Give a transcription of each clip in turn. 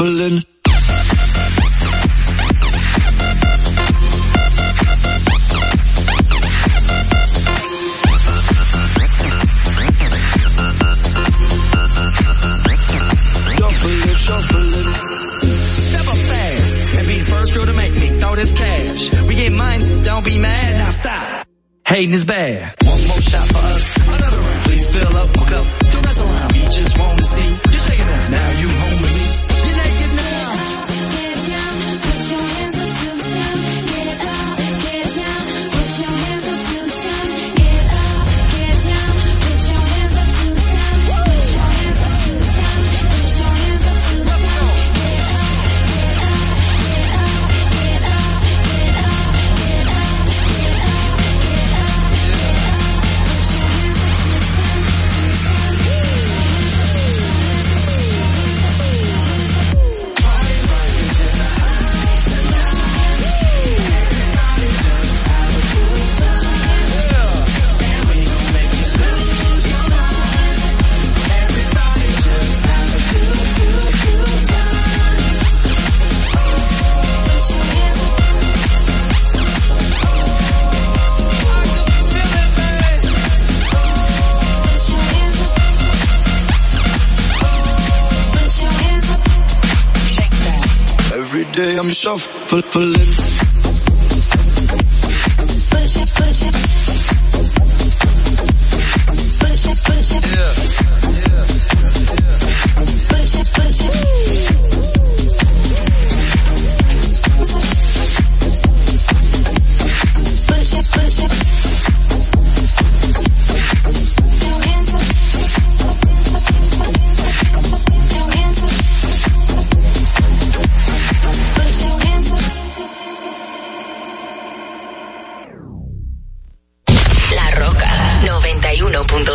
füllen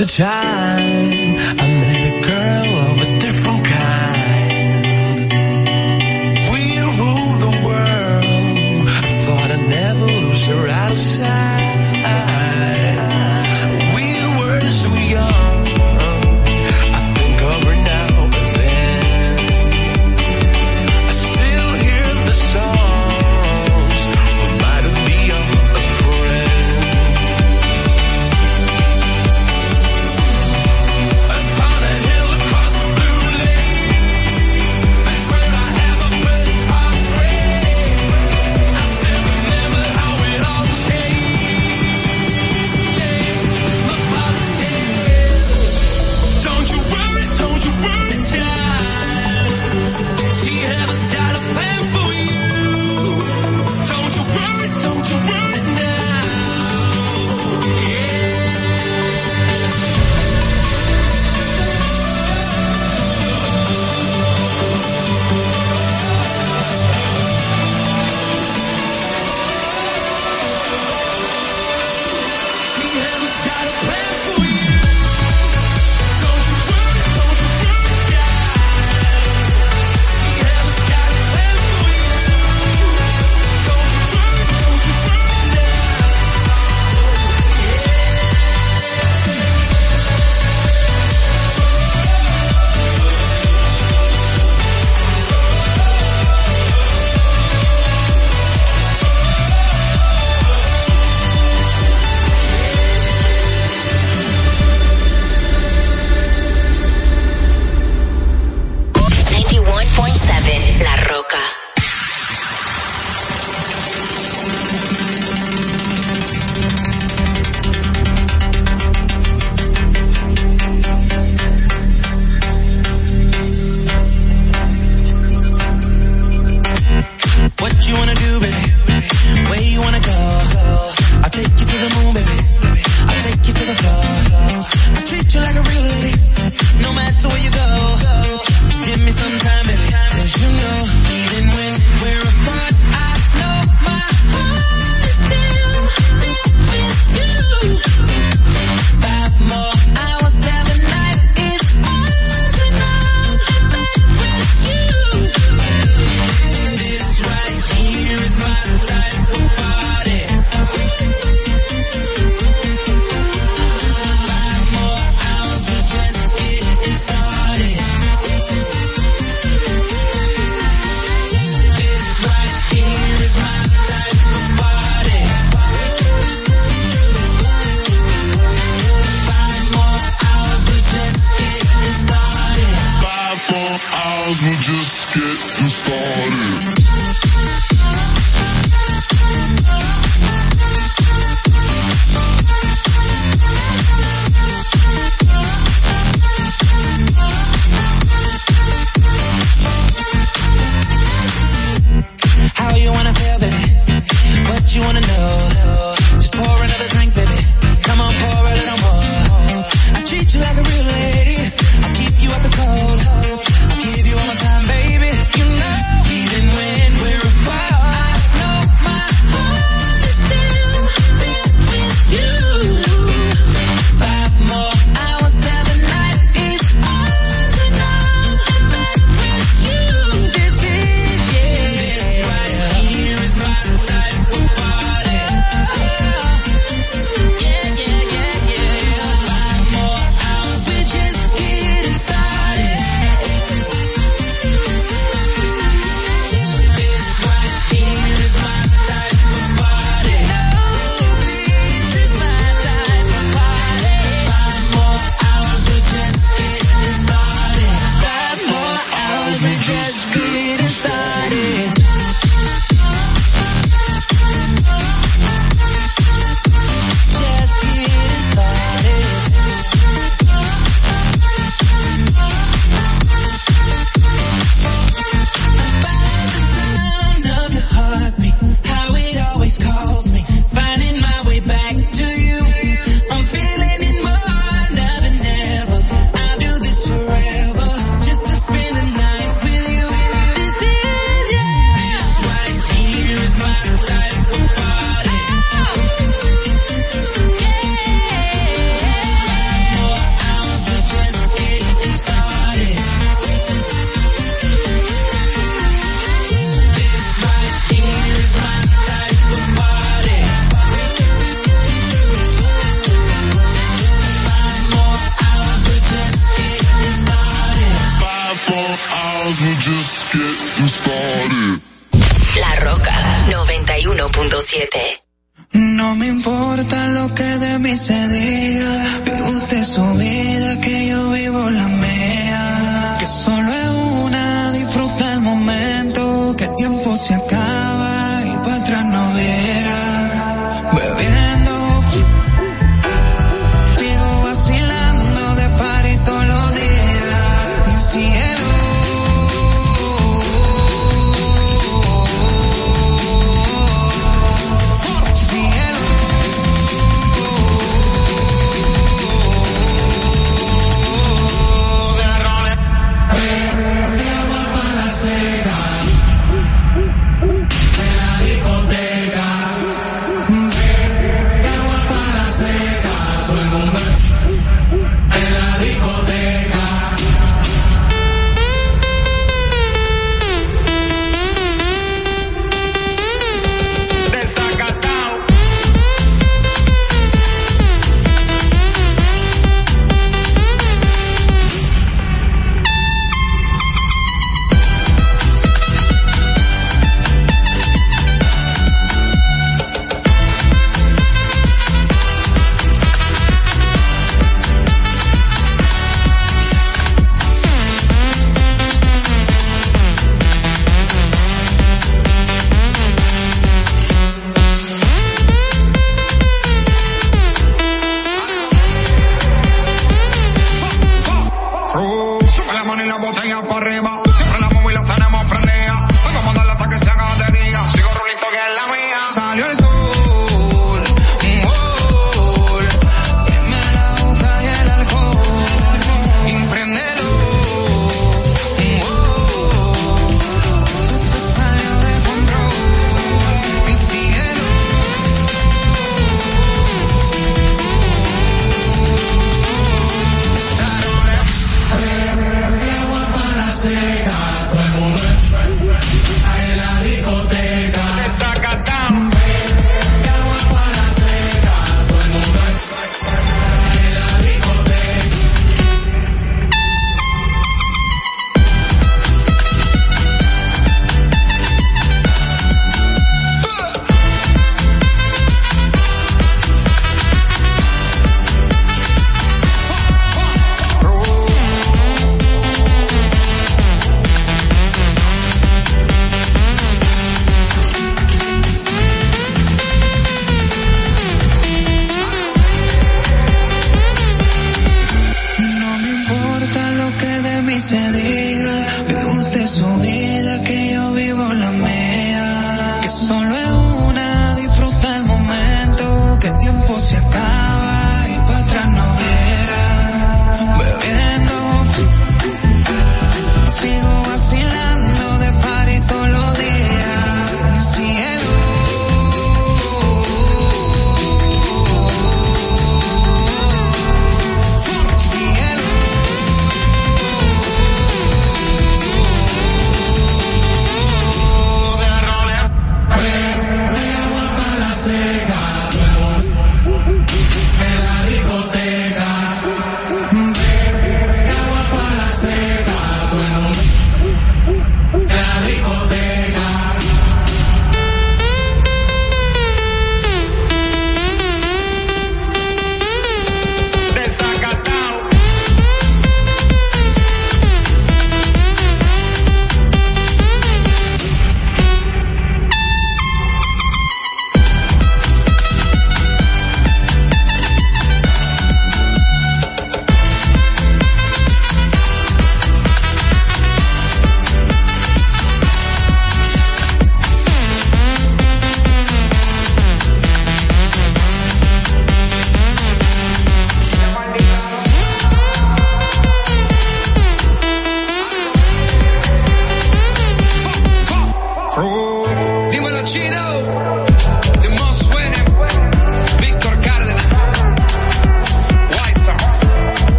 Was a time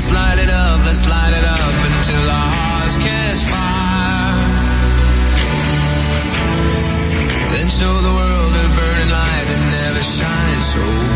Let's light it up, let's light it up until our hearts catch fire. Then show the world a burning light that never shines so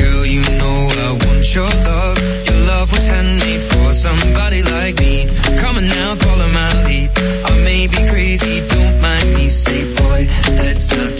Girl, you know I want your love. Your love was handmade for somebody like me. Come on now, follow my lead. I may be crazy, don't mind me. Say, boy, let's not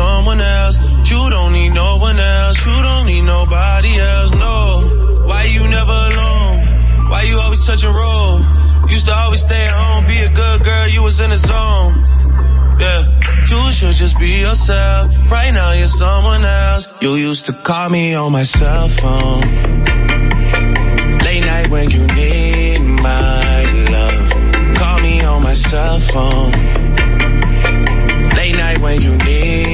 someone else. You don't need no one else. You don't need nobody else. No. Why you never alone? Why you always touch a roll? Used to always stay at home, be a good girl. You was in the zone. Yeah. You should just be yourself. Right now you're someone else. You used to call me on my cell phone. Late night when you need my love. Call me on my cell phone. Late night when you need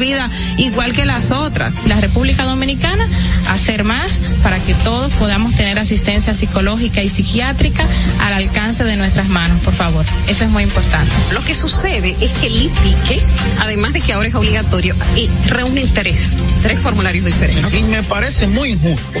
vida igual que las otras. La República Dominicana, hacer más para que todos podamos tener asistencia psicológica y psiquiátrica al alcance de nuestras manos, por favor. Eso es muy importante. Lo que sucede es que el IPIQUE, además de que ahora es obligatorio, eh, reúne tres, tres formularios diferentes. Sí, me parece muy injusto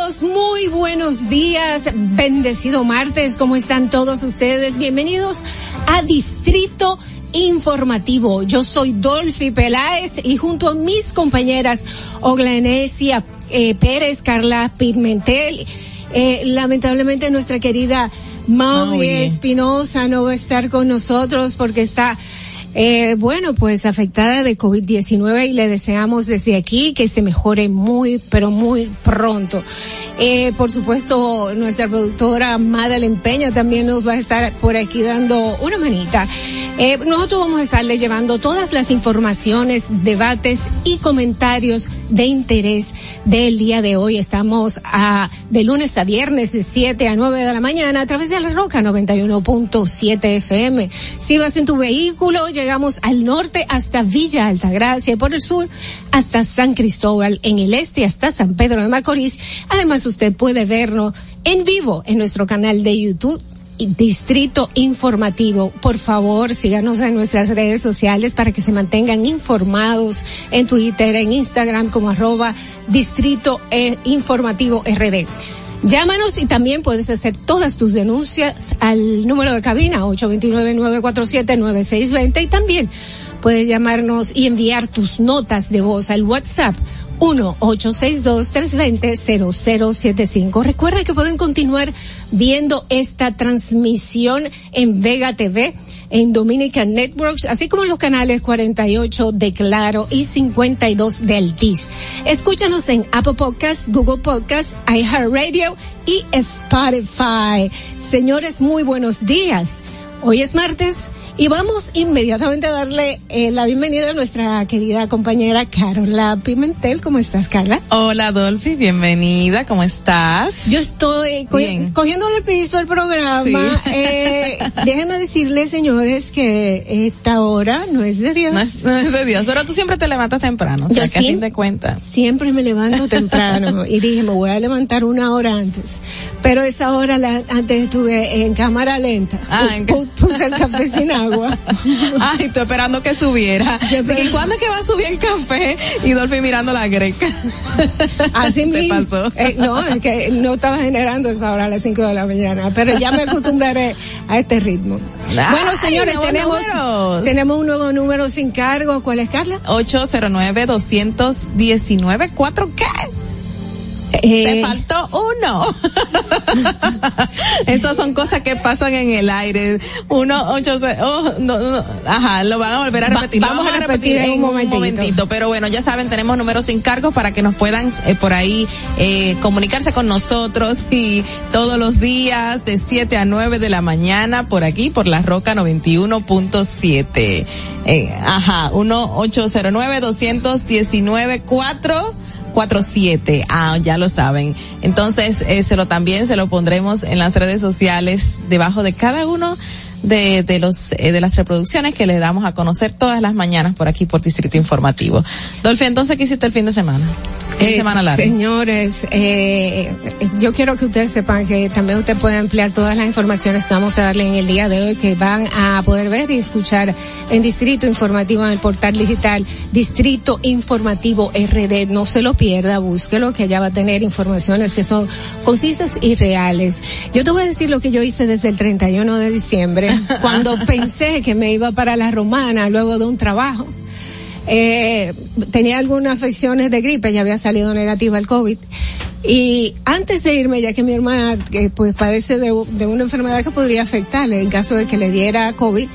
buenos días, bendecido martes, ¿cómo están todos ustedes? Bienvenidos a Distrito Informativo. Yo soy Dolphy Peláez y junto a mis compañeras Oglanesia eh, Pérez, Carla Pimentel, eh, lamentablemente nuestra querida Maui. Espinosa no va a estar con nosotros porque está eh, bueno, pues afectada de COVID-19 y le deseamos desde aquí que se mejore muy, pero muy pronto. Eh, por supuesto, nuestra productora Madeleine Peña también nos va a estar por aquí dando una manita. Eh, nosotros vamos a estarle llevando todas las informaciones, debates y comentarios de interés del día de hoy. Estamos a, de lunes a viernes de 7 a 9 de la mañana a través de la Roca 91.7 FM. Si vas en tu vehículo, llegamos al norte hasta Villa Altagracia y por el sur hasta San Cristóbal, en el este hasta San Pedro de Macorís. Además, usted puede vernos en vivo en nuestro canal de YouTube Distrito Informativo. Por favor, síganos en nuestras redes sociales para que se mantengan informados en Twitter, en Instagram como arroba Distrito eh, Informativo RD. Llámanos y también puedes hacer todas tus denuncias al número de cabina 829-947-9620 y también puedes llamarnos y enviar tus notas de voz al WhatsApp 1-862-320-0075. Recuerda que pueden continuar viendo esta transmisión en Vega TV, en Dominican Networks, así como en los canales 48 de Claro y 52 de Altiz. Escúchanos en Apple Podcasts, Google Podcasts, iHeartRadio y Spotify. Señores, muy buenos días. Hoy es martes y vamos inmediatamente a darle eh, la bienvenida a nuestra querida compañera Carola Pimentel. ¿Cómo estás, Carla? Hola, Dolphy, bienvenida, ¿cómo estás? Yo estoy co Bien. cogiéndole el piso al programa. Sí. Eh, déjenme decirles, señores, que esta hora no es de Dios. No es, no es de Dios, pero tú siempre te levantas temprano, o sea, Yo que a fin de cuentas. Siempre me levanto temprano y dije, me voy a levantar una hora antes. Pero esa hora la, antes estuve en cámara lenta. Ah, Pu- en pu- puse el café sin agua. Ay, tú esperando que subiera. ¿Y cuándo es que va a subir el café? Y Dolphy mirando la greca. Así mismo. pasó. Eh, no, es que no estaba generando esa hora a las 5 de la mañana, pero ya me acostumbraré a este ritmo. Ay, bueno, señores, tenemos, números. tenemos un nuevo número sin cargo. ¿Cuál es, Carla? 809-219, ¿4 qué? Eh, Te faltó uno. Esas son cosas que pasan en el aire. Uno, ocho, se- oh, no, no, ajá, lo van a volver a Va- repetir. Lo vamos a repetir en un momentito. Pero bueno, ya saben, tenemos números sin cargo para que nos puedan eh, por ahí eh, comunicarse con nosotros y todos los días de 7 a 9 de la mañana por aquí, por la Roca 91.7. Eh, ajá, 1 809 219 4 47. Ah, ya lo saben. Entonces, eh, se lo también se lo pondremos en las redes sociales debajo de cada uno de, de los eh, de las reproducciones que les damos a conocer todas las mañanas por aquí por Distrito Informativo. Dolphy, entonces ¿qué hiciste el fin de semana? Eh, semana larga. Señores, eh, yo quiero que ustedes sepan que también usted puede ampliar todas las informaciones que vamos a darle en el día de hoy que van a poder ver y escuchar en Distrito Informativo en el portal digital Distrito Informativo RD. No se lo pierda, búsquelo que allá va a tener informaciones que son concisas y reales. Yo te voy a decir lo que yo hice desde el 31 de diciembre, cuando pensé que me iba para la romana luego de un trabajo eh, tenía algunas afecciones de gripe, ya había salido negativa el COVID. Y antes de irme, ya que mi hermana, que pues padece de, de una enfermedad que podría afectarle en caso de que le diera COVID,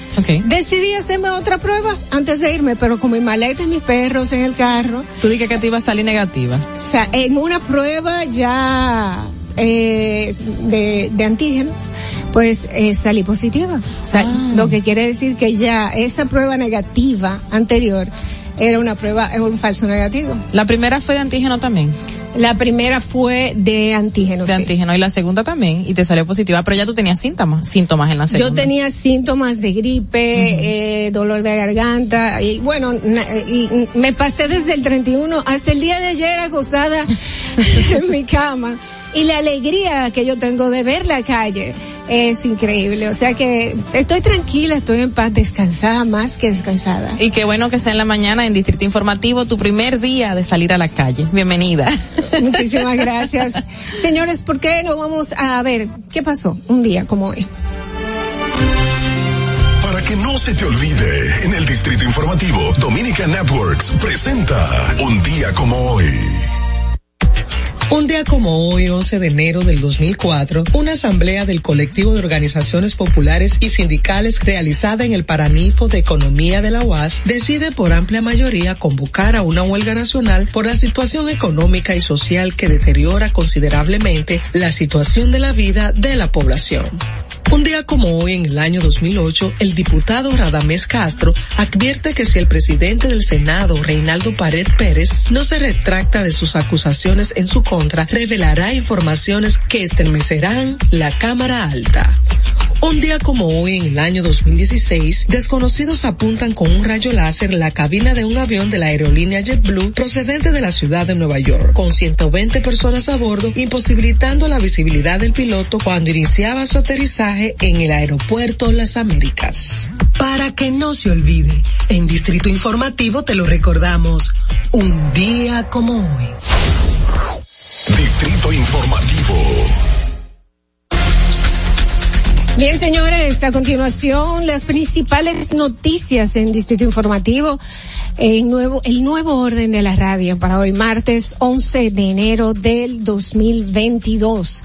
decidí hacerme otra prueba antes de irme, pero con mi maleta y mis perros en el carro. Tú dije que te iba a salir negativa. O sea, en una prueba ya eh, de, de antígenos, pues eh, salí positiva. O sea, Ah. lo que quiere decir que ya esa prueba negativa anterior era una prueba, es un falso negativo. La primera fue de antígeno también. La primera fue de antígenos. de sí. antígeno y la segunda también y te salió positiva, pero ya tú tenías síntomas, síntomas en la segunda. Yo tenía síntomas de gripe, eh, dolor de garganta y bueno, na- y me pasé desde el 31 hasta el día de ayer acostada en mi cama y la alegría que yo tengo de ver la calle es increíble. O sea que estoy tranquila, estoy en paz, descansada más que descansada. Y qué bueno que sea en la mañana en Distrito Informativo, tu primer día de salir a la calle. Bienvenida. Muchísimas gracias. Señores, ¿por qué no vamos a ver qué pasó un día como hoy? Para que no se te olvide, en el Distrito Informativo, Dominica Networks presenta Un día como hoy. Un día como hoy, 11 de enero del 2004, una asamblea del colectivo de organizaciones populares y sindicales realizada en el Paranifo de Economía de la UAS decide por amplia mayoría convocar a una huelga nacional por la situación económica y social que deteriora considerablemente la situación de la vida de la población. Un día como hoy, en el año 2008, el diputado Radamés Castro advierte que si el presidente del Senado, Reinaldo Pared Pérez, no se retracta de sus acusaciones en su contra, revelará informaciones que estremecerán la Cámara Alta. Un día como hoy, en el año 2016, desconocidos apuntan con un rayo láser la cabina de un avión de la aerolínea JetBlue procedente de la ciudad de Nueva York, con 120 personas a bordo, imposibilitando la visibilidad del piloto cuando iniciaba su aterrizaje en el aeropuerto Las Américas. Para que no se olvide, en Distrito Informativo te lo recordamos, un día como hoy. Distrito Informativo. Bien, señores, a continuación las principales noticias en Distrito Informativo, el nuevo, el nuevo orden de la radio para hoy martes 11 de enero del 2022.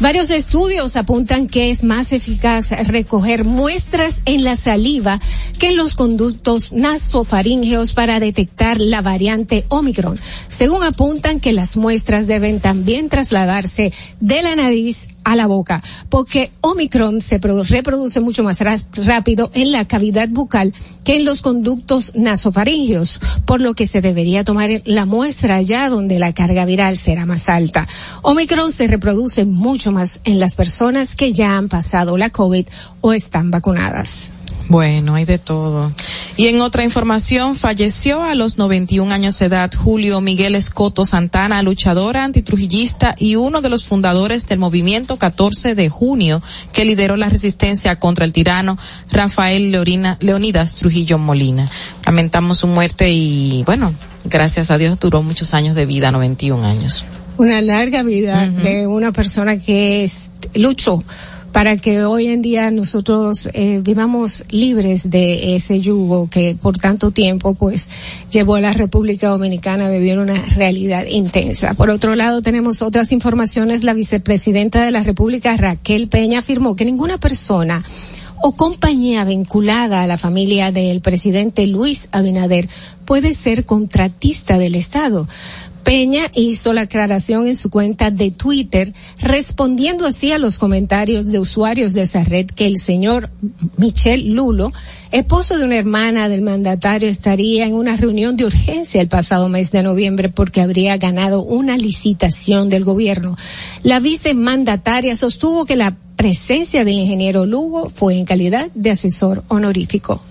Varios estudios apuntan que es más eficaz recoger muestras en la saliva que en los conductos nasofaríngeos para detectar la variante Omicron. Según apuntan que las muestras deben también trasladarse de la nariz a la boca, porque Omicron se produ- reproduce mucho más rápido en la cavidad bucal que en los conductos nasofaríngeos, por lo que se debería tomar la muestra allá donde la carga viral será más alta. Omicron se reproduce mucho más en las personas que ya han pasado la COVID o están vacunadas. Bueno, hay de todo. Y en otra información, falleció a los 91 años de edad Julio Miguel Escoto Santana, luchador antitrujillista y uno de los fundadores del movimiento 14 de junio que lideró la resistencia contra el tirano Rafael Leorina- Leonidas Trujillo Molina. Lamentamos su muerte y bueno, gracias a Dios duró muchos años de vida, 91 años. Una larga vida de una persona que es, luchó para que hoy en día nosotros eh, vivamos libres de ese yugo que por tanto tiempo pues llevó a la República Dominicana a vivir una realidad intensa. Por otro lado tenemos otras informaciones. La vicepresidenta de la República Raquel Peña afirmó que ninguna persona o compañía vinculada a la familia del presidente Luis Abinader puede ser contratista del Estado. Peña hizo la aclaración en su cuenta de Twitter, respondiendo así a los comentarios de usuarios de esa red que el señor Michel Lulo, esposo de una hermana del mandatario, estaría en una reunión de urgencia el pasado mes de noviembre porque habría ganado una licitación del gobierno. La vicemandataria sostuvo que la presencia del ingeniero Lugo fue en calidad de asesor honorífico.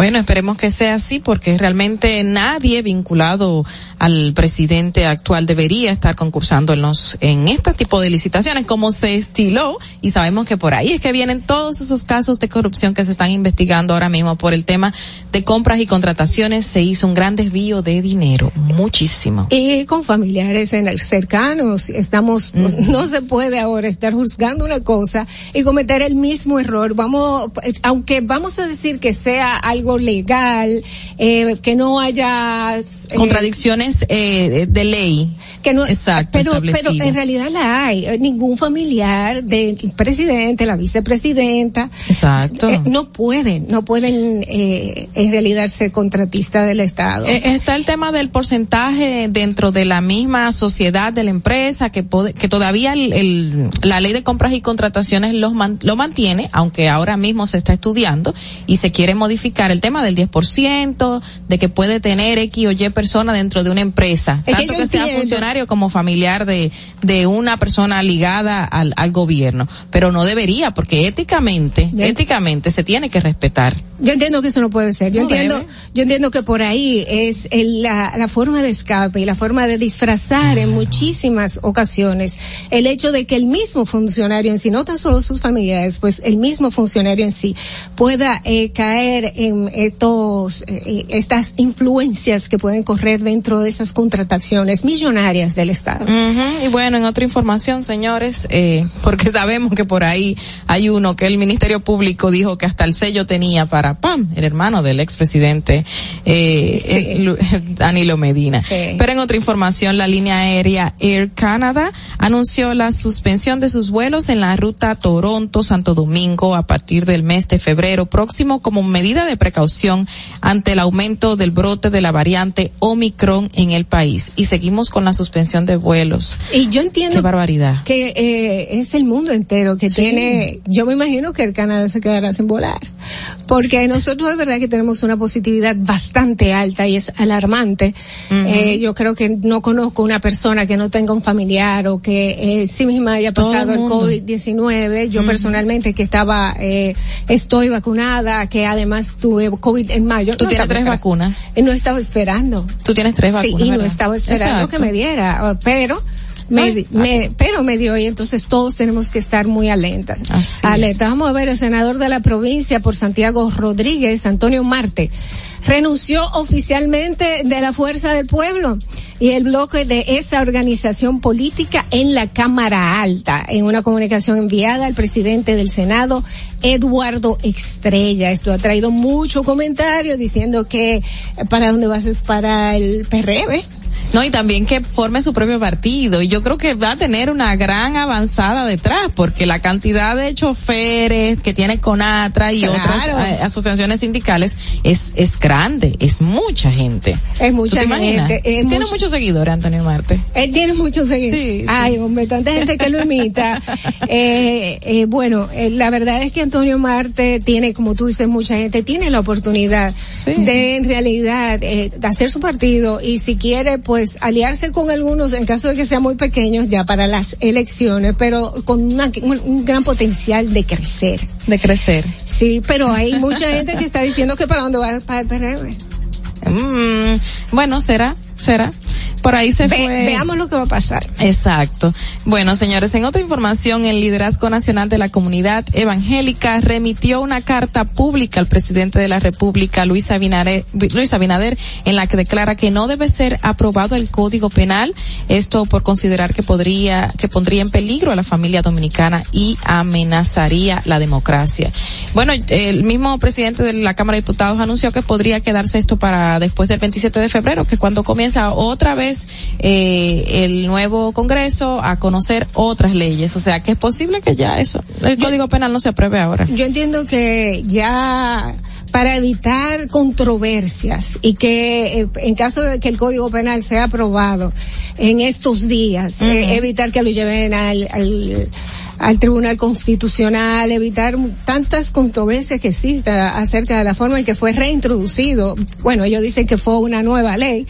Bueno, esperemos que sea así porque realmente nadie vinculado al presidente actual debería estar concursando en los en este tipo de licitaciones como se estiló y sabemos que por ahí es que vienen todos esos casos de corrupción que se están investigando ahora mismo por el tema de compras y contrataciones se hizo un gran desvío de dinero, muchísimo. Y con familiares cercanos, estamos, no, no se puede ahora estar juzgando una cosa y cometer el mismo error. Vamos, eh, aunque vamos a decir que sea algo legal, eh, que no haya eh, Contradicciones eh, de ley. que no, Exacto, pero, pero en realidad la hay. Eh, Ningún familiar del presidente, la vicepresidenta, Exacto. no pueden, no pueden eh, en realidad ser contratistas del Estado. Está el tema del porcentaje dentro de la misma sociedad de la empresa que pode- que todavía el, el- la ley de compras y contrataciones los man- lo mantiene, aunque ahora mismo se está estudiando y se quiere modificar mencionar el tema del 10%, de que puede tener X o Y persona dentro de una empresa, Es que tanto yo que, sea funcionario como familiar de, de una persona ligada al, al gobierno. Pero no debería, porque éticamente, éticamente se tiene que respetar. Yo entiendo que eso no puede ser. Yo No entiendo, debe. yo entiendo que por ahí es el- la, la forma de escape y la forma de disfrazar en muchísimas ocasiones el hecho de que el mismo funcionario en sí, no tan solo sus familiares, pues el mismo funcionario en sí pueda eh, caer en estos, eh, estas influencias que pueden correr dentro de esas contrataciones millonarias del Estado. Y bueno, en otra información, señores, eh, porque sabemos que por ahí hay uno que el Ministerio Público dijo que hasta el sello tenía para PAM, el hermano del expresidente eh, Sí. eh, Danilo Medina. Sí. Pero en otra información, la línea aérea Air Canada anunció la suspensión de sus vuelos en la ruta Toronto-Santo Domingo a partir del mes de febrero próximo como medida de precaución ante el aumento del brote de la variante Omicron en el país. Y seguimos con la suspensión de vuelos. Y yo entiendo Qué barbaridad. que eh, es el mundo entero que Sí. tiene, yo me imagino que el Canadá se quedará sin volar, porque nosotros es verdad que tenemos una positividad bastante alta y es alarmante. Eh, yo creo que no conozco una persona que no tenga un familiar o que eh, sí misma haya pasado el el, mundo. COVID-19. Yo personalmente que estaba, eh, estoy vacunada, que además tuve COVID en mayo. Tú no tienes tres vacunas. No estaba esperando. Tú tienes tres Sí, vacunas. y no ¿verdad? estaba esperando Exacto. que me diera, pero me, Ay, me- pero me dio y entonces todos tenemos que estar muy alentas. Así Alerta. Vamos a ver el senador de la provincia por Santiago Rodríguez, Antonio Marte, renunció oficialmente de la Fuerza del Pueblo y el bloque de esa organización política en la Cámara Alta, en una comunicación enviada al presidente del Senado, Eduardo Estrella. Esto ha traído mucho comentario diciendo que eh, para dónde va a ser para el PRM. No, y también que forme su propio partido. Y yo creo que va a tener una gran avanzada detrás, porque la cantidad de choferes que tiene Conatra y Claro. otras eh, asociaciones sindicales es, es grande, es mucha gente. Es ¿Tú mucha te imaginas? gente. es Tiene mucho- muchos seguidores, Antonio Marte. Él tiene muchos seguidores. Sí, sí. Ay, hombre, tanta gente que lo imita. eh, eh, bueno, eh, la verdad es que Antonio Marte tiene, como tú dices, mucha gente, tiene la oportunidad de en realidad eh, de hacer su partido y si quiere, pues aliarse con algunos en caso de que sean muy pequeños ya para las elecciones, pero con una- un, gran potencial de crecer. De crecer. Sí, pero hay mucha gente que está diciendo que para dónde va para el PRM. Mm, bueno, será, será. Por ahí se Ve- fue. veamos lo que va a pasar. Exacto. Bueno, señores, en otra información, el Liderazgo Nacional de la Comunidad Evangélica remitió una carta pública al presidente de la República, Luis Abinader, Luis Abinader, en la que declara que no debe ser aprobado el Código Penal, esto por considerar que podría, que pondría en peligro a la familia dominicana y amenazaría la democracia. Bueno, el mismo presidente de la Cámara de Diputados anunció que podría quedarse esto para después del 27 de febrero, que cuando comienza otra vez eh, el nuevo Congreso a conocer otras leyes. O sea, que es posible que ya eso, el Código Penal no se apruebe ahora. Yo entiendo que ya para evitar controversias y que eh, en caso de que el Código Penal sea aprobado en estos días, eh, evitar que lo lleven al, al al Tribunal Constitucional, evitar tantas controversias que existen acerca de la forma en que fue reintroducido. Bueno, ellos dicen que fue una nueva ley.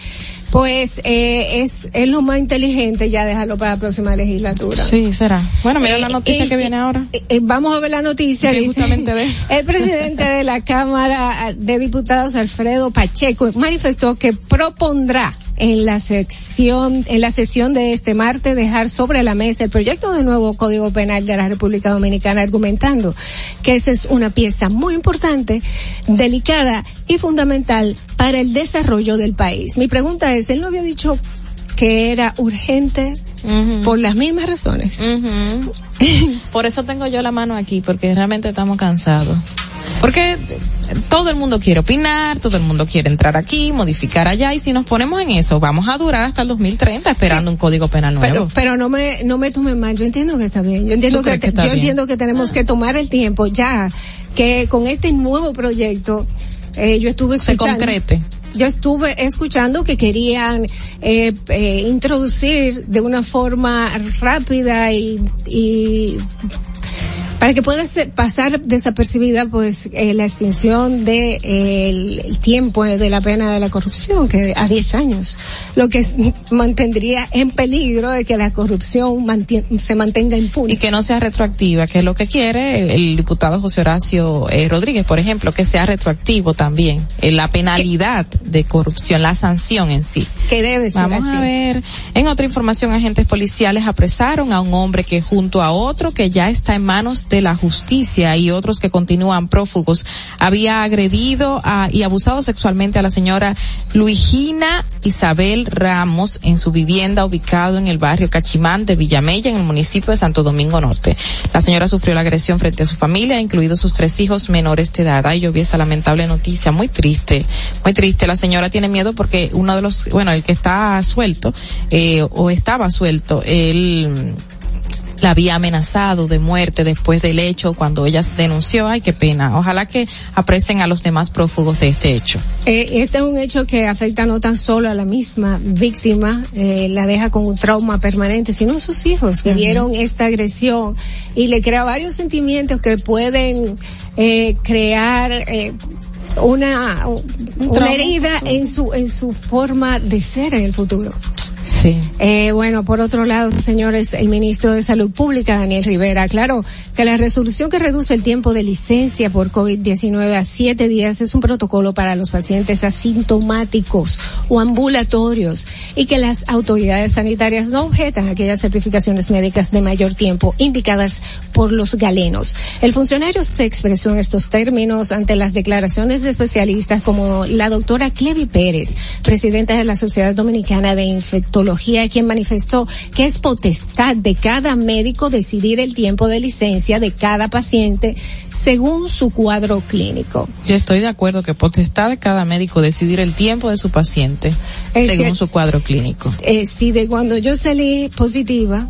Pues eh, es, es lo más inteligente ya dejarlo para la próxima legislatura. Sí, será. Bueno, mira la Eh, noticia eh, que viene ahora. Eh, eh, vamos a ver la noticia. Dice, justamente de eso. El presidente de la Cámara de Diputados, Alfredo Pacheco, manifestó que propondrá en la sección, en la sesión de este martes dejar sobre la mesa el proyecto de nuevo Código Penal de la República Dominicana, argumentando que esa es una pieza muy importante, delicada y fundamental para el desarrollo del país. Mi pregunta es, él no había dicho que era urgente por las mismas razones. Por eso tengo yo la mano aquí, porque realmente estamos cansados. Porque todo el mundo quiere opinar, todo el mundo quiere entrar aquí, modificar allá, y si nos ponemos en eso, vamos a durar hasta el 2030 esperando un código penal nuevo. Pero, pero no me, no me tomen mal, yo entiendo que está bien, yo entiendo ¿Tú que, crees que está yo bien? entiendo que tenemos que tomar el tiempo ya, que con este nuevo proyecto, eh, yo estuve Se escuchando. concrete. Yo estuve escuchando que querían eh, eh, introducir de una forma rápida y, y para que pueda ser- pasar desapercibida pues eh, la extinción de eh, el, el tiempo de la pena de la corrupción que a 10 años lo que mantendría en peligro de que la corrupción se mantenga impune y que no sea retroactiva, que es lo que quiere el diputado José Horacio eh, Rodríguez, por ejemplo, que sea retroactivo también, eh, la penalidad de corrupción, la sanción en sí. que debe ser Vamos así. a ver. En otra información, agentes policiales apresaron a un hombre que junto a otro que ya está en manos de la justicia y otros que continúan prófugos había agredido a- y abusado sexualmente a la señora Luigina Isabel Ramos en su vivienda ubicado en el barrio Cachimán de Villamella en el municipio de Santo Domingo Norte. La señora sufrió la agresión frente a su familia, incluidos sus tres hijos menores de edad. Ay, yo vi esa lamentable noticia, muy triste, muy triste. La señora tiene miedo porque uno de los, bueno, el que está suelto, eh, o estaba suelto, él la había amenazado de muerte después del hecho cuando ella se denunció. Ay, qué pena. Ojalá que aprecien a los demás prófugos de este hecho. Eh, este es un hecho que afecta no tan solo a la misma víctima, eh, la deja con un trauma permanente, sino a sus hijos que vieron esta agresión y le crea varios sentimientos que pueden eh, crear eh, una, una herida en su, en su forma de ser en el futuro. Sí. Eh, bueno, por otro lado, señores, el ministro de Salud Pública, Daniel Rivera, aclaró que la resolución que reduce el tiempo de licencia por COVID-19 a siete días es un protocolo para los pacientes asintomáticos o ambulatorios y que las autoridades sanitarias no objetan aquellas certificaciones médicas de mayor tiempo indicadas por los galenos. El funcionario se expresó en estos términos ante las declaraciones de especialistas como la doctora Clevi Pérez, presidenta de la Sociedad Dominicana de Infectología, quien manifestó que es potestad de cada médico decidir el tiempo de licencia de cada paciente según su cuadro clínico. Yo estoy de acuerdo que potestad de cada médico decidir el tiempo de su paciente Es según su cuadro clínico. Eh, si de cuando yo salí positiva,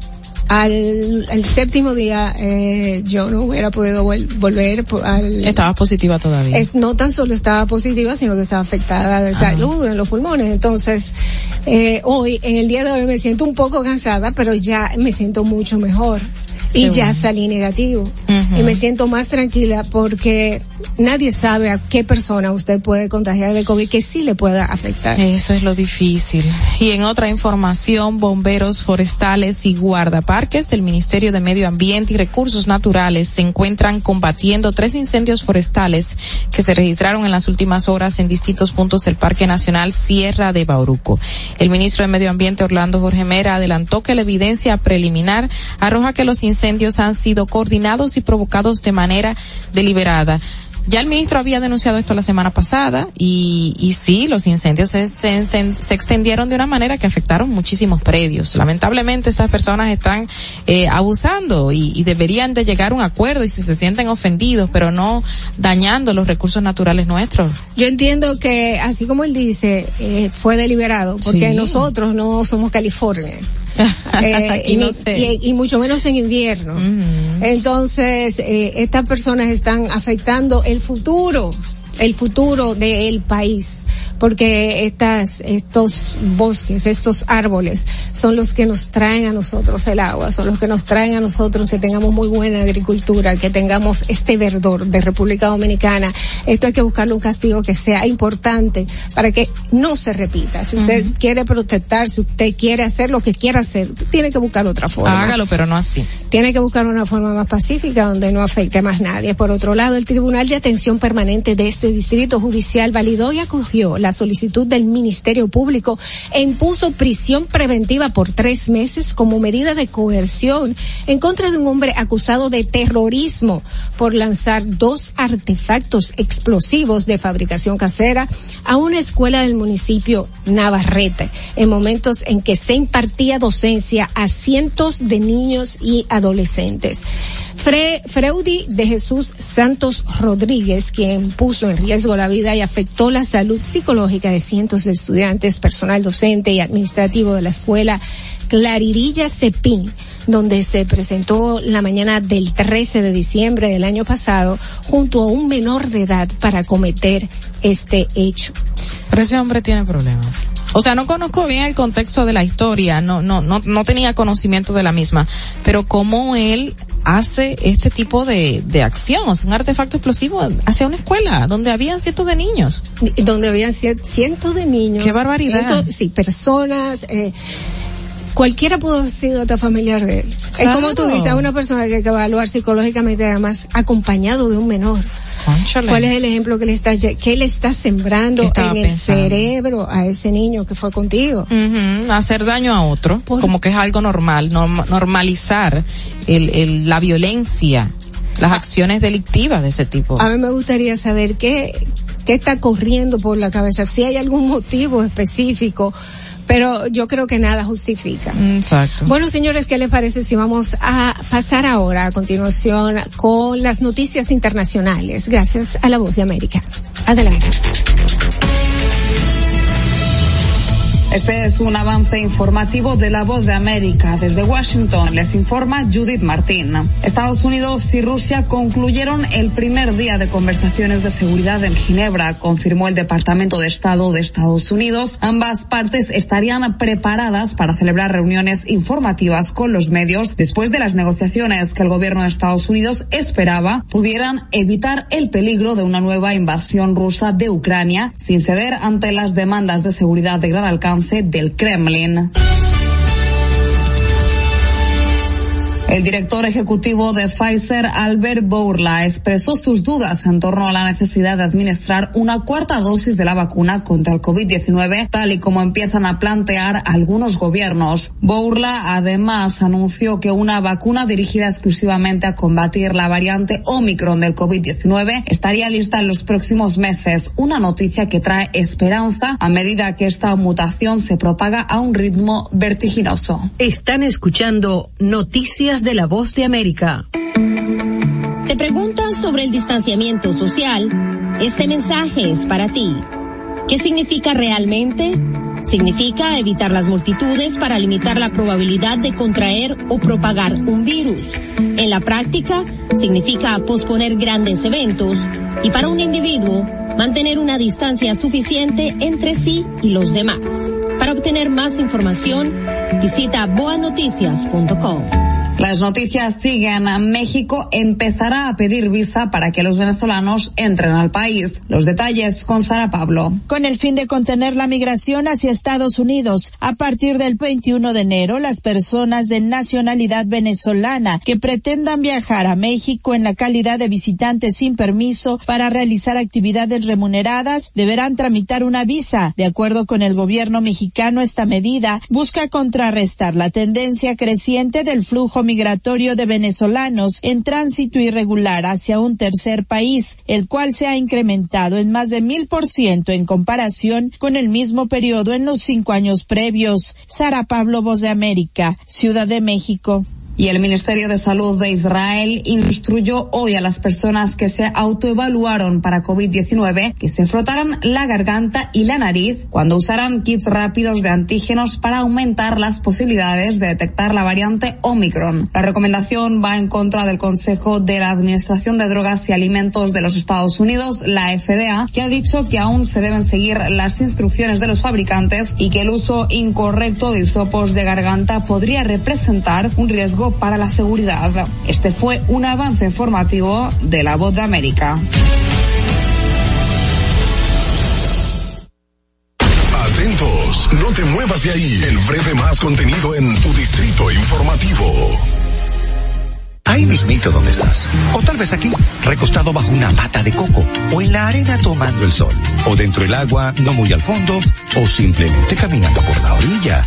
al, al séptimo día eh, yo no hubiera podido vol- volver al... Estabas positiva todavía. Es- no tan solo estaba positiva, sino que estaba afectada de salud en los pulmones. Entonces, eh, hoy, en el día de hoy me siento un poco cansada, pero ya me siento mucho mejor. Y Qué ya bueno. salí negativo. Ujú. Y me siento más tranquila porque nadie sabe a qué persona usted puede contagiar de COVID que sí le pueda afectar. Eso es lo difícil. Y en otra información, bomberos forestales y guardaparques del Ministerio de Medio Ambiente y Recursos Naturales se encuentran combatiendo tres incendios forestales que se registraron en las últimas horas en distintos puntos del Parque Nacional Sierra de Bauruco. El ministro de Medio Ambiente, Orlando Jorge Mera, adelantó que la evidencia preliminar arroja que los incendios han sido coordinados y provocados de manera deliberada. Ya el ministro había denunciado esto la semana pasada y, y sí, los incendios se, se, extendieron de una manera que afectaron muchísimos predios. Lamentablemente estas personas están eh, abusando y, y deberían de llegar a un acuerdo y si se sienten ofendidos, pero no dañando los recursos naturales nuestros. Yo entiendo que, así como él dice, eh, fue deliberado, porque Sí. nosotros no somos California. Eh, Aquí y, no ni- sé. y- y mucho menos en invierno. Entonces, eh, estas personas están afectando el futuro, el futuro del país, porque estas, estos bosques, estos árboles, son los que nos traen a nosotros el agua, son los que nos traen a nosotros que tengamos muy buena agricultura, que tengamos este verdor de República Dominicana. Esto hay que buscarle un castigo que sea importante para que no se repita. Si usted quiere protestar, si usted quiere hacer lo que quiera hacer, usted tiene que buscar otra forma Hágalo, pero no así. tiene que buscar una forma más pacífica donde no afecte más nadie. Por otro lado, el Tribunal de Atención Permanente de este Distrito Judicial validó y acogió la solicitud del Ministerio Público e impuso prisión preventiva por tres meses como medida de coerción en contra de un hombre acusado de terrorismo por lanzar dos artefactos explosivos de fabricación casera a una escuela del municipio Navarrete en momentos en que se impartía docencia a cientos de niños y adolescentes. Fre Freudi de Jesús Santos Rodríguez, quien puso en riesgo la vida y afectó la salud psicológica de cientos de estudiantes, personal docente y administrativo de la escuela Claririlla Cepín, donde se presentó la mañana del 13 de diciembre del año pasado junto a un menor de edad para cometer este hecho. Pero ese hombre tiene problemas. O sea, no conozco bien el contexto de la historia, no, no, no, no tenía conocimiento de la misma, pero cómo él hace este tipo de, de acción, o sea, un artefacto explosivo hacia una escuela donde habían cientos de niños. donde habían cien- cientos de niños. Qué barbaridad. cientos- sí, personas. Eh, cualquiera pudo haber sido hasta familiar de él. Es como tú dices, a una persona que hay que evaluar psicológicamente, además acompañado de un menor. ¿Cuál es el ejemplo que le está, lle- que le está sembrando ¿Qué estaba en el cerebro a ese niño que fue contigo? Hacer daño a otro, como que es algo normal, norm- normalizar el, el- la violencia, las acciones delictivas de ese tipo. A mí me gustaría saber qué, qué está corriendo por la cabeza, si hay algún motivo específico, pero yo creo que nada justifica. Exacto. Bueno, señores, ¿qué les parece si vamos a pasar ahora a continuación con las noticias internacionales? Gracias a la voz de América. Adelante. Este es un avance informativo de la voz de América. Desde Washington les informa Judith Martín. Estados Unidos y Rusia concluyeron el primer día de conversaciones de seguridad en Ginebra, confirmó el Departamento de Estado de Estados Unidos. Ambas partes estarían preparadas para celebrar reuniones informativas con los medios después de las negociaciones que el gobierno de Estados Unidos esperaba pudieran evitar el peligro de una nueva invasión rusa de Ucrania sin ceder ante las demandas de seguridad de gran alcance del Kremlin. El director ejecutivo de Pfizer, Albert Bourla, expresó sus dudas en torno a la necesidad de administrar una cuarta dosis de la vacuna contra el COVID-19, tal y como empiezan a plantear algunos gobiernos. Bourla además anunció que una vacuna dirigida exclusivamente a combatir la variante Omicron del COVID-19 estaría lista en los próximos meses, una noticia que trae esperanza a medida que esta mutación se propaga a un ritmo vertiginoso. Están escuchando Noticias de la Voz de América. ¿Te preguntan sobre el distanciamiento social? Este mensaje es para ti. ¿Qué significa realmente? Significa evitar las multitudes para limitar la probabilidad de contraer o propagar un virus. En la práctica, significa posponer grandes eventos y para un individuo, mantener una distancia suficiente entre sí y los demás. Para obtener más información, visita boanoticias.com. Las noticias siguen. México empezará a pedir visa para que los venezolanos entren al país. Los detalles con Sara Pablo. Con el fin de contener la migración hacia Estados Unidos, a partir del 21 de enero, las personas de nacionalidad venezolana que pretendan viajar a México en la calidad de visitantes sin permiso para realizar actividades remuneradas deberán tramitar una visa. De acuerdo con el gobierno mexicano, esta medida busca contrarrestar la tendencia creciente del flujo migratorio de venezolanos en tránsito irregular hacia un tercer país, el cual se ha incrementado en más de mil por ciento en comparación con el mismo periodo en los cinco años previos. Sara Pablo, Voz de América, Ciudad de México. Y el Ministerio de Salud de Israel instruyó hoy a las personas que se autoevaluaron para COVID-19 que se frotaran la garganta y la nariz cuando usaran kits rápidos de antígenos para aumentar las posibilidades de detectar la variante Omicron. La recomendación va en contra del Consejo de la Administración de Drogas y Alimentos de los Estados Unidos, la FDA, que ha dicho que aún se deben seguir las instrucciones de los fabricantes y que el uso incorrecto de hisopos de garganta podría representar un riesgo para la seguridad. Este fue un avance informativo de la voz de América. Atentos, no te muevas de ahí. El breve más contenido en tu distrito informativo. Ahí mismito donde estás. O tal vez aquí, recostado bajo una mata de coco. O en la arena tomando el sol. O dentro del agua, no muy al fondo. O simplemente caminando por la orilla.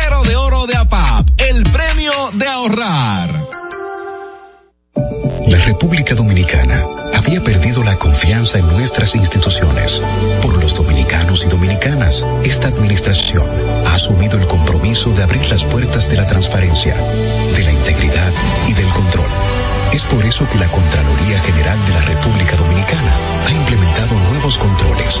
Cero de oro de APAP, el premio de ahorrar. La República Dominicana había perdido la confianza en nuestras instituciones. Por los dominicanos y dominicanas, esta administración ha asumido el compromiso de abrir las puertas de la transparencia, de la integridad y del control. Es por eso que la Contraloría General de la República Dominicana ha implementado nuevos controles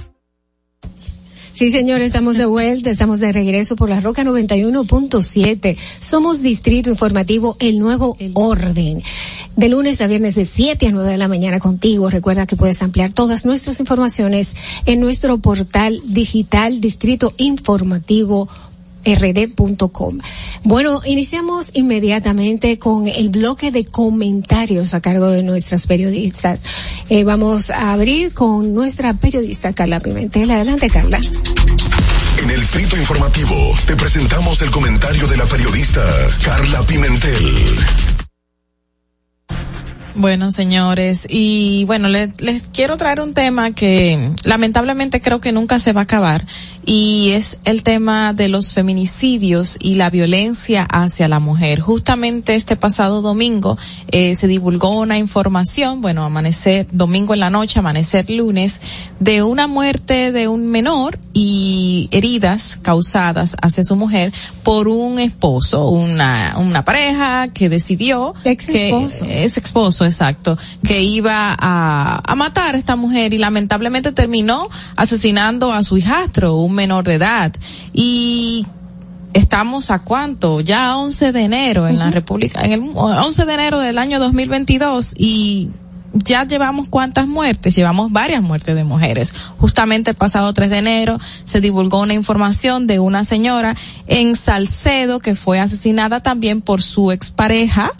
Sí, señor, estamos de vuelta, estamos de regreso por la Roca 91.7. Somos Distrito Informativo, el nuevo orden. De lunes a viernes de 7 a 9 de la mañana contigo. Recuerda que puedes ampliar todas nuestras informaciones en nuestro portal digital Distrito Informativo rd.com. Bueno, iniciamos inmediatamente con el bloque de comentarios a cargo de nuestras periodistas. Eh, vamos a abrir con nuestra periodista Carla Pimentel. Adelante, Carla. En el Distrito Informativo te presentamos el comentario de la periodista Carla Pimentel. Bueno, señores, y bueno, le- les quiero traer un tema que lamentablemente creo que nunca se va a acabar, y es el tema de los feminicidios y la violencia hacia la mujer. Justamente este pasado domingo eh, se divulgó una información, bueno, amanecer domingo en la noche, amanecer lunes, de una muerte de un menor y heridas causadas hacia su mujer por un esposo, una, una pareja que decidió Ex que esposo. Exacto, que iba a, a matar a esta mujer y lamentablemente terminó asesinando a su hijastro, un menor de edad. Y estamos a cuánto? Ya a 11 de enero en la República, en el 11 de enero del año 2022 y ya llevamos cuántas muertes, llevamos varias muertes de mujeres. Justamente el pasado 3 de enero se divulgó una información de una señora en Salcedo que fue asesinada también por su expareja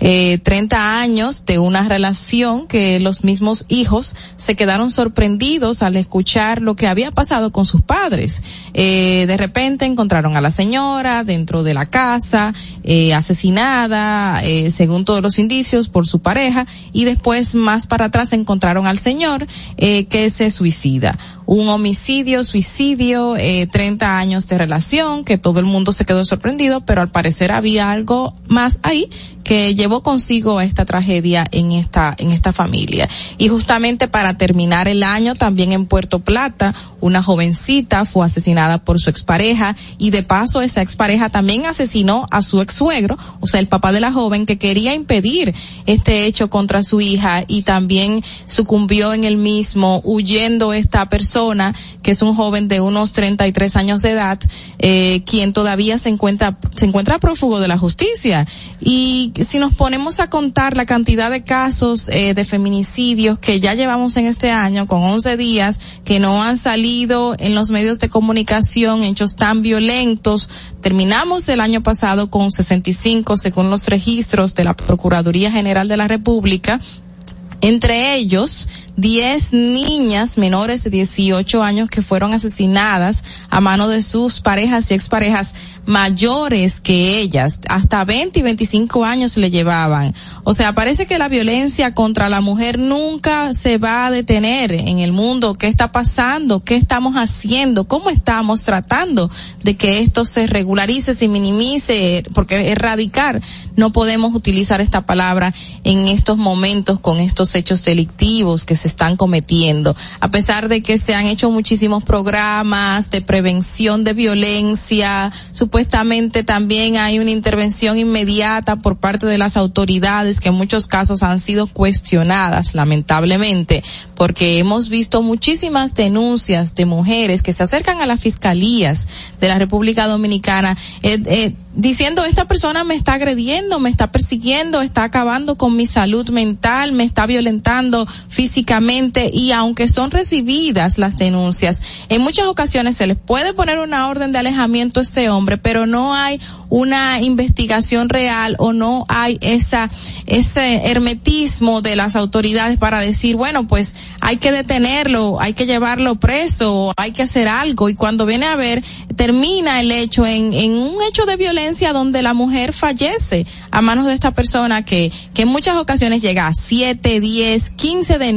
eh, 30 años de una relación que los mismos hijos se quedaron sorprendidos al escuchar lo que había pasado con sus padres. Eh, de repente encontraron a la señora dentro de la casa, eh, asesinada, eh, según todos los indicios, por su pareja, y después más para atrás encontraron al señor eh, que se suicida un homicidio, suicidio, eh, 30 años de relación, que todo el mundo se quedó sorprendido, pero al parecer había algo más ahí que llevó consigo esta tragedia en esta, en esta familia. Y justamente para terminar el año, también en Puerto Plata, una jovencita fue asesinada por su expareja y de paso esa expareja también asesinó a su ex suegro, o sea, el papá de la joven que quería impedir este hecho contra su hija y también sucumbió en el mismo, huyendo esta persona que es un joven de unos 33 años de edad, eh, quien todavía se encuentra, se encuentra prófugo de la justicia. Y si nos ponemos a contar la cantidad de casos eh, de feminicidios que ya llevamos en este año, con 11 días, que no han salido en los medios de comunicación, hechos tan violentos, terminamos el año pasado con 65 según los registros de la Procuraduría General de la República, entre ellos 10 niñas menores de 18 años que fueron asesinadas a mano de sus parejas y exparejas mayores que ellas, hasta 20 y 25 años le llevaban. O sea, parece que la violencia contra la mujer nunca se va a detener en el mundo. ¿Qué está pasando? ¿Qué estamos haciendo? ¿Cómo estamos tratando de que esto se regularice, se minimice? Porque erradicar, no podemos utilizar esta palabra en estos momentos con estos hechos delictivos que se están cometiendo. A pesar de que se han hecho muchísimos programas de prevención de violencia, supuestamente también hay una intervención inmediata por parte de las autoridades que en muchos casos han sido cuestionadas, lamentablemente, porque hemos visto muchísimas denuncias de mujeres que se acercan a las fiscalías de la República Dominicana eh, eh, diciendo esta persona me está agrediendo, me está persiguiendo, está acabando con mi salud mental, me está violentando físicamente y aunque son recibidas las denuncias, en muchas ocasiones se les puede poner una orden de alejamiento a ese hombre, pero no hay una investigación real o no hay esa ese hermetismo de las autoridades para decir, bueno, pues hay que detenerlo, hay que llevarlo preso, hay que hacer algo y cuando viene a ver termina el hecho en, un hecho de violencia donde la mujer fallece a manos de esta persona que, que en muchas ocasiones llega a 7, 10, 15 denuncias,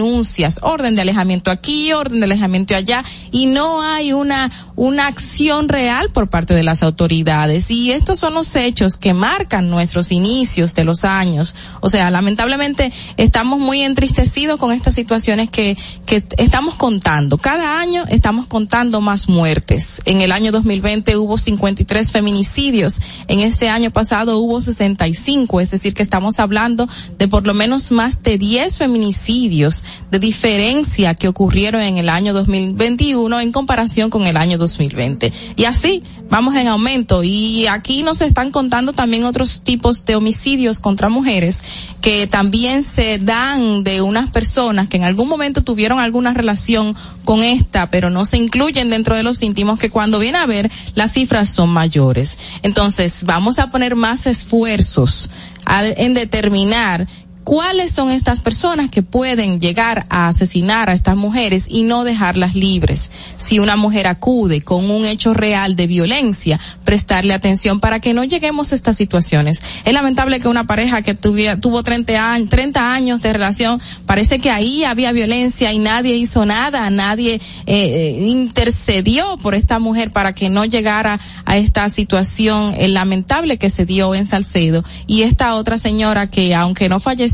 orden de alejamiento aquí, orden de alejamiento allá y no hay una, una acción real por parte de las autoridades y estos son los hechos que marcan nuestros inicios de los años. O sea, lamentablemente estamos muy entristecidos con estas situaciones que, que estamos contando. Cada año estamos contando más muertes. En el año 2020 hubo 53 feminicidios. En este año pasado hubo 65. Es decir, que estamos hablando de por lo menos más de 10 feminicidios de diferencia que ocurrieron en el año 2021 en comparación con el año 2020. Y así vamos en aumento. Y aquí nos están contando también otros tipos de homicidios contra mujeres que también se dan de unas personas que en algún momento tuvieron alguna relación con esta, pero no se incluyen dentro de los íntimos que cuando viene a ver las cifras son mayores. Entonces, vamos a poner más esfuerzos en determinar cuáles son estas personas que pueden llegar a asesinar a estas mujeres y no dejarlas libres. Si una mujer acude con un hecho real de violencia, prestarle atención para que no lleguemos a estas situaciones. Es lamentable que una pareja que tuviera, tuvo 30 años, 30 años de relación, parece que ahí había violencia y nadie hizo nada, nadie eh, eh, intercedió por esta mujer para que no llegara a esta situación eh, lamentable que se dio en Salcedo. Y esta otra señora que aunque no falleció,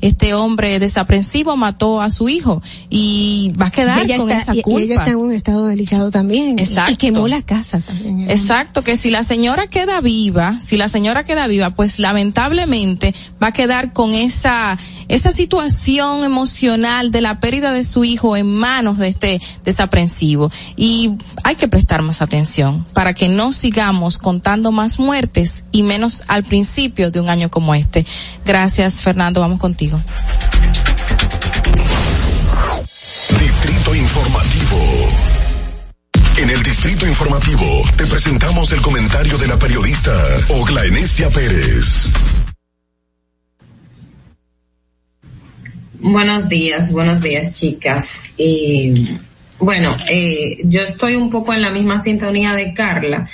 este hombre desaprensivo mató a su hijo y va a quedar ella con está, esa y- culpa. Y ella está en un estado delicado también. Exacto. Y quemó la casa también. Exacto, que si la señora queda viva, si la señora queda viva, pues lamentablemente va a quedar con esa, esa situación emocional de la pérdida de su hijo en manos de este desaprensivo. Y hay que prestar más atención para que no sigamos contando más muertes y menos al principio de un año como este. Gracias, Fernando, vamos contigo. Distrito Informativo. En el Distrito Informativo te presentamos el comentario de la periodista Ogla Enesia Pérez. Buenos días, buenos días, chicas. Eh, bueno, eh, yo estoy un poco en la misma sintonía de Carla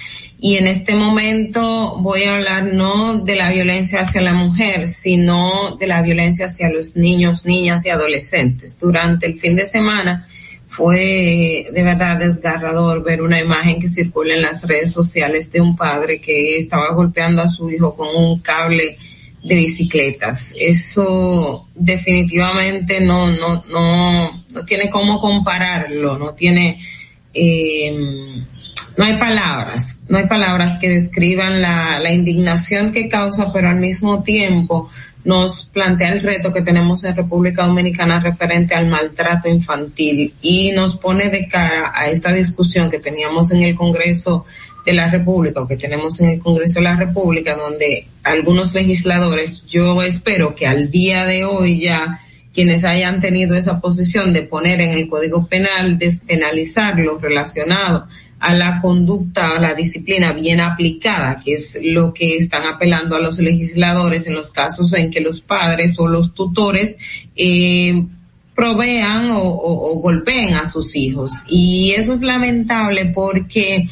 y en este momento voy a hablar no de la violencia hacia la mujer, sino de la violencia hacia los niños, niñas y adolescentes. Durante el fin de semana fue de verdad desgarrador ver una imagen que circula en las redes sociales de un padre que estaba golpeando a su hijo con un cable de bicicletas. Eso definitivamente no, no, no, no tiene cómo compararlo, no tiene, eh, no hay palabras, no hay palabras que describan la, la indignación que causa, pero al mismo tiempo nos plantea el reto que tenemos en República Dominicana referente al maltrato infantil y nos pone de cara a esta discusión que teníamos en el Congreso de la República o que tenemos en el Congreso de la República donde algunos legisladores, yo espero que al día de hoy ya quienes hayan tenido esa posición de poner en el Código Penal, despenalizar lo relacionado a la conducta, a la disciplina bien aplicada, que es lo que están apelando a los legisladores en los casos en que los padres o los tutores eh, provean o, o, golpeen a sus hijos. Y eso es lamentable porque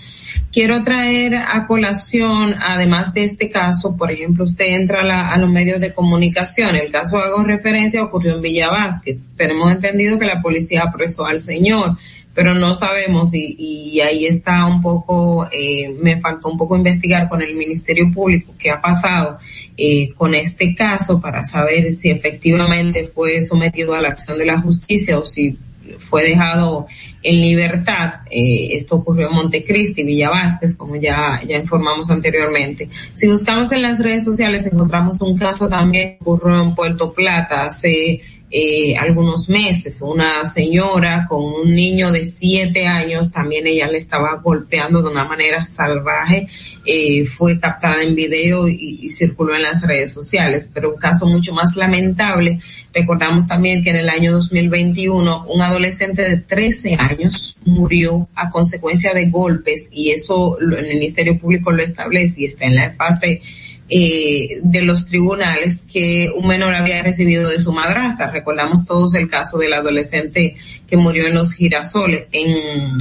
quiero traer a colación, además de este caso, por ejemplo, usted entra a, la, a, los medios de comunicación, el caso hago referencia ocurrió en Villa Vázquez. Tenemos entendido que la policía apresó al señor, pero no sabemos y, y ahí está un poco, eh, me faltó un poco investigar con el Ministerio Público qué ha pasado eh, con este caso para saber si efectivamente fue sometido a la acción de la justicia o si fue dejado en libertad. Eh, esto ocurrió en Montecristi, Villa Vázquez, como ya, ya informamos anteriormente. Si buscamos en las redes sociales, encontramos un caso también que ocurrió en Puerto Plata hace eh, algunos meses. Una señora con un niño de siete años, también ella le estaba golpeando de una manera salvaje, eh, fue captada en video y, y, circuló en las redes sociales. Pero un caso mucho más lamentable, recordamos también que en el año 2021 un adolescente de 13 años murió a consecuencia de golpes y eso el Ministerio Público lo establece y está en la fase eh, de los tribunales que un menor había recibido de su madrastra. Recordamos todos el caso del adolescente que murió en los girasoles, en,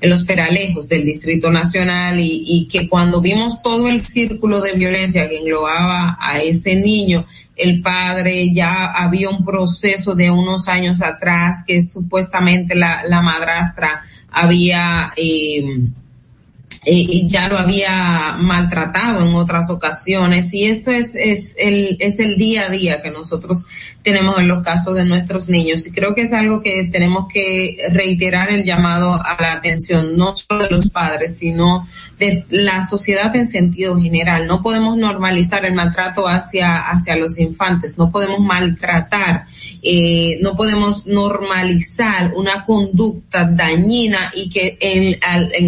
en los peralejos del Distrito Nacional y, y que cuando vimos todo el círculo de violencia que englobaba a ese niño, el padre ya había un proceso de unos años atrás que supuestamente la, la madrastra había eh, y ya lo había maltratado en otras ocasiones. Y esto es, es el, es el día a día que nosotros tenemos en los casos de nuestros niños y creo que es algo que tenemos que reiterar el llamado a la atención no solo de los padres sino de la sociedad en sentido general. No podemos normalizar el maltrato hacia, hacia los infantes, no podemos maltratar, eh, no podemos normalizar una conducta dañina y que en,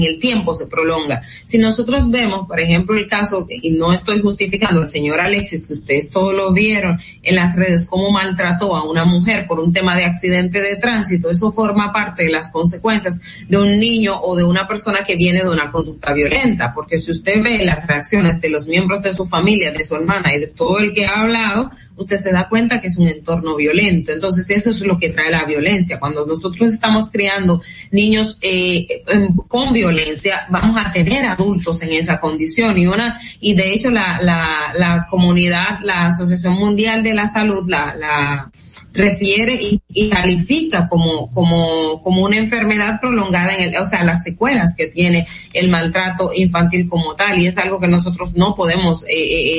el tiempo se prolonga si nosotros vemos, por ejemplo, el caso, y no estoy justificando al señor Alexis, que ustedes todos lo vieron en las redes, cómo maltrató a una mujer por un tema de accidente de tránsito, eso forma parte de las consecuencias de un niño o de una persona que viene de una conducta violenta, porque si usted ve las reacciones de los miembros de su familia, de su hermana y de todo el que ha hablado, usted se da cuenta que es un entorno violento. Entonces eso es lo que trae la violencia. Cuando nosotros estamos criando niños eh, con violencia, vamos a tener adultos en esa condición y una y de hecho la la, la comunidad, la Asociación Mundial de la Salud, la la refiere y, y, califica como, como, como una enfermedad prolongada en el, o sea, las secuelas que tiene el maltrato infantil como tal, y es algo que nosotros no podemos eh,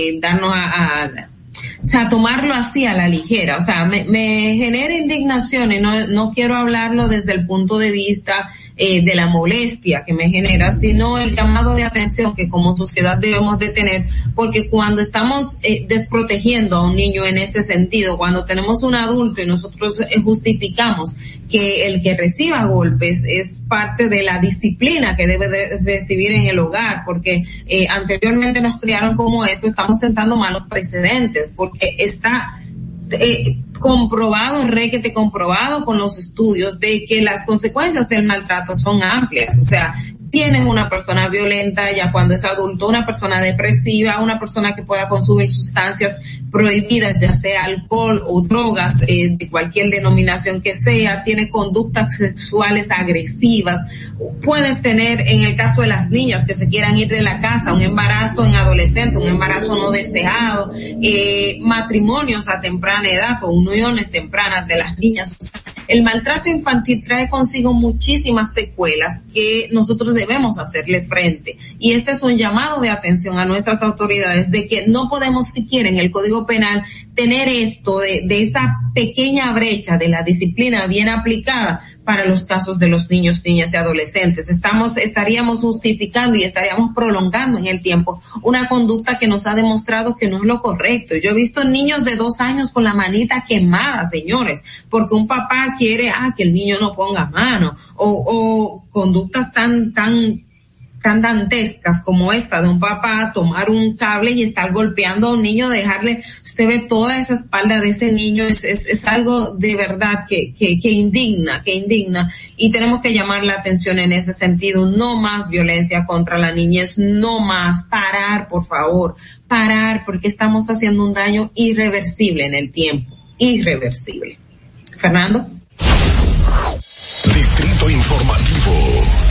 eh, darnos a, a o sea, tomarlo así a la ligera, o sea, me, me genera indignación y no, no quiero hablarlo desde el punto de vista eh, de la molestia que me genera, sino el llamado de atención que como sociedad debemos de tener, porque cuando estamos eh, desprotegiendo a un niño en ese sentido, cuando tenemos un adulto y nosotros eh, justificamos que el que reciba golpes es parte de la disciplina que debe de recibir en el hogar, porque eh, anteriormente nos criaron como esto, estamos sentando malos precedentes, porque está eh, comprobado, requete comprobado con los estudios de que las consecuencias del maltrato son amplias. O sea, tienes una persona violenta ya cuando es adulto, una persona depresiva, una persona que pueda consumir sustancias prohibidas, ya sea alcohol o drogas eh, de cualquier denominación que sea, tiene conductas sexuales agresivas, puede tener, en el caso de las niñas que se quieran ir de la casa, un embarazo en adolescente, un embarazo no deseado, eh, matrimonios a temprana edad o uniones tempranas de las niñas. El maltrato infantil trae consigo muchísimas secuelas que nosotros debemos hacerle frente. Y este es un llamado de atención a nuestras autoridades de que no podemos siquiera en el Código Penal tener esto de, de esa pequeña brecha de la disciplina bien aplicada para los casos de los niños, niñas y adolescentes. Estamos, estaríamos justificando y estaríamos prolongando en el tiempo una conducta que nos ha demostrado que no es lo correcto. Yo he visto niños de dos años con la manita quemada, señores, porque un papá quiere, ah, que el niño no ponga mano, o, o conductas tan, tan tan dantescas como esta de un papá tomar un cable y estar golpeando a un niño, dejarle, usted ve toda esa espalda de ese niño, es, es, es algo de verdad que, que, que indigna, que indigna y tenemos que llamar la atención en ese sentido, no más violencia contra la niñez, no más, parar por favor, parar porque estamos haciendo un daño irreversible en el tiempo, irreversible. Fernando. Distrito Informativo.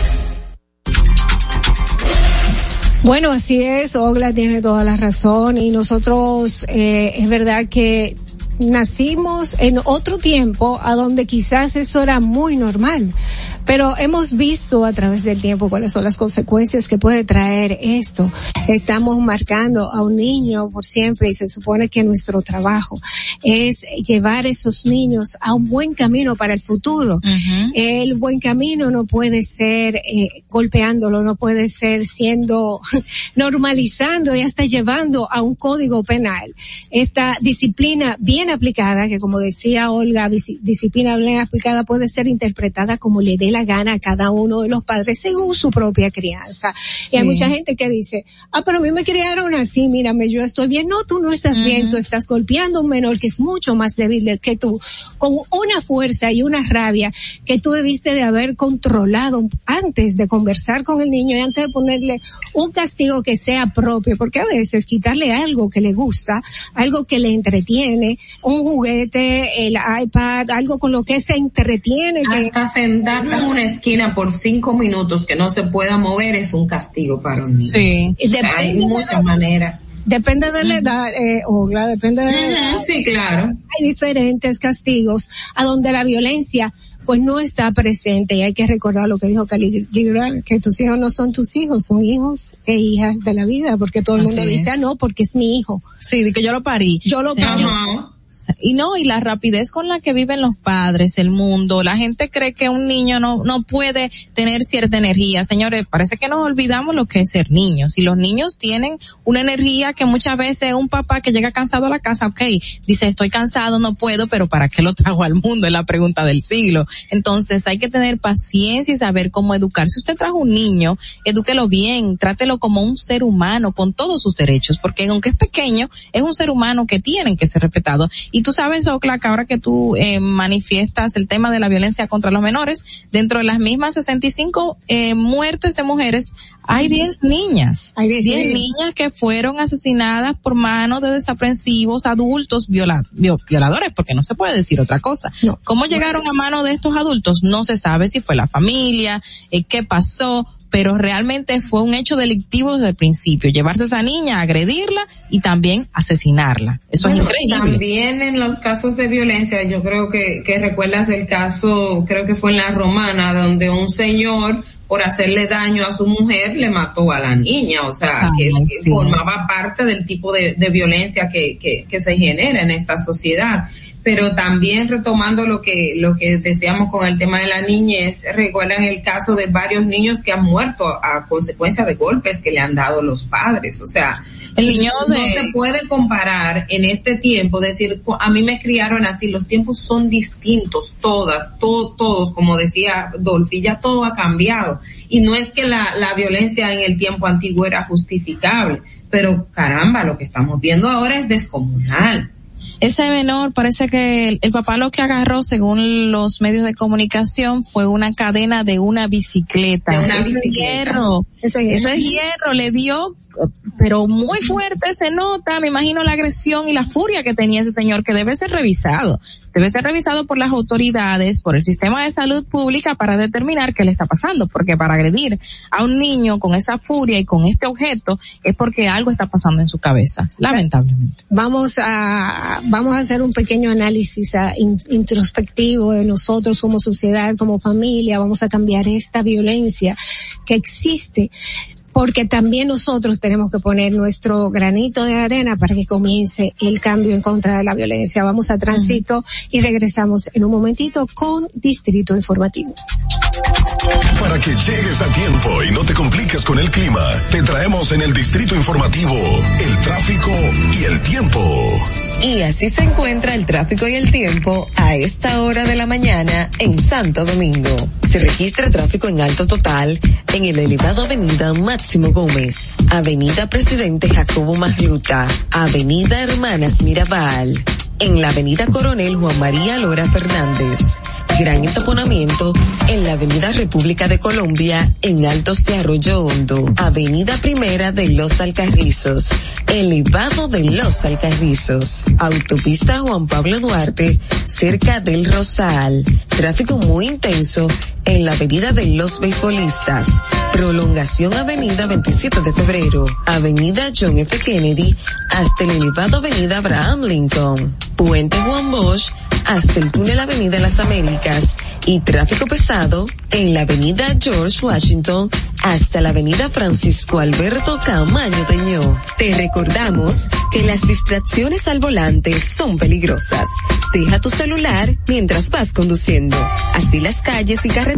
Bueno, así es, Ogla tiene toda la razón y nosotros eh, es verdad que nacimos en otro tiempo a donde quizás eso era muy normal. Pero hemos visto a través del tiempo cuáles son las consecuencias que puede traer esto. Estamos marcando a un niño por siempre y se supone que nuestro trabajo es llevar esos niños a un buen camino para el futuro. El buen camino no puede ser eh, golpeándolo, no puede ser siendo normalizando y hasta llevando a un código penal. Esta disciplina bien aplicada, que como decía Olga, dis- disciplina bien aplicada puede ser interpretada como le dé la gana a cada uno de los padres según su propia crianza. Y hay mucha gente que dice, ah, pero a mí me criaron así, mírame, yo estoy bien. No, tú no estás bien, tú estás golpeando a un menor que es mucho más débil que tú, con una fuerza y una rabia que tú debiste de haber controlado antes de conversar con el niño y antes de ponerle un castigo que sea propio, porque a veces quitarle algo que le gusta, algo que le entretiene, un juguete, el iPad, algo con lo que se entretiene. que- Hasta sentarlo en una esquina por cinco minutos que no se pueda mover es un castigo para un niño. Sí. O sea, hay muchas maneras. Depende de la edad, eh, Ogla, depende de la edad. sí, claro. Hay diferentes castigos a donde la violencia pues no está presente y hay que recordar lo que dijo Cali Gibran, que tus hijos no son tus hijos, son hijos e hijas de la vida, porque todo el Así mundo dice, ah, no, porque es mi hijo. Sí, de que yo lo parí. Yo lo Sí. parí. Y no, y la rapidez con la que viven los padres, el mundo, la gente cree que un niño no, no puede tener cierta energía. Señores, parece que nos olvidamos lo que es ser niños. Y los niños tienen una energía que muchas veces un papá que llega cansado a la casa, ok, dice estoy cansado, no puedo, pero ¿para qué lo trajo al mundo? Es la pregunta del siglo. Entonces hay que tener paciencia y saber cómo educar. Si usted trajo un niño, edúquelo bien, trátelo como un ser humano con todos sus derechos, porque aunque es pequeño, es un ser humano que tienen que ser respetado. Y tú sabes, Ocla, que ahora que tú eh, manifiestas el tema de la violencia contra los menores, dentro de las mismas 65 eh, muertes de mujeres, hay 10 niñas. Hay 10 niñas. que fueron asesinadas por manos de desaprensivos adultos viola- vio- violadores, porque no se puede decir otra cosa. ¿Cómo llegaron a manos de estos adultos? No se sabe si fue la familia, eh, qué pasó, pero realmente fue un hecho delictivo desde el principio, llevarse a esa niña, agredirla y también asesinarla. Eso Bueno, es increíble. También en los casos de violencia, yo creo que, que recuerdas el caso, creo que fue en la romana, donde un señor por hacerle daño a su mujer le mató a la niña, o sea, que, formaba parte del tipo de, de violencia que, que, que se genera en esta sociedad. Pero también retomando lo que, lo que decíamos con el tema de la niñez, recuerdan el caso de varios niños que han muerto a consecuencia de golpes que le han dado los padres, o sea, El niño no se puede comparar en este tiempo, decir, a mí me criaron así, los tiempos son distintos, todas, to- todos, como decía Dolphy, ya todo ha cambiado. Y no es que la, la violencia en el tiempo antiguo era justificable, pero caramba, lo que estamos viendo ahora es descomunal. Ese menor parece que el, el papá lo que agarró, según los medios de comunicación, fue una cadena de una bicicleta. De una Eso es bicicleta. hierro. Eso es Eso es hierro. Le dio, pero muy fuerte se nota. Me imagino la agresión y la furia que tenía ese señor, que debe ser revisado. Debe ser revisado por las autoridades, por el sistema de salud pública para determinar qué le está pasando. Porque para agredir a un niño con esa furia y con este objeto es porque algo está pasando en su cabeza. Lamentablemente. Vamos a, vamos a hacer un pequeño análisis ah, in- introspectivo de nosotros como sociedad, como familia, vamos a cambiar esta violencia que existe porque también nosotros tenemos que poner nuestro granito de arena para que comience el cambio en contra de la violencia. Vamos a tránsito y regresamos en un momentito con Distrito Informativo. Para que llegues a tiempo y no te compliques con el clima, te traemos en el Distrito Informativo el tráfico y el tiempo. Y así se encuentra el tráfico y el tiempo a esta hora de la mañana en Santo Domingo. Se registra tráfico en alto total en el elevado Avenida Máximo Gómez, Avenida Presidente Jacobo Magluta, Avenida Hermanas Mirabal, en la Avenida Coronel Juan María Lora Fernández. Gran entaponamiento en la Avenida República de Colombia en Altos de Arroyo Hondo, Avenida Primera de Los Alcarrizos, Elevado de Los Alcarrizos, Autopista Juan Pablo Duarte, cerca del Rosal, tráfico muy intenso en la Avenida de los Beisbolistas, prolongación Avenida 27 de Febrero, Avenida John F. Kennedy, hasta el elevado Avenida Abraham Lincoln, Puente Juan Bosch, hasta el túnel Avenida Las Américas y tráfico pesado en la Avenida George Washington hasta la Avenida Francisco Alberto Camaño Teñó. Te recordamos que las distracciones al volante son peligrosas. Deja tu celular mientras vas conduciendo. Así las calles y carreteras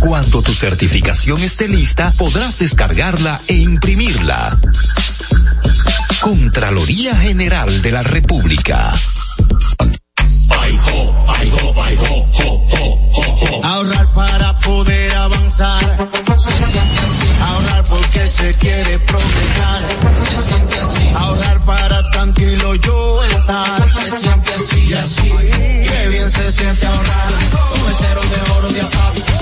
Cuando tu certificación esté lista, podrás descargarla e imprimirla. Contraloría General de la República. Ahorrar para poder avanzar. Se siente así. Ahorrar porque se quiere progresar. Se siente así. Ahorrar para tranquilo yo estar. Se siente así y así. Qué bien se siente ahorrar. El cero de oro de APAP.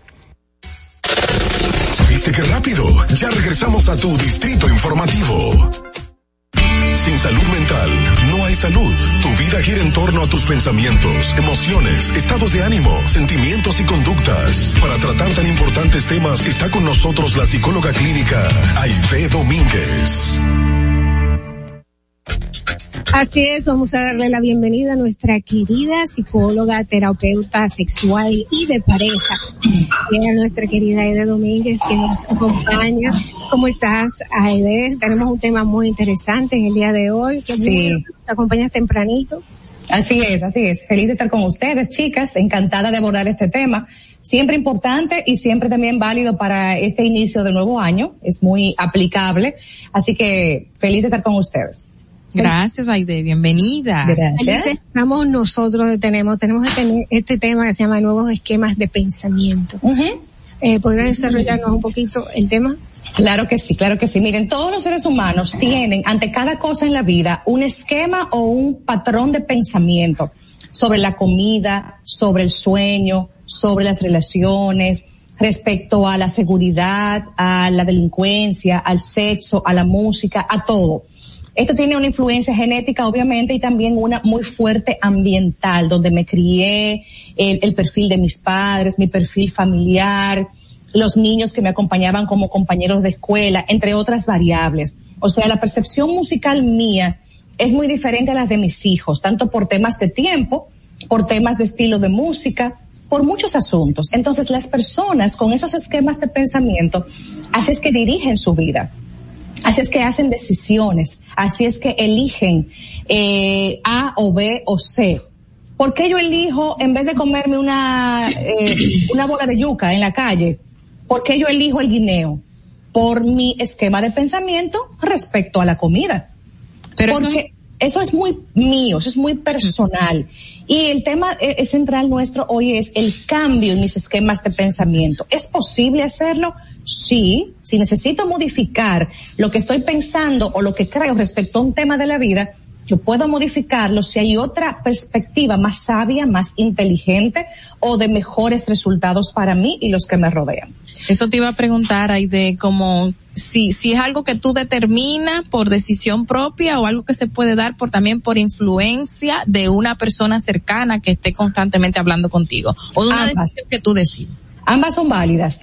¿Viste qué rápido? Ya regresamos a tu distrito informativo. Sin salud mental, no hay salud. Tu vida gira en torno a tus pensamientos, emociones, estados de ánimo, sentimientos y conductas. Para tratar tan importantes temas está con nosotros la psicóloga clínica Aide Domínguez. Así es, vamos a darle la bienvenida a nuestra querida psicóloga, terapeuta sexual y de pareja, que es nuestra querida Aide Domínguez, que nos acompaña. ¿Cómo estás, Aide? Tenemos un tema muy interesante en el día de hoy. Sí. ¿Te acompañas tempranito? Así es, así es. Feliz de estar con ustedes, chicas. Encantada de abordar este tema. Siempre importante y siempre también válido para este inicio de nuevo año. Es muy aplicable. Así que feliz de estar con ustedes. Gracias, Aide. Bienvenida. Gracias. Estamos nosotros, tenemos, tenemos este, este, tema que se llama nuevos esquemas de pensamiento. eh, ¿Podría desarrollarnos un poquito el tema? Claro que sí, claro que sí. Miren, todos los seres humanos tienen ante cada cosa en la vida un esquema o un patrón de pensamiento sobre la comida, sobre el sueño, sobre las relaciones, respecto a la seguridad, a la delincuencia, al sexo, a la música, a todo. Esto tiene una influencia genética, obviamente, y también una muy fuerte ambiental, donde me crié, el, perfil de mis padres, mi perfil familiar, los niños que me acompañaban como compañeros de escuela, entre otras variables. O sea, la percepción musical mía es muy diferente a las de mis hijos, tanto por temas de tiempo, por temas de estilo de música, por muchos asuntos. Entonces, las personas con esos esquemas de pensamiento, así es que dirigen su vida. Así es que hacen decisiones, así es que eligen eh, A o B o C. ¿Por qué yo elijo, en vez de comerme una, eh, una bola de yuca en la calle, por qué yo elijo el guineo? Por mi esquema de pensamiento respecto a la comida. Pero Porque eso... eso es muy mío, eso es muy personal. Y el tema eh, central nuestro hoy es el cambio en mis esquemas de pensamiento. ¿Es posible hacerlo? Sí, si necesito modificar lo que estoy pensando o lo que creo respecto a un tema de la vida, yo puedo modificarlo si hay otra perspectiva más sabia, más inteligente o de mejores resultados para mí y los que me rodean. Eso te iba a preguntar, de como si, si es algo que tú determinas por decisión propia o algo que se puede dar por también por influencia de una persona cercana que esté constantemente hablando contigo o de una Ambas. decisión que tú decides. Ambas son válidas.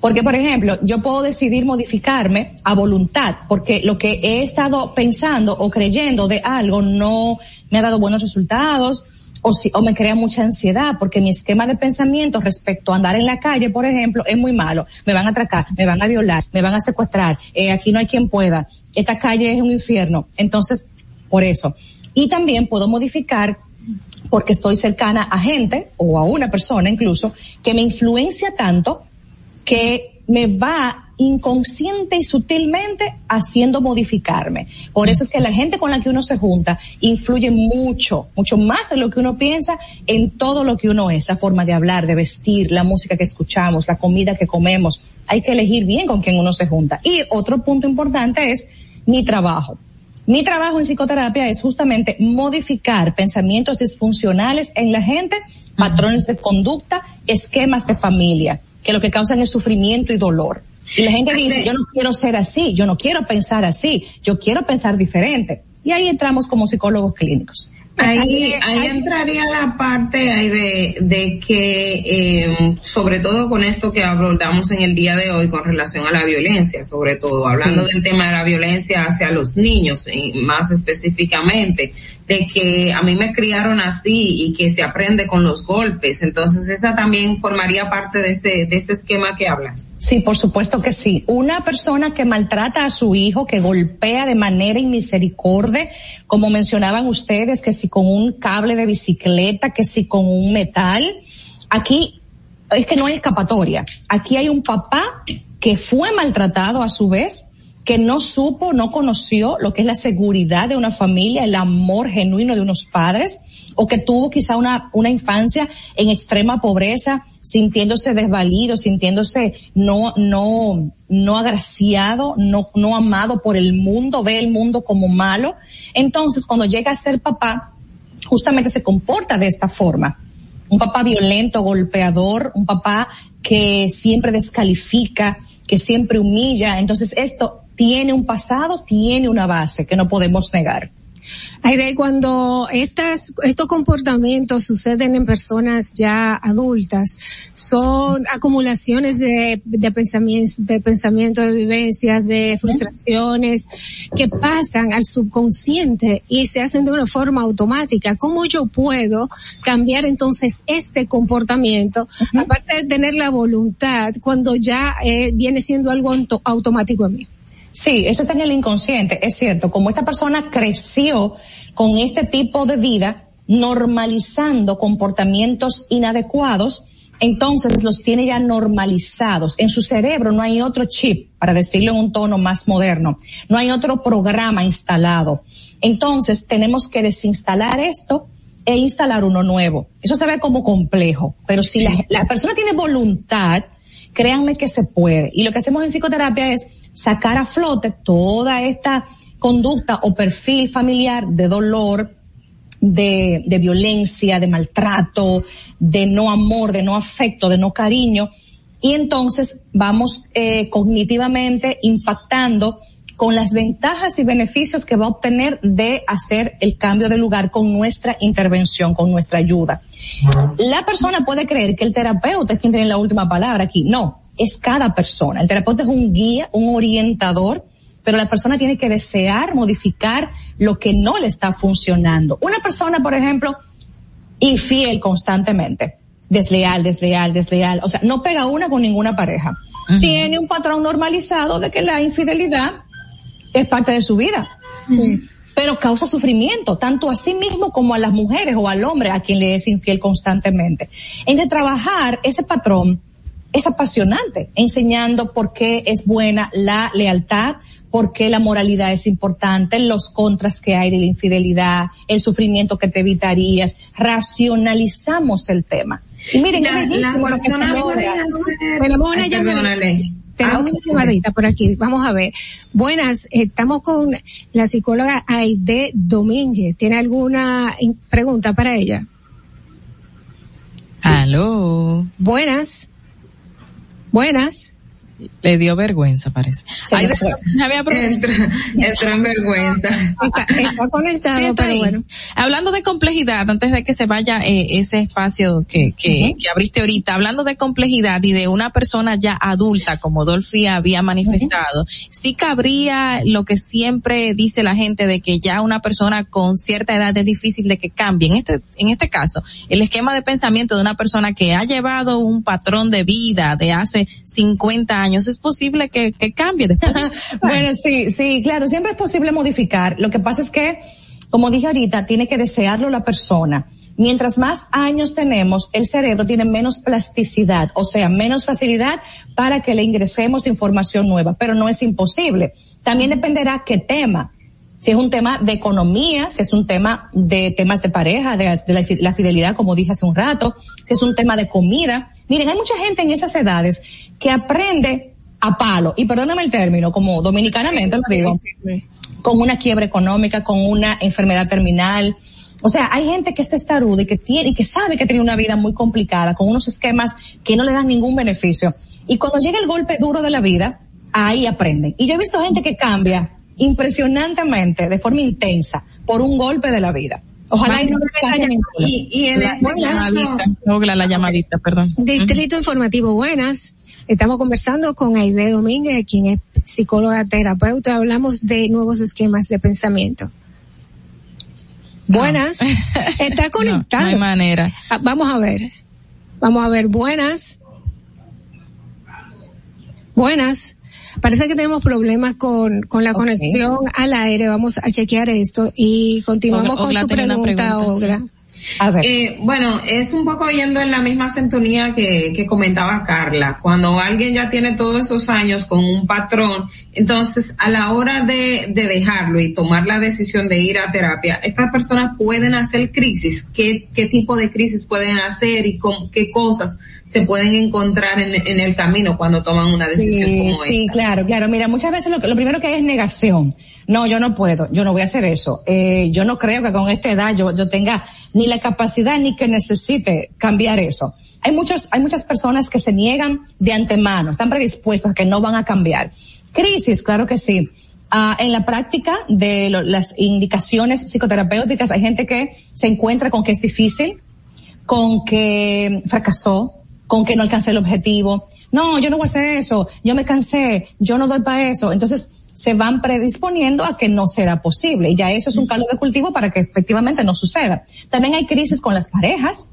Porque, por ejemplo, yo puedo decidir modificarme a voluntad, porque lo que he estado pensando o creyendo de algo no me ha dado buenos resultados, o, si, o me crea mucha ansiedad, porque mi esquema de pensamiento respecto a andar en la calle, por ejemplo, es muy malo. Me van a atracar, me van a violar, me van a secuestrar, eh, aquí no hay quien pueda, esta calle es un infierno. Entonces, por eso. Y también puedo modificar porque estoy cercana a gente o a una persona incluso que me influencia tanto que me va inconsciente y sutilmente haciendo modificarme. Por eso es que la gente con la que uno se junta influye mucho, mucho más de lo que uno piensa en todo lo que uno es, la forma de hablar, de vestir, la música que escuchamos, la comida que comemos. Hay que elegir bien con quién uno se junta. Y otro punto importante es mi trabajo. Mi trabajo en psicoterapia es justamente modificar pensamientos disfuncionales en la gente, patrones de conducta, esquemas de familia que lo que causan es sufrimiento y dolor. Y la gente dice, yo no quiero ser así, yo no quiero pensar así, yo quiero pensar diferente. Y ahí entramos como psicólogos clínicos. Ahí, ahí entraría la parte ahí de, de que, eh, sobre todo con esto que abordamos en el día de hoy con relación a la violencia, sobre todo, hablando del tema de la violencia hacia los niños, más específicamente, de que a mí me criaron así y que se aprende con los golpes. Entonces, esa también formaría parte de ese, de ese esquema que hablas. Sí, por supuesto que sí. Una persona que maltrata a su hijo, que golpea de manera inmisericordia, como mencionaban ustedes, que si con un cable de bicicleta, que si con un metal, aquí es que no hay escapatoria. Aquí hay un papá que fue maltratado a su vez, que no supo, no conoció lo que es la seguridad de una familia, el amor genuino de unos padres, o que tuvo quizá una, una infancia en extrema pobreza, sintiéndose desvalido, sintiéndose no, no, no agraciado, no, no amado por el mundo, ve el mundo como malo. Entonces, cuando llega a ser papá, justamente se comporta de esta forma. Un papá violento, golpeador, un papá que siempre descalifica, que siempre humilla. Entonces, esto tiene un pasado, tiene una base que no podemos negar. De cuando estas, estos comportamientos suceden en personas ya adultas, son acumulaciones de, de pensamientos, de pensamientos, de vivencias, de frustraciones que pasan al subconsciente y se hacen de una forma automática. ¿Cómo yo puedo cambiar entonces este comportamiento, aparte de tener la voluntad, cuando ya eh, viene siendo algo automático en mí? Sí, eso está en el inconsciente, es cierto. Como esta persona creció con este tipo de vida, normalizando comportamientos inadecuados, entonces los tiene ya normalizados. En su cerebro no hay otro chip, para decirlo en un tono más moderno, no hay otro programa instalado. Entonces tenemos que desinstalar esto e instalar uno nuevo. Eso se ve como complejo, pero si la, la persona tiene voluntad, créanme que se puede. Y lo que hacemos en psicoterapia es sacar a flote toda esta conducta o perfil familiar de dolor, de, de, violencia, de maltrato, de no amor, de no afecto, de no cariño. Y entonces vamos eh, cognitivamente impactando con las ventajas y beneficios que va a obtener de hacer el cambio de lugar con nuestra intervención, con nuestra ayuda. La persona puede creer que el terapeuta es quien tiene la última palabra aquí. No, es cada persona. El terapeuta es un guía, un orientador, pero la persona tiene que desear modificar lo que no le está funcionando. Una persona, por ejemplo, infiel constantemente, desleal, desleal, desleal, o sea, no pega una con ninguna pareja. Tiene un patrón normalizado de que la infidelidad es parte de su vida. Pero causa sufrimiento, tanto a sí mismo como a las mujeres o al hombre a quien le es infiel constantemente. Entre trabajar ese patrón, es apasionante, enseñando por qué es buena la lealtad, por qué la moralidad es importante, los contras que hay de la infidelidad, el sufrimiento que te evitarías, racionalizamos el tema. Y miren, la, es bellísimo lo que. Tenemos una llamadita. Tenemos una llamadita por aquí. Vamos a ver. Buenas, estamos con la psicóloga Aide Domínguez. ¿Tiene alguna pregunta para ella? Aló. Buenas. Buenas. Le dio vergüenza, parece. Ay, había entra, entra en vergüenza. Está, está conectado, Sí, pero bueno. Hablando de complejidad, antes de que se vaya eh, ese espacio que, que, que abriste ahorita, hablando de complejidad y de una persona ya adulta, como Dolphy había manifestado, sí cabría lo que siempre dice la gente de que ya una persona con cierta edad es difícil de que cambie. En este, en este caso, el esquema de pensamiento de una persona que ha llevado un patrón de vida de hace 50 años, es posible que, que cambie bueno, sí, sí, claro, siempre es posible modificar. Lo que pasa es que, como dije ahorita, tiene que desearlo la persona. Mientras más años tenemos, el cerebro tiene menos plasticidad, o sea, menos facilidad para que le ingresemos información nueva, pero no es imposible. También dependerá qué tema. Si es un tema de economía, si es un tema de temas de pareja, de, de la, la fidelidad, como dije hace un rato, si es un tema de comida. Miren, hay mucha gente en esas edades que aprende a palo, y perdóname el término, como dominicanamente lo digo, con una quiebra económica, con una enfermedad terminal. O sea, hay gente que está estaruda y que tiene, y que sabe que tiene una vida muy complicada, con unos esquemas que no le dan ningún beneficio. Y cuando llega el golpe duro de la vida, ahí aprenden. Y yo he visto gente que cambia impresionantemente, de forma intensa, por un golpe de la vida. Ojalá y no y, y en La este llamadita, caso, Ogla, la llamadita, perdón. Distrito Informativo, buenas. Estamos conversando con Aide Domínguez, quien es psicóloga terapeuta. Hablamos de nuevos esquemas de pensamiento. Buenas. Está conectado. No hay manera. Ah, Vamos a ver. Vamos a ver. Buenas. Buenas. Parece que tenemos problemas con, con la conexión al aire. Vamos a chequear esto y continuamos con tu una pregunta, pregunta, Ogla. Eh, bueno, es un poco yendo en la misma sintonía que, que comentaba Carla. Cuando alguien ya tiene todos esos años con un patrón, entonces a la hora de, de dejarlo y tomar la decisión de ir a terapia, estas personas pueden hacer crisis. ¿Qué, qué tipo de crisis pueden hacer y con qué cosas se pueden encontrar en, en el camino cuando toman una decisión Sí, como sí, esta? claro, claro. Mira, muchas veces lo, que- lo primero que hay es negación. No, yo no puedo, yo no voy a hacer eso. Eh, yo no creo que con esta edad yo, yo tenga ni la capacidad ni que necesite cambiar eso. Hay muchos, hay muchas personas que se niegan de antemano, están predispuestos a que no van a cambiar. Crisis, claro que sí. Ah, en la práctica de las indicaciones psicoterapéuticas hay gente que se encuentra con que es difícil, con que fracasó, con que no alcancé el objetivo. No, yo no voy a hacer eso, yo me cansé, yo no doy para eso. Entonces se van predisponiendo a que no será posible y ya eso es un caldo de cultivo para que efectivamente no suceda. También hay crisis con las parejas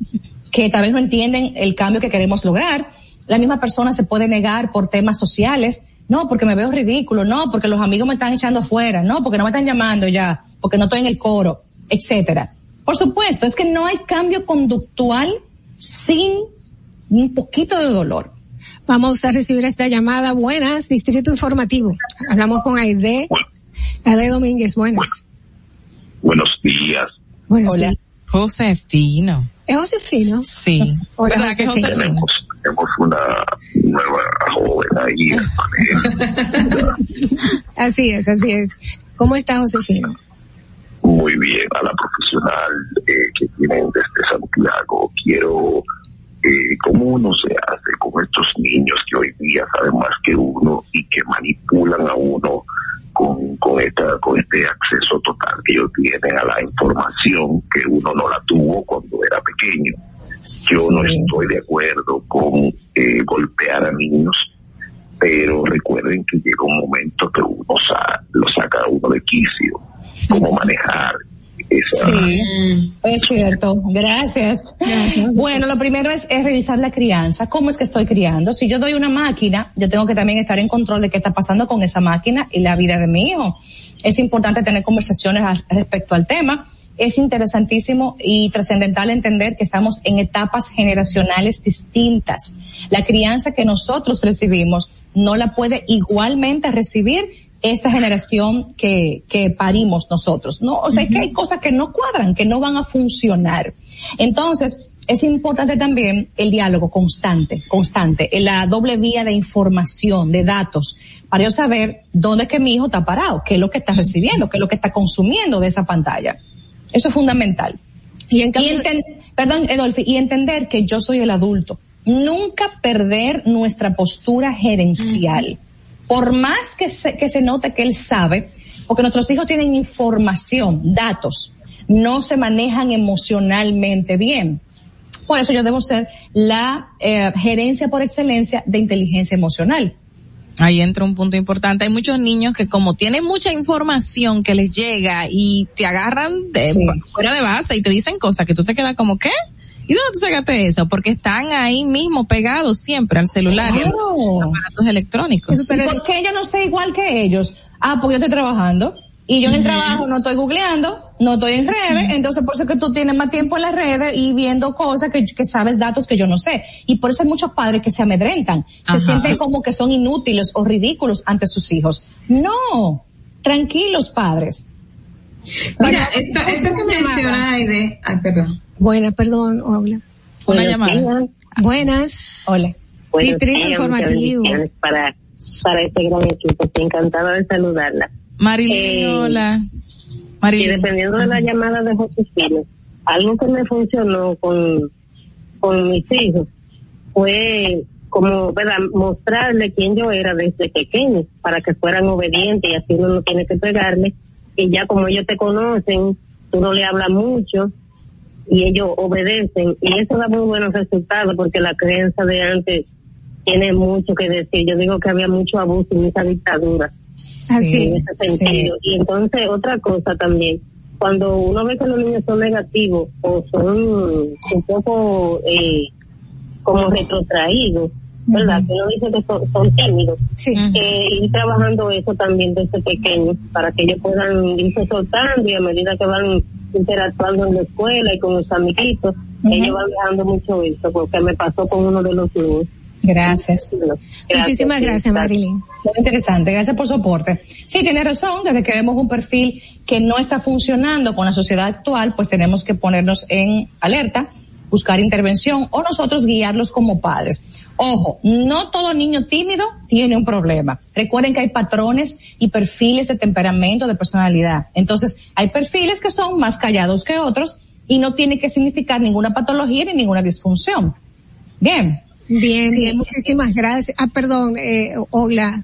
que tal vez no entienden el cambio que queremos lograr. La misma persona se puede negar por temas sociales. No, porque me veo ridículo. No, porque los amigos me están echando afuera. No, porque no me están llamando ya. Porque no estoy en el coro, etcétera. Por supuesto, es que no hay cambio conductual sin un poquito de dolor. Vamos a recibir esta llamada. Buenas, Distrito Informativo. Hablamos con Aide. Aide Domínguez, buenas. Buenos días. Buenos Hola. días. Josefino. ¿Es Josefino? Sí. Hola, ¿Verdad que Josefino. Josefino? Tenemos una nueva joven ahí. Así es, así es. ¿Cómo está Josefino? Muy bien, a la profesional eh, que tienen desde Santiago. Quiero, eh, ¿cómo uno se hace con estos niños que hoy día saben más que uno y que manipulan a uno con, con, esta, con este acceso total que ellos tienen a la información que uno no la tuvo cuando era pequeño? Yo no estoy de acuerdo con eh, golpear a niños, pero recuerden que llega un momento que uno sa- lo saca a uno de quicio, cómo manejar esa... Sí, es cierto. Gracias. Bueno, lo primero es, es revisar la crianza. ¿Cómo es que estoy criando? Si yo doy una máquina, yo tengo que también estar en control de qué está pasando con esa máquina y la vida de mi hijo. Es importante tener conversaciones al- respecto al tema. Es interesantísimo y trascendental entender que estamos en etapas generacionales distintas. La crianza que nosotros recibimos no la puede igualmente recibir esta generación que, que parimos nosotros, ¿no? O sea, que hay cosas que no cuadran, que no van a funcionar. Entonces, es importante también el diálogo constante, constante, en la doble vía de información, de datos, para yo saber dónde es que mi hijo está parado, qué es lo que está recibiendo, qué es lo que está consumiendo de esa pantalla. Eso es fundamental. Y en enten- perdón, Edolfi, y entender que yo soy el adulto. Nunca perder nuestra postura gerencial. Por más que se, que se note que él sabe, porque nuestros hijos tienen información, datos, no se manejan emocionalmente bien. Por eso yo debo ser la eh, gerencia por excelencia de inteligencia emocional. Ahí entra un punto importante. Hay muchos niños que como tienen mucha información que les llega y te agarran de fuera de base y te dicen cosas que tú te quedas como, ¿qué? ¿Y dónde tú sacaste eso? Porque están ahí mismo pegados siempre al celular y a los aparatos electrónicos. ¿Y ¿Por qué yo no sé igual que ellos? Ah, porque yo estoy trabajando. Y yo en el trabajo no estoy googleando, no estoy en redes, entonces por eso es que tú tienes más tiempo en las redes y viendo cosas que, que sabes datos que yo no sé. Y por eso hay muchos padres que se amedrentan, se sienten como que son inútiles o ridículos ante sus hijos. No, tranquilos padres. Mira, esto, esto que menciona Aide, ay, perdón. Buenas, perdón, hola. Una llamada. días. Buenas. Hola. Buenos Distrito días, muchas Informativo. Para, para este gran equipo, estoy encantada de saludarla. Marilyn, Eh, hola. Y Marilyn. dependiendo de la llamada de Josefina, algo que me funcionó con, con mis hijos fue como, ¿verdad? Mostrarle quién yo era desde pequeño para que fueran obedientes y así uno no tiene que pegarle. Y ya como ellos te conocen, tú no le hablas mucho y ellos obedecen y eso da muy buenos resultados porque la creencia de antes tiene mucho que decir. Yo digo que había mucho abuso y mucha dictadura Así en ese sentido. Y entonces otra cosa también, cuando uno ve que los niños son negativos o son un poco eh, como retrotraídos, ¿verdad? Que uno dice que son, son tímidos. Eh, ir trabajando eso también desde pequeños para que ellos puedan irse soltando y a medida que van interactuando en la escuela y con los amiguitos, ellos van dejando mucho eso, porque me pasó con uno de los niños. Gracias. Muchísimas gracias, Marilyn. Muy interesante, gracias por su aporte. Sí, tiene razón, desde que vemos un perfil que no está funcionando con la sociedad actual, pues tenemos que ponernos en alerta, buscar intervención o nosotros guiarlos como padres. Ojo, no todo niño tímido tiene un problema. Recuerden que hay patrones y perfiles de temperamento, de personalidad. Entonces, hay perfiles que son más callados que otros y no tiene que significar ninguna patología ni ninguna disfunción. Bien. Bien, bien, muchísimas gracias. Ah, perdón, eh, Ogla.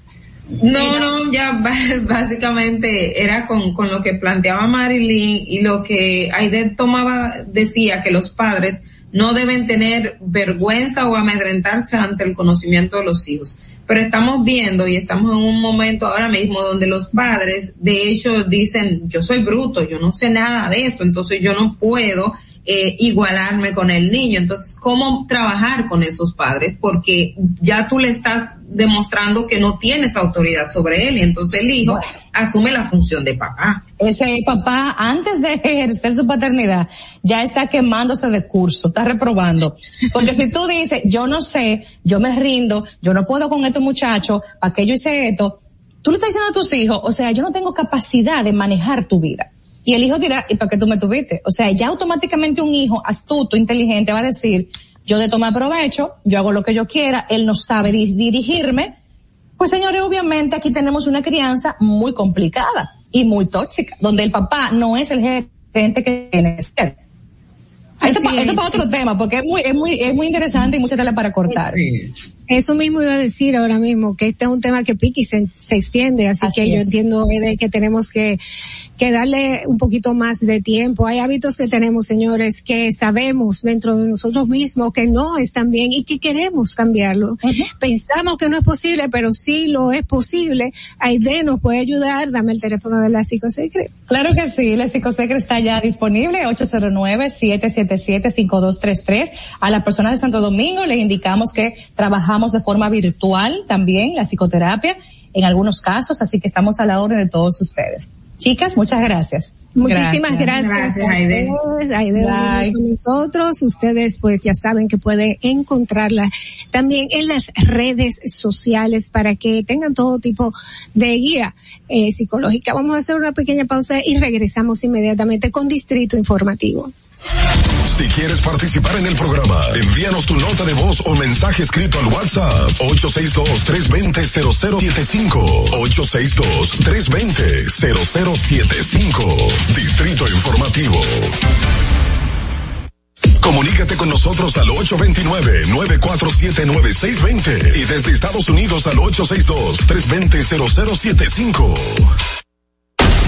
No, no, ya básicamente era con, con lo que planteaba Marilyn y lo que Aide tomaba, decía que los padres no deben tener vergüenza o amedrentarse ante el conocimiento de los hijos. Pero estamos viendo y estamos en un momento ahora mismo donde los padres, de hecho, dicen, yo soy bruto, yo no sé nada de eso, entonces yo no puedo eh, igualarme con el niño. Entonces, ¿cómo trabajar con esos padres? Porque ya tú le estás demostrando que no tienes autoridad sobre él y entonces el hijo asume la función de papá. Ese papá, antes de ejercer su paternidad, ya está quemándose de curso, está reprobando. Porque si tú dices, yo no sé, yo me rindo, yo no puedo con estos muchachos, ¿para qué yo hice esto? Tú le estás diciendo a tus hijos, o sea, yo no tengo capacidad de manejar tu vida. Y el hijo dirá, ¿y para qué tú me tuviste? O sea, ya automáticamente un hijo astuto, inteligente va a decir, yo de tomar provecho, yo hago lo que yo quiera, él no sabe dirigirme. Pues señores, obviamente aquí tenemos una crianza muy complicada y muy tóxica, donde el papá no es el gerente que tiene que ser. Esto es para otro tema, porque es muy, es muy, es muy interesante y mucha tela para cortar. Eso mismo iba a decir ahora mismo, que este es un tema que pique y se, extiende, así, que yo entiendo que tenemos que, que darle un poquito más de tiempo. Hay hábitos que tenemos, señores, que sabemos dentro de nosotros mismos que no están bien y que queremos cambiarlo. Pensamos que no es posible, pero sí lo es posible. Aide nos puede ayudar, dame el teléfono de la psicosecre. Claro que sí, la psicosecre está ya disponible, 809-777-5233. A la persona de Santo Domingo le indicamos que trabajamos de forma virtual también la psicoterapia en algunos casos, así que estamos a la orden de todos ustedes. Chicas, muchas gracias. Muchísimas gracias. Gracias, Aide. Aide con nosotros. Ustedes pues ya saben que pueden encontrarla también en las redes sociales para que tengan todo tipo de guía eh, psicológica. Vamos a hacer una pequeña pausa y regresamos inmediatamente con Distrito Informativo. Si quieres participar en el programa, envíanos tu nota de voz o mensaje escrito al WhatsApp 862-320-0075. 862-320-0075. Distrito Informativo. Comunícate con nosotros al 829-947-9620 y desde Estados Unidos al 862-320-0075.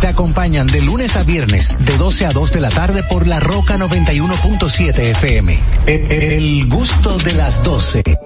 Te acompañan de lunes a viernes, de 12 a 2 de la tarde por La Roca 91.7 FM. El gusto de las 12.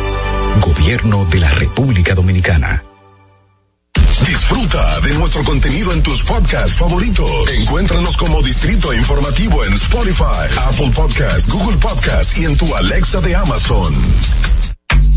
Gobierno de la República Dominicana. Disfruta de nuestro contenido en tus podcasts favoritos. Encuéntranos como Distrito Informativo en Spotify, Apple Podcasts, Google Podcasts y en tu Alexa de Amazon.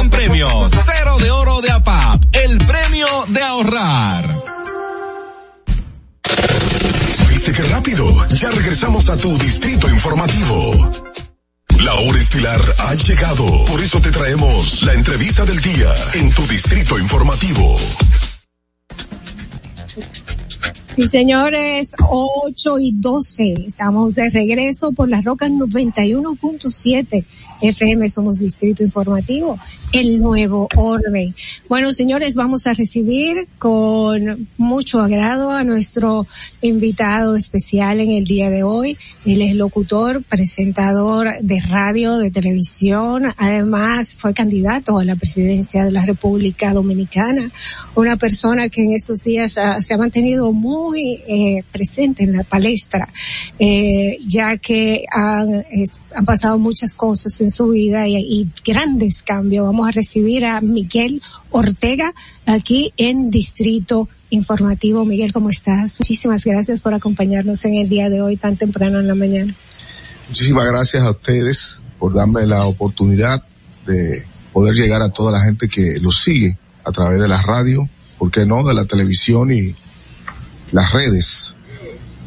en premios. Cero de oro de APAP, el premio de ahorrar. ¿Viste qué rápido? Ya regresamos a tu Distrito Informativo. La hora estilar ha llegado. Por eso te traemos la entrevista del día en tu Distrito Informativo. Sí, señores, 8 y 12. Estamos de regreso por las rocas 91.7 FM. Somos Distrito Informativo, el nuevo orden. Bueno, señores, vamos a recibir con mucho agrado a nuestro invitado especial en el día de hoy. Él es locutor, presentador de radio, de televisión. Además, fue candidato a la presidencia de la República Dominicana. Una persona que en estos días ha- se ha mantenido muy eh, presente en la palestra, eh, ya que han, han pasado muchas cosas en su vida y, grandes cambios. Vamos a recibir a Miguel Ortega aquí en Distrito Informativo. Miguel, ¿cómo estás? Muchísimas gracias por acompañarnos en el día de hoy tan temprano en la mañana. Muchísimas gracias a ustedes por darme la oportunidad de poder llegar a toda la gente que los sigue a través de la radio, ¿por qué no? De la televisión y las redes.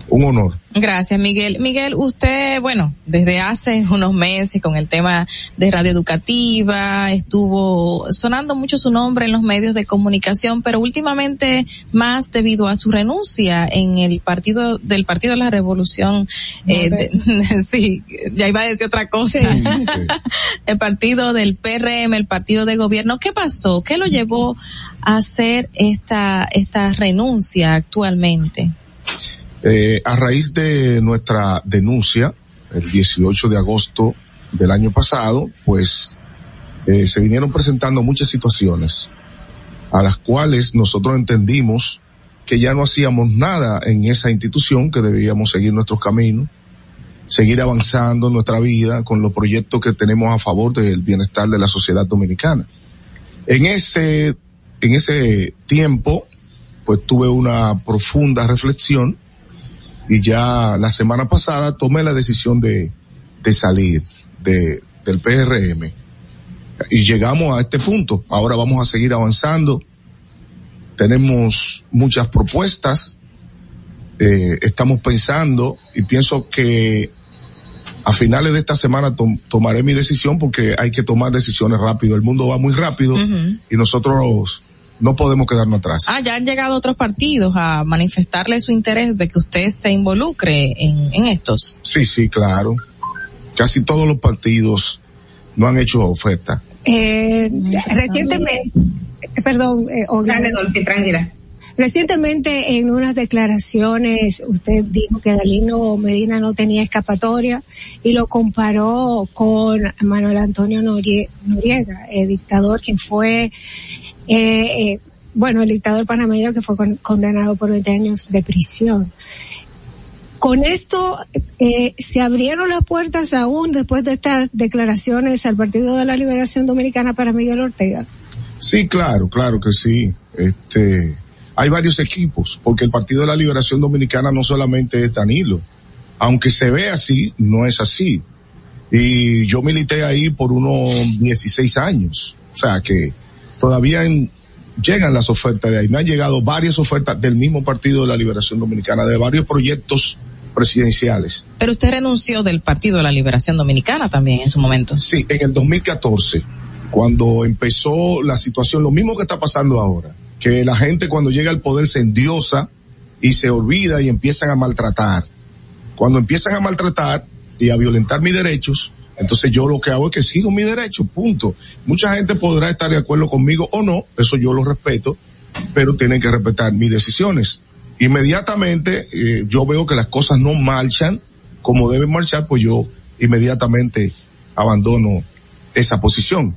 Un honor. Gracias, Miguel. Miguel, usted, bueno, desde hace unos meses con el tema de radio educativa, estuvo sonando mucho su nombre en los medios de comunicación, pero últimamente más debido a su renuncia en el partido del Partido de la Revolución, eh, de- sí, ya iba a decir otra cosa. el partido del PRM, el partido de gobierno. ¿Qué pasó? ¿Qué lo llevó a hacer esta, esta renuncia actualmente? Eh, a raíz de nuestra denuncia, el 18 de agosto del año pasado, pues eh, se vinieron presentando muchas situaciones a las cuales nosotros entendimos que ya no hacíamos nada en esa institución, que debíamos seguir nuestros caminos, seguir avanzando en nuestra vida con los proyectos que tenemos a favor del bienestar de la sociedad dominicana. En ese, en ese tiempo, pues tuve una profunda reflexión y ya la semana pasada tomé la decisión de, de salir de, del PRM. Y llegamos a este punto. Ahora vamos a seguir avanzando. Tenemos muchas propuestas. Eh, estamos pensando y pienso que a finales de esta semana tom- tomaré mi decisión porque hay que tomar decisiones rápido. El mundo va muy rápido y nosotros no podemos quedarnos atrás. Ah, ya han llegado otros partidos a manifestarle su interés de que usted se involucre en, en estos. Sí, sí, claro. Casi todos los partidos no han hecho oferta. Eh, recientemente, perdón, eh, Olga. Dale, Dolphy, tranquila. Recientemente en unas declaraciones usted dijo que Dalino Medina no tenía escapatoria y lo comparó con Manuel Antonio Norie- Noriega, el dictador quien fue, eh, eh, bueno, el dictador panameño que fue con- condenado por 20 años de prisión. Con esto, eh, se abrieron las puertas aún después de estas declaraciones al Partido de la Liberación Dominicana para Miguel Ortega. Sí, claro, claro que sí. Este, hay varios equipos, porque el Partido de la Liberación Dominicana no solamente es Danilo. Aunque se ve así, no es así. Y yo milité ahí por unos 16 años. O sea que todavía en- llegan las ofertas de ahí. Me han llegado varias ofertas del mismo Partido de la Liberación Dominicana, de varios proyectos presidenciales. Pero usted renunció del Partido de la Liberación Dominicana también en su momento. Sí, en el 2014, cuando empezó la situación, lo mismo que está pasando ahora, que la gente cuando llega al poder se endiosa y se olvida y empiezan a maltratar. Cuando empiezan a maltratar y a violentar mis derechos, entonces yo lo que hago es que sigo mi derecho, punto. Mucha gente podrá estar de acuerdo conmigo o no, eso yo lo respeto, pero tienen que respetar mis decisiones. Inmediatamente eh, yo veo que las cosas no marchan como deben marchar, pues yo inmediatamente abandono esa posición.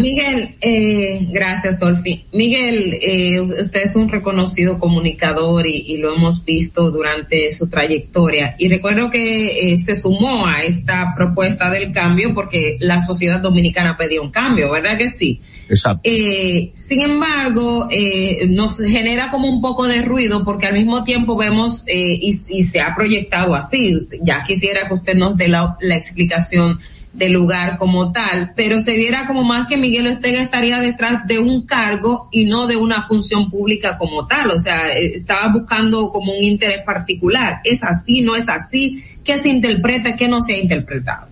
Miguel, eh, gracias, Dolphy. Miguel, eh, usted es un reconocido comunicador y, y lo hemos visto durante su trayectoria. Y recuerdo que eh, se sumó a esta propuesta del cambio porque la sociedad dominicana pedía un cambio, ¿verdad que sí? Exacto. Eh, sin embargo, eh, nos genera como un poco de ruido porque al mismo tiempo vemos eh, y, y se ha proyectado así. Usted- Ya quisiera que usted nos dé la, la explicación del lugar como tal, pero se viera como más que Miguel Ortega estaría detrás de un cargo y no de una función pública como tal. O sea, eh, estaba buscando como un interés particular. ¿Es así? ¿No es así? ¿Qué se interpreta? ¿Qué no se ha interpretado?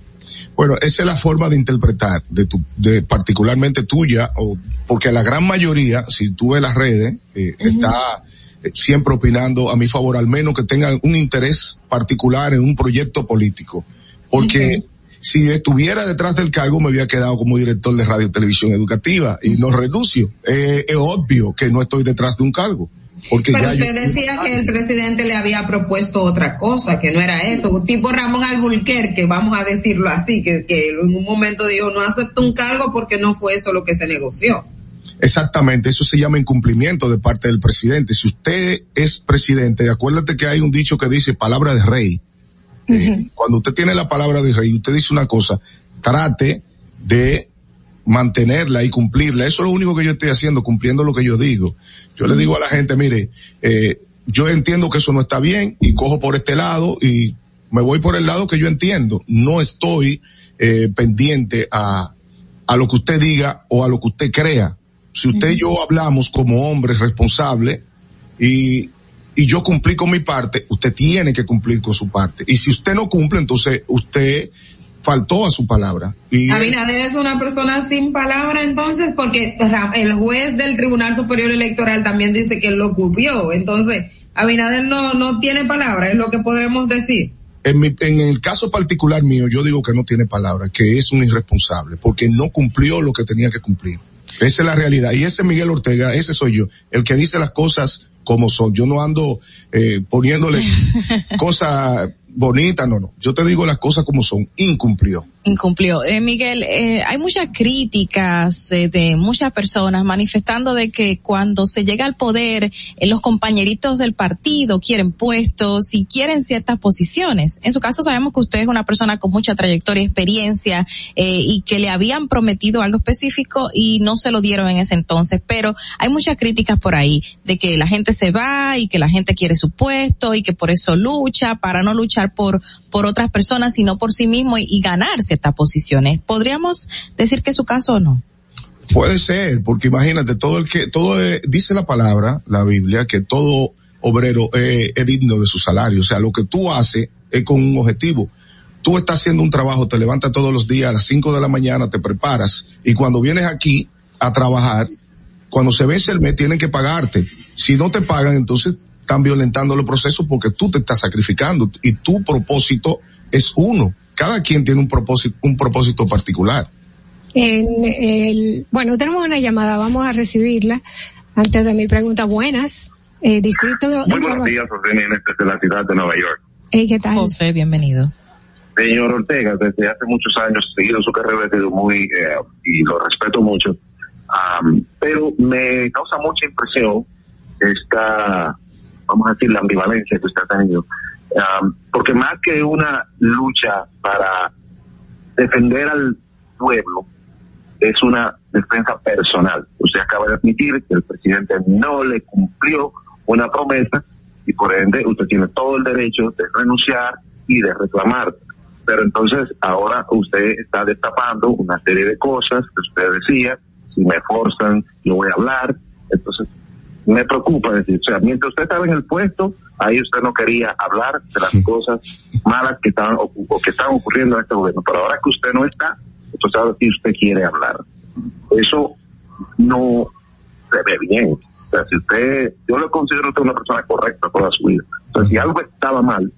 Bueno, esa es la forma de interpretar, de tu, de particularmente tuya, o porque la gran mayoría, si tú ves las redes, eh, está eh, siempre opinando a mi favor, al menos que tengan un interés particular en un proyecto político. Porque si estuviera detrás del cargo me había quedado como director de radio y televisión educativa y no renuncio. Eh, es obvio que no estoy detrás de un cargo. Porque Pero yo- usted decía que el presidente le había propuesto otra cosa, que no era eso, un tipo Ramón Alburquerque, vamos a decirlo así, que, que en un momento dijo no acepto un cargo porque no fue eso lo que se negoció. Exactamente, eso se llama incumplimiento de parte del presidente. Si usted es presidente, acuérdate que hay un dicho que dice palabra de rey. Eh, cuando usted tiene la palabra de rey y usted dice una cosa, trate de mantenerla y cumplirla. Eso es lo único que yo estoy haciendo, cumpliendo lo que yo digo. Yo le digo a la gente, mire, eh, yo entiendo que eso no está bien y cojo por este lado y me voy por el lado que yo entiendo. No estoy eh, pendiente a, a lo que usted diga o a lo que usted crea. Si usted y yo hablamos como hombres responsables y, y yo cumplí con mi parte, usted tiene que cumplir con su parte. Y si usted no cumple, entonces usted faltó a su palabra. Y Abinader es una persona sin palabra entonces, porque el juez del Tribunal Superior Electoral también dice que él lo cubrió. Entonces, Abinader no, no tiene palabra, es lo que podemos decir. en, mi- en el caso particular mío, yo digo que no tiene palabra, que es un irresponsable, porque no cumplió lo que tenía que cumplir. Esa es la realidad. Y ese Miguel Ortega, ese soy yo, el que dice las cosas como son. Yo no ando eh, poniéndole cosas bonitas, no, no. Yo te digo las cosas como son. Incumplió. Incumplió. Eh, Miguel, eh, hay muchas críticas eh, de muchas personas manifestando de que cuando se llega al poder, eh, los compañeritos del partido quieren puestos y quieren ciertas posiciones. En su caso sabemos que usted es una persona con mucha trayectoria y experiencia eh, y que le habían prometido algo específico y no se lo dieron en ese entonces, pero hay muchas críticas por ahí de que la gente se va y que la gente quiere su puesto y que por eso lucha para no luchar por por otras personas sino por sí mismo y, y ganarse ciertas posiciones. ¿Podríamos decir que es su caso o no? Puede ser, porque imagínate, todo el que, todo eh, dice la palabra, la Biblia, que todo obrero eh, es digno de su salario. O sea, lo que tú haces es con un objetivo. Tú estás haciendo un trabajo, te levantas todos los días a las 5 de la mañana, te preparas y cuando vienes aquí a trabajar, cuando se vence el mes tienen que pagarte. Si no te pagan, entonces están violentando los procesos porque tú te estás sacrificando y tu propósito es uno. Cada quien tiene un propósito, un propósito particular. En el, bueno, tenemos una llamada, vamos a recibirla. Antes de mi pregunta, buenas. Eh, distrito Muy buenos días, José Jiménez, desde la ciudad de Nueva York. Hey, ¿Qué tal? José, bienvenido. Señor Ortega, desde hace muchos años he seguido su carrera, he sido muy, eh, y lo respeto mucho, um, pero me causa mucha impresión esta, vamos a decir, la ambivalencia que usted ha tenido, um, porque más que una lucha para defender al pueblo, es una defensa personal. Usted acaba de admitir que el presidente no le cumplió una promesa y por ende usted tiene todo el derecho de renunciar y de reclamar. Pero entonces ahora usted está destapando una serie de cosas que usted decía, si me forzan, yo voy a hablar. Entonces me preocupa decir, o sea, mientras usted estaba en el puesto, ahí usted no quería hablar de las cosas malas que estaban o que están ocurriendo en este gobierno. Pero ahora que usted no está, entonces ahora sí usted quiere hablar. Eso no se ve bien. O sea, si usted, yo lo considero usted una persona correcta toda su vida. Entonces, si algo estaba mal,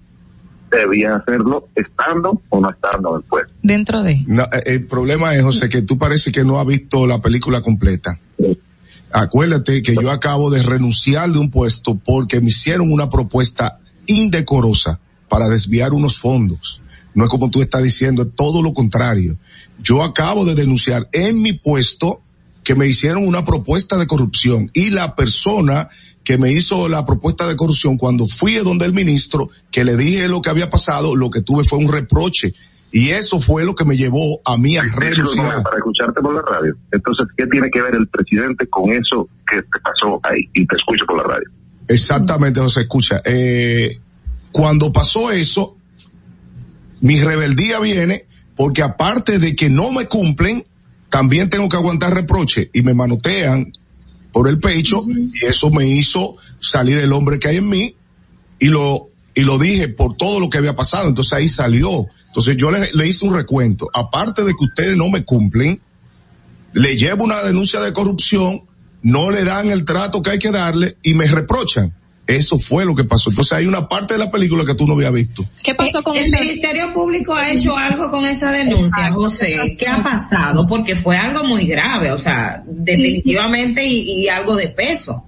debía hacerlo estando o no estando en el puesto. Dentro de. No, eh, el problema es, José, que tú parece que no has visto la película completa. Acuérdate que yo acabo de renunciar de un puesto porque me hicieron una propuesta indecorosa para desviar unos fondos. No es como tú estás diciendo, es todo lo contrario. Yo acabo de denunciar en mi puesto que me hicieron una propuesta de corrupción y la persona que me hizo la propuesta de corrupción cuando fui a donde el ministro, que le dije lo que había pasado, lo que tuve fue un reproche. Y eso fue lo que me llevó a mí a renunciar. Para escucharte por la radio. Entonces, ¿qué tiene que ver el presidente con eso que te pasó ahí? Y te escucho por la radio. Exactamente, José, escucha. Eh, cuando pasó eso, mi rebeldía viene porque aparte de que no me cumplen, también tengo que aguantar reproche y me manotean por el pecho y eso me hizo salir el hombre que hay en mí y lo y lo dije por todo lo que había pasado, entonces ahí salió. Entonces yo le, le hice un recuento. Aparte de que ustedes no me cumplen, le llevo una denuncia de corrupción, no le dan el trato que hay que darle y me reprochan. Eso fue lo que pasó. Entonces hay una parte de la película que tú no habías visto. ¿Qué pasó con el esa- Ministerio Público ha hecho algo con esa denuncia, Exacto. José? ¿Qué ha pasado? Porque fue algo muy grave, o sea, definitivamente y, y algo de peso.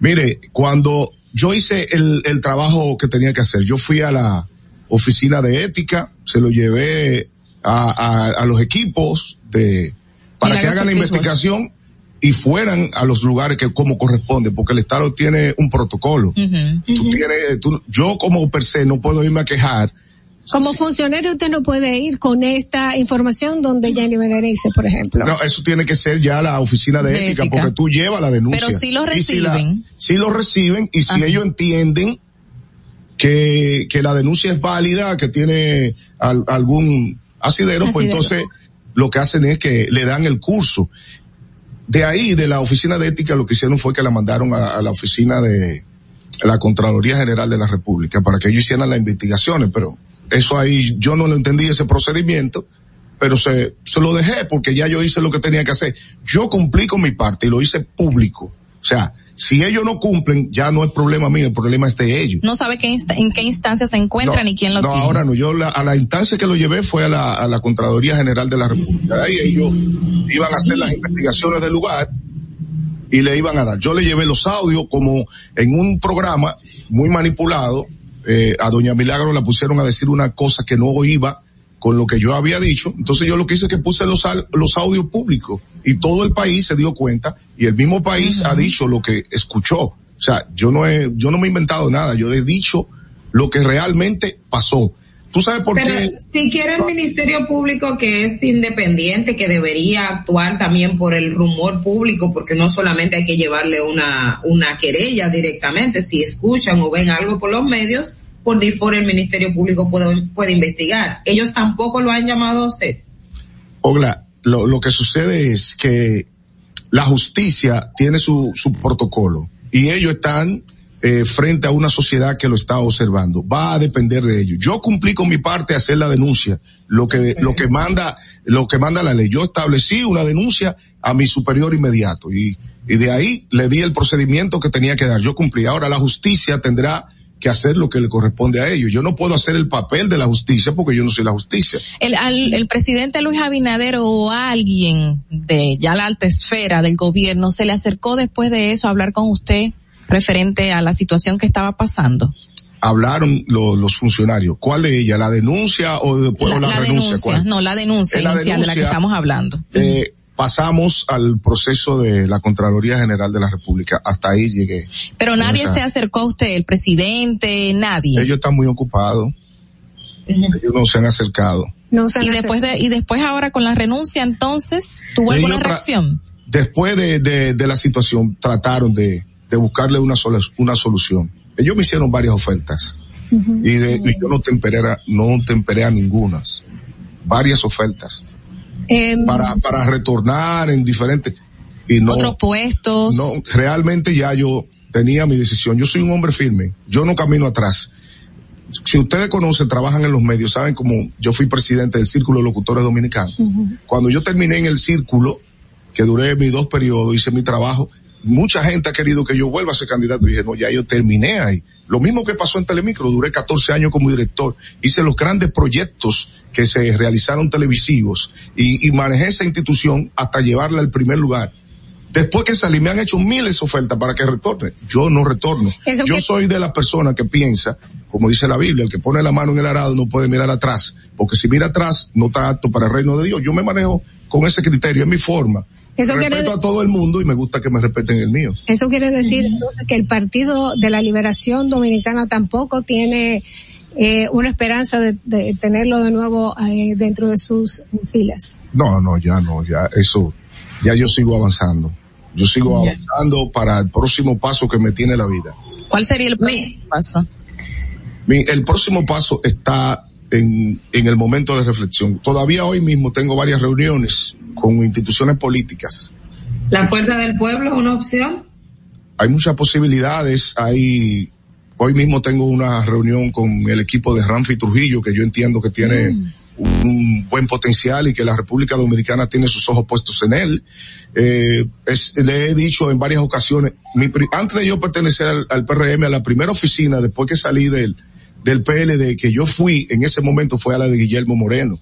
Mire, cuando yo hice el, el trabajo que tenía que hacer, yo fui a la oficina de ética, se lo llevé a, a, a los equipos de, para que hagan la investigación y fueran a los lugares que como corresponde, porque el Estado tiene un protocolo. Tú tienes, tú, yo como per se no puedo irme a quejar. Como funcionario usted no puede ir con esta información donde Jenny Benedice, por ejemplo. No, eso tiene que ser ya la oficina de, De ética, ética. porque tú llevas la denuncia. Pero sí lo Y si la- reciben. sí lo reciben y si Ajá. ellos entienden que, que la denuncia es válida, que tiene al- algún asidero, pues entonces lo que hacen es que le dan el curso. De ahí, de la oficina de ética, lo que hicieron fue que la mandaron a, a la oficina de la Contraloría General de la República para que ellos hicieran las investigaciones, pero eso ahí yo no lo entendí ese procedimiento, pero se, se lo dejé porque ya yo hice lo que tenía que hacer. Yo cumplí con mi parte y lo hice público. O sea, si ellos no cumplen, ya no es problema mío, el problema es de ellos. No sabe qué en qué instancia se encuentra No, ni quién lo no, tiene. ahora no. Yo la- a la instancia que lo llevé fue a la, a la Contraloría General de la República. Ahí ellos iban a hacer las investigaciones del lugar y le iban a dar. Yo le llevé los audios como en un programa muy manipulado. eh, a doña Milagro la pusieron a decir una cosa que no iba con lo que yo había dicho. Entonces yo lo que hice es que puse los, los audios públicos y todo el país se dio cuenta y el mismo país ha dicho lo que escuchó. O sea, yo no he, yo no me he inventado nada. Yo le he dicho lo que realmente pasó. ¿Tú sabes por Pero qué? si quiere el Ministerio Público que es independiente, que debería actuar también por el rumor público, porque no solamente hay que llevarle una, una querella directamente, si escuchan o ven algo por los medios, por default el Ministerio Público puede, puede investigar. Ellos tampoco lo han llamado a usted. Ogla, lo, lo que sucede es que la justicia tiene su, su protocolo y ellos están eh, frente a una sociedad que lo está observando. Va a depender de ellos. Yo cumplí con mi parte hacer la denuncia, lo que, lo que manda, lo que manda la ley. Yo establecí una denuncia a mi superior inmediato y, y de ahí le di el procedimiento que tenía que dar. Yo cumplí. Ahora la justicia tendrá que hacer lo que le corresponde a ellos. Yo no puedo hacer el papel de la justicia porque yo no soy la justicia. El, al, el presidente Luis Abinader o alguien de ya la alta esfera del gobierno se le acercó después de eso a hablar con usted referente a la situación que estaba pasando. Hablaron lo, los funcionarios. ¿Cuál de ella? ¿La denuncia o después La, la, la renuncia? denuncia, ¿Cuál? no, la denuncia inicial de la que denuncia, estamos hablando. Eh, pasamos al proceso de la Contraloría General de la República. Hasta ahí llegué. Pero nadie esa- se acercó a usted, el presidente, nadie. Ellos están muy ocupados. Ellos no se han acercado. y después de, y después ahora con la renuncia, entonces, tuvo alguna Ellos reacción. Después de, de, de la situación, trataron de, de buscarle una, sola, una solución. Ellos me hicieron varias ofertas. Y, de, y yo no temperé, a- no temperé a ninguna. Varias ofertas. Em, Para, para retornar en diferentes. Y no, Otros puestos. no, realmente ya yo tenía mi decisión. Yo soy un hombre firme. Yo no camino atrás. Si ustedes conocen, trabajan en los medios, saben como yo fui presidente del Círculo de Locutores Dominicanos. Cuando yo terminé en el círculo, que duré mis dos periodos, hice mi trabajo, mucha gente ha querido que yo vuelva a ser candidato. Y dije, no, ya yo terminé ahí. Lo mismo que pasó en Telemicro, duré 14 años como director, hice los grandes proyectos que se realizaron televisivos y, y manejé esa institución hasta llevarla al primer lugar. Después que salí, me han hecho miles de ofertas para que retorne. Yo no retorno. Eso Yo que- soy de la persona que piensa, como dice la Biblia, el que pone la mano en el arado no puede mirar atrás, porque si mira atrás no está apto para el reino de Dios. Yo me manejo con ese criterio, es mi forma. Eso quiere Respeto de- a todo el mundo y me gusta que me respeten el mío. Eso quiere decir entonces que el Partido de la Liberación Dominicana tampoco tiene eh, una esperanza de, de tenerlo de nuevo eh, dentro de sus filas. No, no, ya no, ya eso, ya yo sigo avanzando. Yo sigo avanzando para el próximo paso que me tiene la vida. ¿Cuál sería el próximo paso? Mi- el próximo paso está en, en el momento de reflexión. Todavía hoy mismo tengo varias reuniones con instituciones políticas. ¿La fuerza del pueblo es una opción? Hay muchas posibilidades. Hay, hoy mismo tengo una reunión con el equipo de Ramfi Trujillo que yo entiendo que tiene un buen potencial y que la República Dominicana tiene sus ojos puestos en él. Eh, es- le he dicho en varias ocasiones, mi antes de yo pertenecer al, al PRM, a la primera oficina, después que salí del, del PLD, que yo fui en ese momento fue a la de Guillermo Moreno,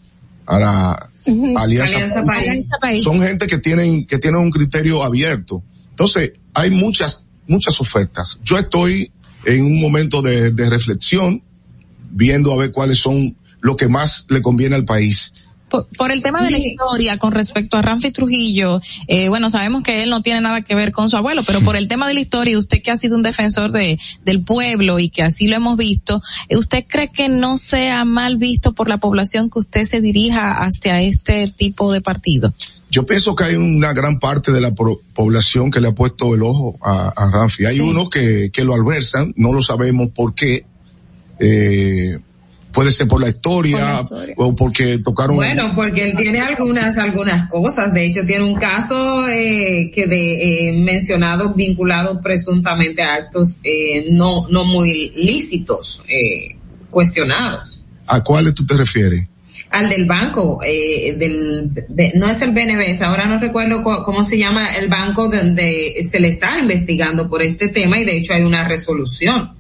a la Ujú. Alianza, Alianza País. País. Alianza País. Son gente que tienen, que tienen un criterio abierto. Entonces, hay muchas, muchas ofertas. Yo estoy en un momento de, de reflexión, viendo a ver cuáles son lo que más le conviene al país. Por, por el tema de la historia con respecto a Ramfi Trujillo, eh, bueno, sabemos que él no tiene nada que ver con su abuelo, pero por el tema de la historia, y usted que ha sido un defensor de, del pueblo y que así lo hemos visto, eh, ¿usted cree que no sea mal visto por la población que usted se dirija hacia este tipo de partido? Yo pienso que hay una gran parte de la pro- población que le ha puesto el ojo a, a Ramfi. Hay unos que, que lo alversan, no lo sabemos por qué. Eh, puede ser por la historia, o porque tocaron Bueno, porque él tiene algunas algunas cosas. De hecho, tiene un caso eh, que de eh, mencionado vinculado presuntamente a actos eh, no no muy lícitos, eh, cuestionados. ¿A cuáles tú te refieres? Al del banco, eh, del de- no es el BNB, ahora no recuerdo co- cómo se llama el banco donde se le está investigando por este tema y de hecho hay una resolución.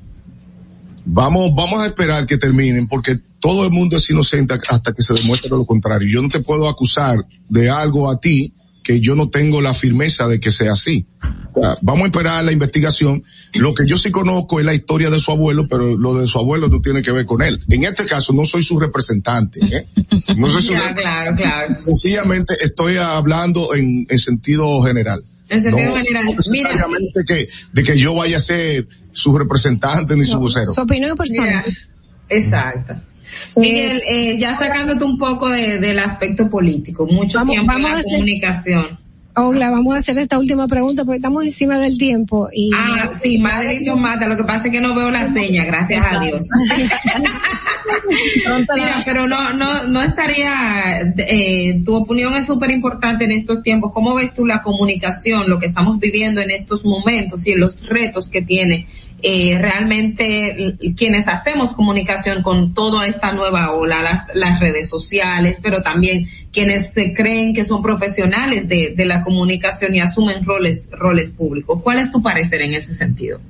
Vamos, vamos a esperar que terminen porque todo el mundo es inocente hasta que se demuestre lo contrario. Yo no te puedo acusar de algo a ti que yo no tengo la firmeza de que sea así. O sea, Vamos a esperar la investigación. Lo que yo sí conozco es la historia de su abuelo, pero lo de su abuelo no tiene que ver con él. En este caso no soy su representante. ¿eh? No soy su Ya, claro, claro. Sencillamente estoy hablando en, en sentido general. En sentido No- general, no mira, necesariamente que, de que yo vaya a ser su representante ni su vocero. Su opinión personal. Mira, exacto. Miguel, eh, ya sacándote un poco de- del aspecto político, mucho Vamos- tiempo vamos en la comunicación. Hola, vamos a hacer esta última pregunta porque estamos encima del tiempo. Y ah, sí, Madrid nos mata. Lo que pasa es que no veo la seña, gracias a Dios. Mira, pero no, no, no estaría, eh, tu opinión es súper importante en estos tiempos. ¿Cómo ves tú la comunicación, lo que estamos viviendo en estos momentos y los retos que tiene eh, realmente quienes hacemos comunicación con toda esta nueva ola, las, las, redes sociales, pero también quienes se creen que son profesionales de, de la comunicación y asumen roles, roles públicos. ¿Cuál es tu parecer en ese sentido?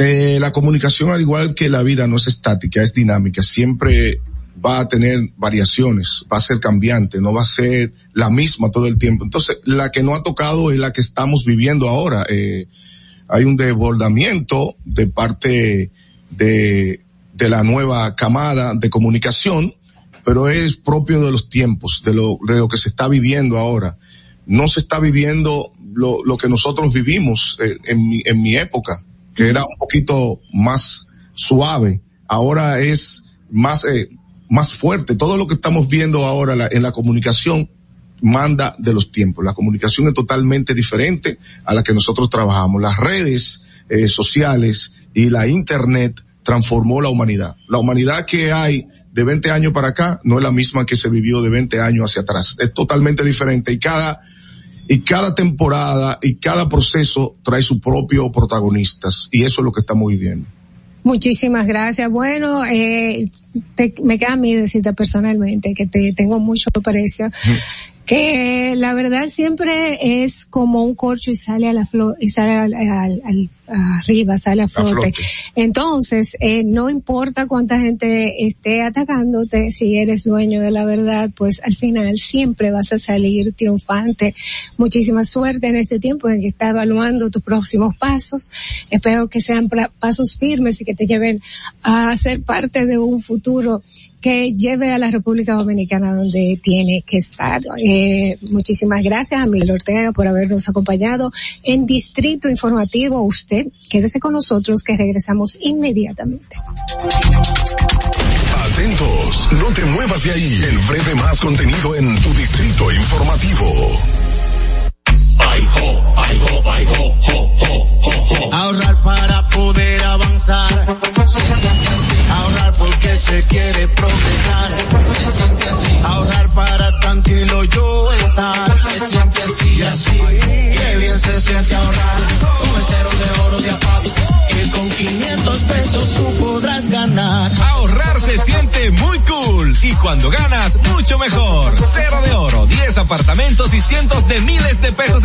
Eh, la comunicación, al igual que la vida, no es estática, es dinámica. Siempre va a tener variaciones, va a ser cambiante, no va a ser la misma todo el tiempo. Entonces, la que no ha tocado es la que estamos viviendo ahora. Eh, hay un desbordamiento de parte de, de la nueva camada de comunicación, pero es propio de los tiempos, de lo, de lo que se está viviendo ahora. No se está viviendo lo, lo que nosotros vivimos eh, en, mi, en mi época, que era un poquito más suave. Ahora es más, eh, más fuerte. Todo lo que estamos viendo ahora la, en la comunicación manda de los tiempos. La comunicación es totalmente diferente a la que nosotros trabajamos. Las redes eh, sociales y la internet transformó la humanidad. La humanidad que hay de 20 años para acá no es la misma que se vivió de 20 años hacia atrás. Es totalmente diferente y cada y cada temporada y cada proceso trae su propio protagonistas y eso es lo que estamos viviendo. Muchísimas gracias. Bueno, eh, te, me queda a mí decirte personalmente que te tengo mucho aprecio que la verdad siempre es como un corcho y sale a la flor y sale al, al, arriba, sale a flote. Entonces, eh, no importa cuánta gente esté atacándote, si eres dueño de la verdad, pues al final siempre vas a salir triunfante. Muchísima suerte en este tiempo en que estás evaluando tus próximos pasos. Espero que sean pasos firmes y que te lleven a ser parte de un futuro que lleve a la República Dominicana donde tiene que estar. Eh, muchísimas gracias a Miguel Ortega por habernos acompañado en Distrito Informativo. Usted quédese con nosotros que regresamos inmediatamente. Atentos, no te muevas de ahí. El breve más contenido en tu Distrito Informativo. Ahorrar para poder avanzar. Se siente así. Ahorrar porque se quiere progresar. Se siente así. Ahorrar para tranquilo yo estar. Se siente así y así. Qué bien se siente ahorrar. Un cero de oro de apago. Que con 500 pesos tú podrás ganar. Ahorrar se siente muy cool. Y cuando ganas, mucho mejor. Cero de oro, 10 apartamentos y cientos de miles de pesos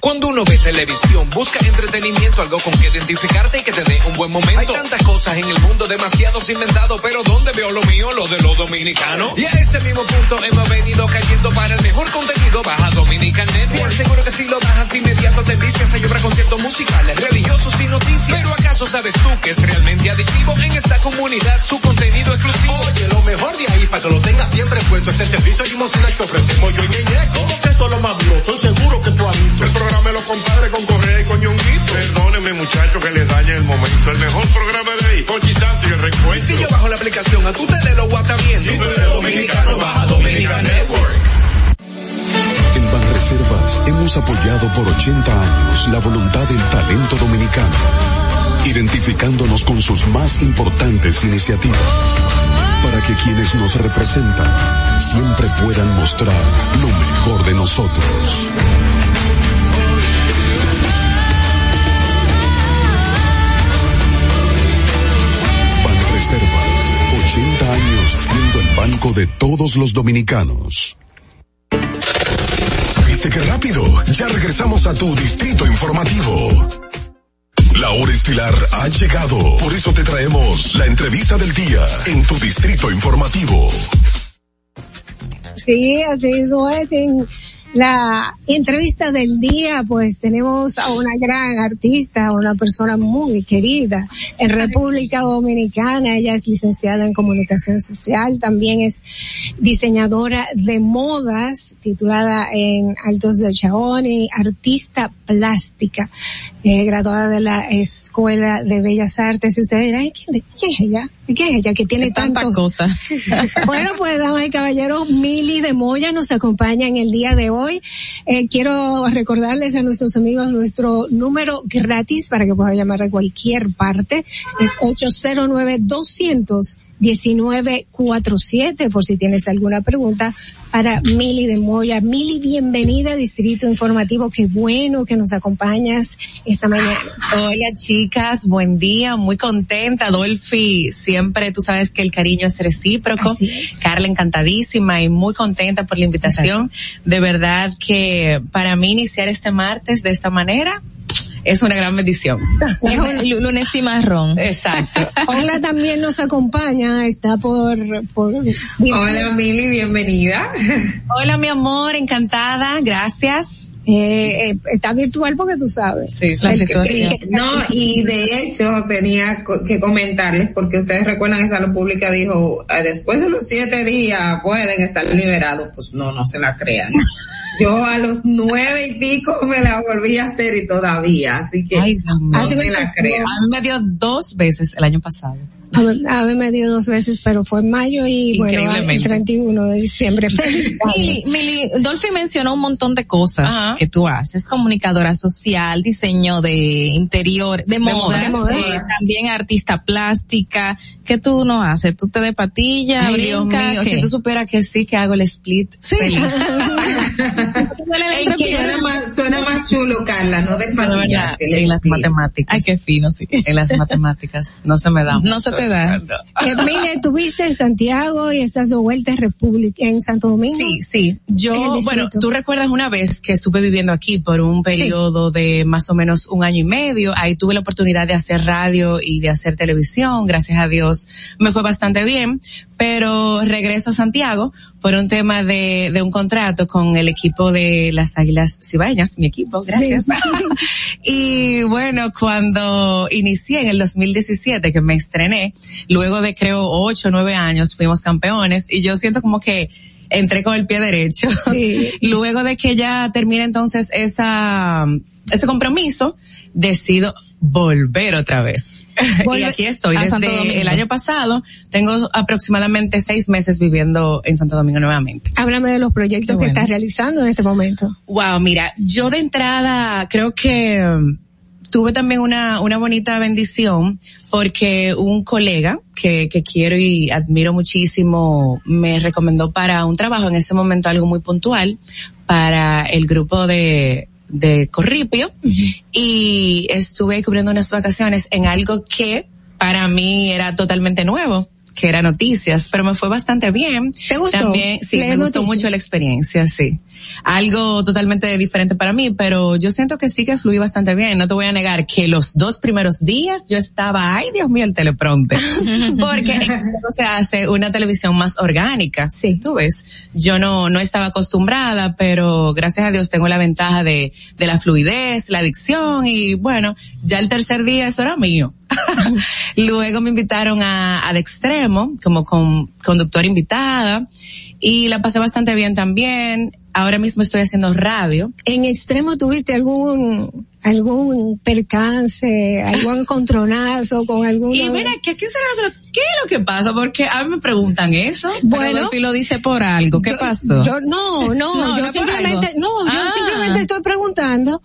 Cuando uno ve televisión, busca entretenimiento, algo con que identificarte y que te dé un buen momento. Hay tantas cosas en el mundo, demasiados inventados, pero ¿dónde veo lo mío? Lo de los dominicanos. Y a ese mismo punto hemos venido cayendo para el mejor contenido. Baja Dominican Network. Seguro que si lo bajas inmediato te vistes a llorar conciertos musicales, religiosos y noticias. Pero ¿acaso sabes tú que es realmente adictivo en esta comunidad su contenido exclusivo? Oye, lo mejor de ahí para que lo tengas siempre puesto es el servicio limosina que ofrecemos yo y. ¿Cómo que eso es lo más duro? Estoy seguro que tú has programa de los compadres con Correa y con Ñonguito. Perdóneme muchacho que le dañe el momento. El mejor programa de ahí, Pochi Santo y el recuento. Si yo bajo la aplicación, a tú te de lo guata viendo. Si tú eres dominicano, baja Dominican Network. En Banreservas hemos apoyado por 80 años la voluntad del talento dominicano, identificándonos con sus más importantes iniciativas, para que quienes nos representan siempre puedan mostrar lo mejor de nosotros. Años siendo el banco de todos los dominicanos. ¿Viste qué rápido? Ya regresamos a tu distrito informativo. La hora estilar ha llegado. Por eso te traemos la entrevista del día en tu distrito informativo. Sí, así mismo es. La entrevista del día, pues tenemos a una gran artista, una persona muy querida en República Dominicana. Ella es licenciada en comunicación social, también es diseñadora de modas, titulada en Altos del Chabón y artista plástica, eh, graduada de la Escuela de Bellas Artes. Y ustedes dirán, ¿quién, quién es ella? ¿Quién es ella que tiene Tantas cosas. Bueno, pues damas y caballeros, Mili de Moya nos acompaña en el día de hoy. Eh, quiero recordarles a nuestros amigos nuestro número gratis para que puedan llamar de cualquier parte. Es 809-200-1947 por si tienes alguna pregunta para Mili de Moya. Mili, bienvenida a Distrito Informativo. Qué bueno que nos acompañas esta mañana. Hola chicas, buen día, muy contenta, Dolphy, siempre tú sabes que el cariño es recíproco. Carla encantadísima y muy contenta por la invitación. De verdad que para mí iniciar este martes de esta manera es una gran bendición. lunes y marrón. Exacto. Hola también nos acompaña, está por, por Hola Mili, bienvenida. Hola mi amor, encantada, gracias. Eh, eh, está virtual porque tú sabes. Sí, la situación. que- No, y de hecho tenía que comentarles, porque ustedes recuerdan que Salud Pública dijo, "Ah, después de los siete días pueden estar liberados. Pues no, no se la crean. Yo a los nueve y pico me la volví a hacer y todavía, así que Ay, mío. no se la crean. A mí me dio dos veces el año pasado. A mí, me dio dos veces, pero fue en mayo y bueno, el Increíblemente. 31 de diciembre. Feliz Mili, Mili, Dolphy mencionó un montón de cosas Ajá. que tú haces, comunicadora social, diseño de interior, de, modas, modas. eh, también artista plástica, ¿qué tú no haces? ¿Tú te de patilla, Ay, Dios brinca, mío, qué? si tú supieras que sí que hago el split feliz. En que suena más, suena más chulo, Carla, no de el en las matemáticas. Ay, qué fino, sí. En las matemáticas no se me da. No se Eh, Mire, tuviste en Santiago y estás de vuelta en República, en Santo Domingo. Sí, sí. Yo, bueno, tú recuerdas una vez que estuve viviendo aquí por un periodo de más o menos un año y medio. Ahí tuve la oportunidad de hacer radio y de hacer televisión. Gracias a Dios me fue bastante bien. Pero regreso a Santiago por un tema de, de un contrato con el equipo de las Águilas Cibaeñas, mi equipo, gracias. y bueno, cuando inicié en el 2017, que me estrené, luego de creo ocho nueve años fuimos campeones y yo siento como que entré con el pie derecho. Luego de que ya termine entonces esa, ese compromiso, decido volver otra vez. y aquí estoy desde el año pasado. Tengo aproximadamente seis meses viviendo en Santo Domingo nuevamente. Háblame de los proyectos que estás realizando en este momento. Wow, mira, yo de entrada creo que um, tuve también una, una bonita bendición porque un colega que, que quiero y admiro muchísimo me recomendó para un trabajo en ese momento algo muy puntual para el grupo de, de Corripio y estuve cubriendo unas vacaciones en algo que para mí era totalmente nuevo que era noticias, pero me fue bastante bien. ¿Te gustó? También, sí, me gustó noticias. mucho la experiencia, sí. Algo totalmente diferente para mí, pero yo siento que sí que fluí bastante bien. No te voy a negar que los dos primeros días yo estaba, ay Dios mío, el teleprompter. Porque se hace una televisión más orgánica. Sí. Tú ves, yo no, no estaba acostumbrada, pero gracias a Dios tengo la ventaja de, de la fluidez, la adicción y bueno, ya el tercer día eso era mío. Luego me invitaron a, a De Extremo como con, conductora invitada y la pasé bastante bien también. Ahora mismo estoy haciendo radio. En extremo tuviste algún algún percance, algún encontronazo con algún Y mira, ¿qué, qué será qué es lo que pasa? Porque a mí me preguntan eso. Bueno, Pero lo dice por algo. ¿Qué yo- pasó? Yo no, no, No, yo no simplemente, no, yo Ah. simplemente estoy preguntando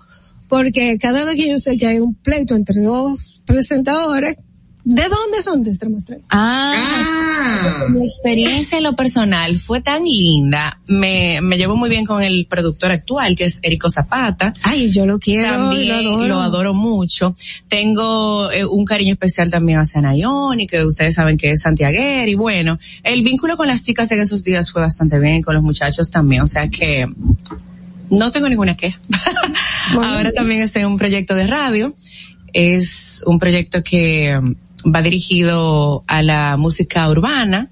porque cada vez que yo sé que hay un pleito entre dos presentadores, ¿de dónde son de extremo a extremo? Ah. Mi experiencia en lo personal fue tan linda. Me, me llevo muy bien con el productor actual, que es Erico Zapata. Ay, yo lo quiero, También lo adoro. lo adoro mucho. Tengo eh, un cariño especial también hacia Nayoni, que ustedes saben que es santiaguer. Y bueno, el vínculo con las chicas en esos días fue bastante bien, con los muchachos también. O sea que no tengo ninguna queja. Ahora también estoy en un proyecto de radio. Es un proyecto que um, va dirigido a la música urbana,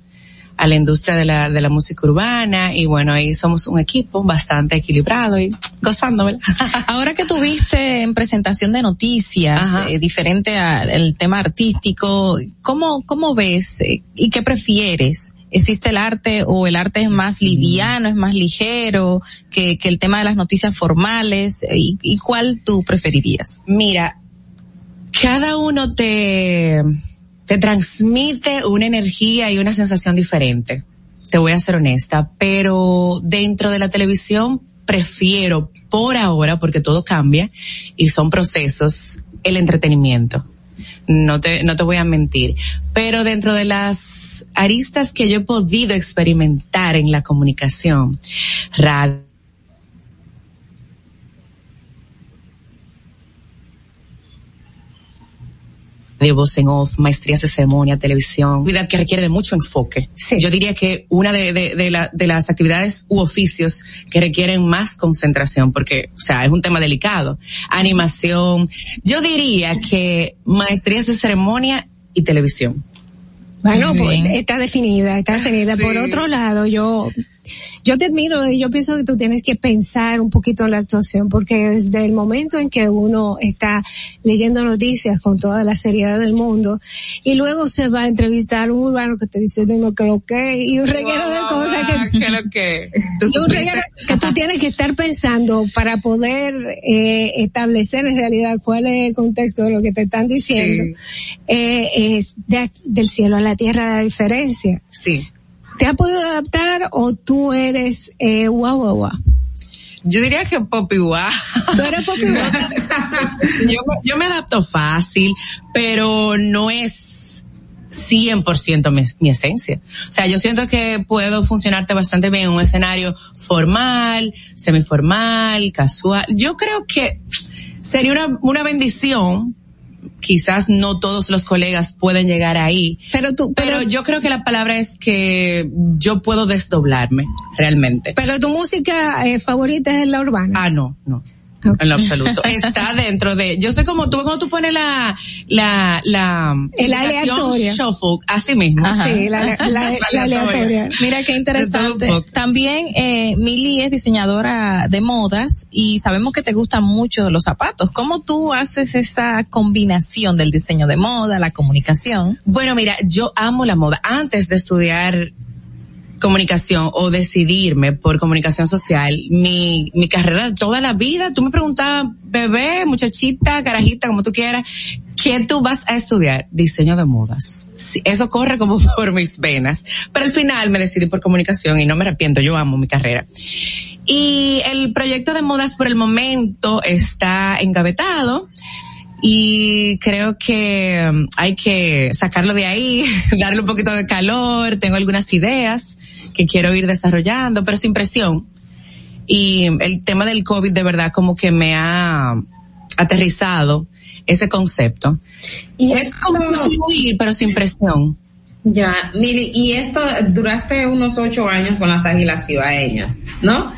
a la industria de la, de la música urbana y bueno, ahí somos un equipo bastante equilibrado y gozando, ¿verdad? Ahora que tuviste en presentación de noticias, eh, diferente al tema artístico, ¿cómo, cómo ves eh, y qué prefieres? ¿Existe el arte o el arte es más liviano, es más ligero que, que el tema de las noticias formales? ¿Y, y cuál tú preferirías? Mira, cada uno te, te transmite una energía y una sensación diferente. Te voy a ser honesta, pero dentro de la televisión prefiero por ahora, porque todo cambia y son procesos, el entretenimiento. No te, no te voy a mentir. Pero dentro de las aristas que yo he podido experimentar en la comunicación, radio, de voz en off, maestrías de ceremonia, televisión, actividad que requiere de mucho enfoque. Yo diría que una de, de, de, la- de las actividades u oficios que requieren más concentración, porque, o sea, es un tema delicado. Animación. Yo diría que maestrías de ceremonia y televisión. Bueno, pues está definida, está definida. Por otro lado, yo, yo te admiro y yo pienso que tú tienes que pensar un poquito en la actuación, porque desde el momento en que uno está leyendo noticias con toda la seriedad del mundo, y luego se va a entrevistar un urbano que te dice dime que lo que, y un reguero de cosas que, ¿Qué lo que? y un reguero que tú tienes que estar pensando para poder eh, establecer en realidad cuál es el contexto de lo que te están diciendo. Eh, es de- del cielo a la tierra la diferencia. Sí. ¿Te has podido adaptar o tú eres eh, guau guau guau? Yo diría que popi guau. Tú eres popi guau. yo, me- yo me adapto fácil, pero no es 100% mi, mi esencia. O sea, yo siento que puedo funcionarte bastante bien en un escenario formal, semiformal, casual. Yo creo que sería una, una bendición. Quizás no todos los colegas pueden llegar ahí. Pero tú, pero, yo creo que la palabra es que yo puedo desdoblarme, realmente. Pero tu música eh, favorita es la urbana. Ah, no, no. En lo absoluto. Está dentro de, yo soy como tú, cuando tú pones la, la, la, El aleatoria. shuffle, así mismo. Ajá. Sí, la- la- la- la aleatoria. Mira qué interesante. También eh, Mili es diseñadora de modas y sabemos que te gustan mucho los zapatos. ¿Cómo tú haces esa combinación del diseño de moda, la comunicación? Bueno, mira, yo amo la moda. Antes de estudiar comunicación o decidirme por comunicación social, mi, mi carrera de toda la vida, tú me preguntabas, bebé, muchachita, carajita, como tú quieras, ¿qué tú vas a estudiar? Diseño de modas. Sí, eso corre como por mis venas. Pero al final me decidí por comunicación y no me arrepiento, yo amo mi carrera. Y el proyecto de modas por el momento está engavetado. y creo que um, hay que sacarlo de ahí, darle un poquito de calor, tengo algunas ideas que quiero ir desarrollando, pero sin presión. Y el tema del COVID de verdad como que me ha aterrizado ese concepto. Y es como fluir, pero sin presión. Ya, mire, y esto duraste unos ocho años con las águilas cibaeñas, ¿no?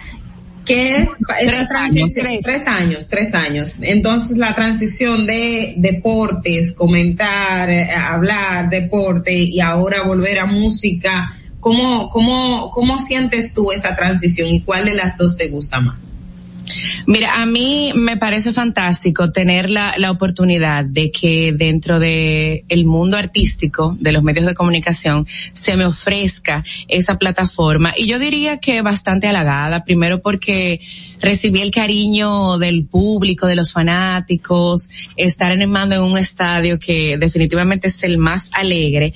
que es tres años, tres. tres años, tres años. Entonces la transición de deportes, comentar, eh, hablar, deporte y ahora volver a música, ¿cómo, cómo, cómo sientes tú esa transición y cuál de las dos te gusta más? Mira, a mí me parece fantástico tener la, la oportunidad de que dentro de el mundo artístico de los medios de comunicación se me ofrezca esa plataforma y yo diría que bastante halagada, primero porque recibí el cariño del público, de los fanáticos, estar en el mando en un estadio que definitivamente es el más alegre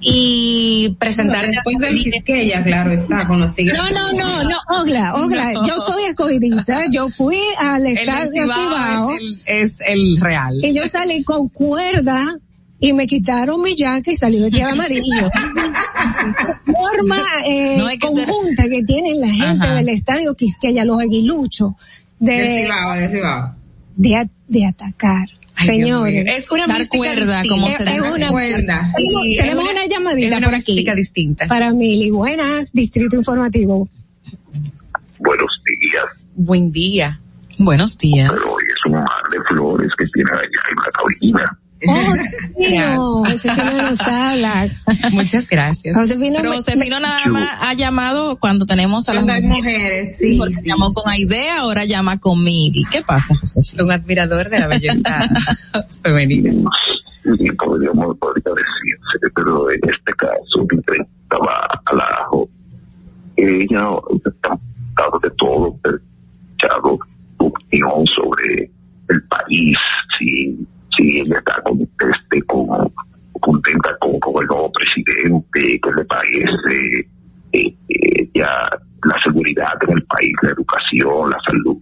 y presentar después de que ella, claro, está con los tigres. No, no, no, no, Ogla, Ogla, yo soy escogidita, yo fui al estadio Cibao. Es el, es el real. Y yo salí con cuerda y me quitaron mi jaque y salí vestida de amarillo. Forma eh, No, que conjunta que tienen la gente Ajá. del estadio Quisqueya, los aguiluchos, De de, Cibao, de Cibao. de, a- de atacar. Ay, Señores, es una Dar cuerda, distinta. como es, se es una Cuerda. Tenemos, Y es tenemos una- llamadita una por aquí. mística distinta. Para Mili, buenas, Distrito Informativo. Buenos días. Buen día. Buenos días. Pero hoy es un mar de flores que tiene allá en la cabina. Oh, Josefino, Josefino nos habla. Muchas gracias. Josefino, Josefino nada más ha llamado cuando tenemos a las mujeres. mujeres, sí, Porque sí. Llamó con Aide, ahora llama con Mili. ¿Qué pasa, Josefino? Un admirador de la belleza femenina. Y podríamos, podría decirse, pero en este caso, mientras estaba al ajo, ella ha dado de todo, ha echado opinión sobre el país, si, si ella está con, este, con, contenta con, con el nuevo presidente, qué le parece eh, eh, ya la seguridad en el país, la educación, la salud.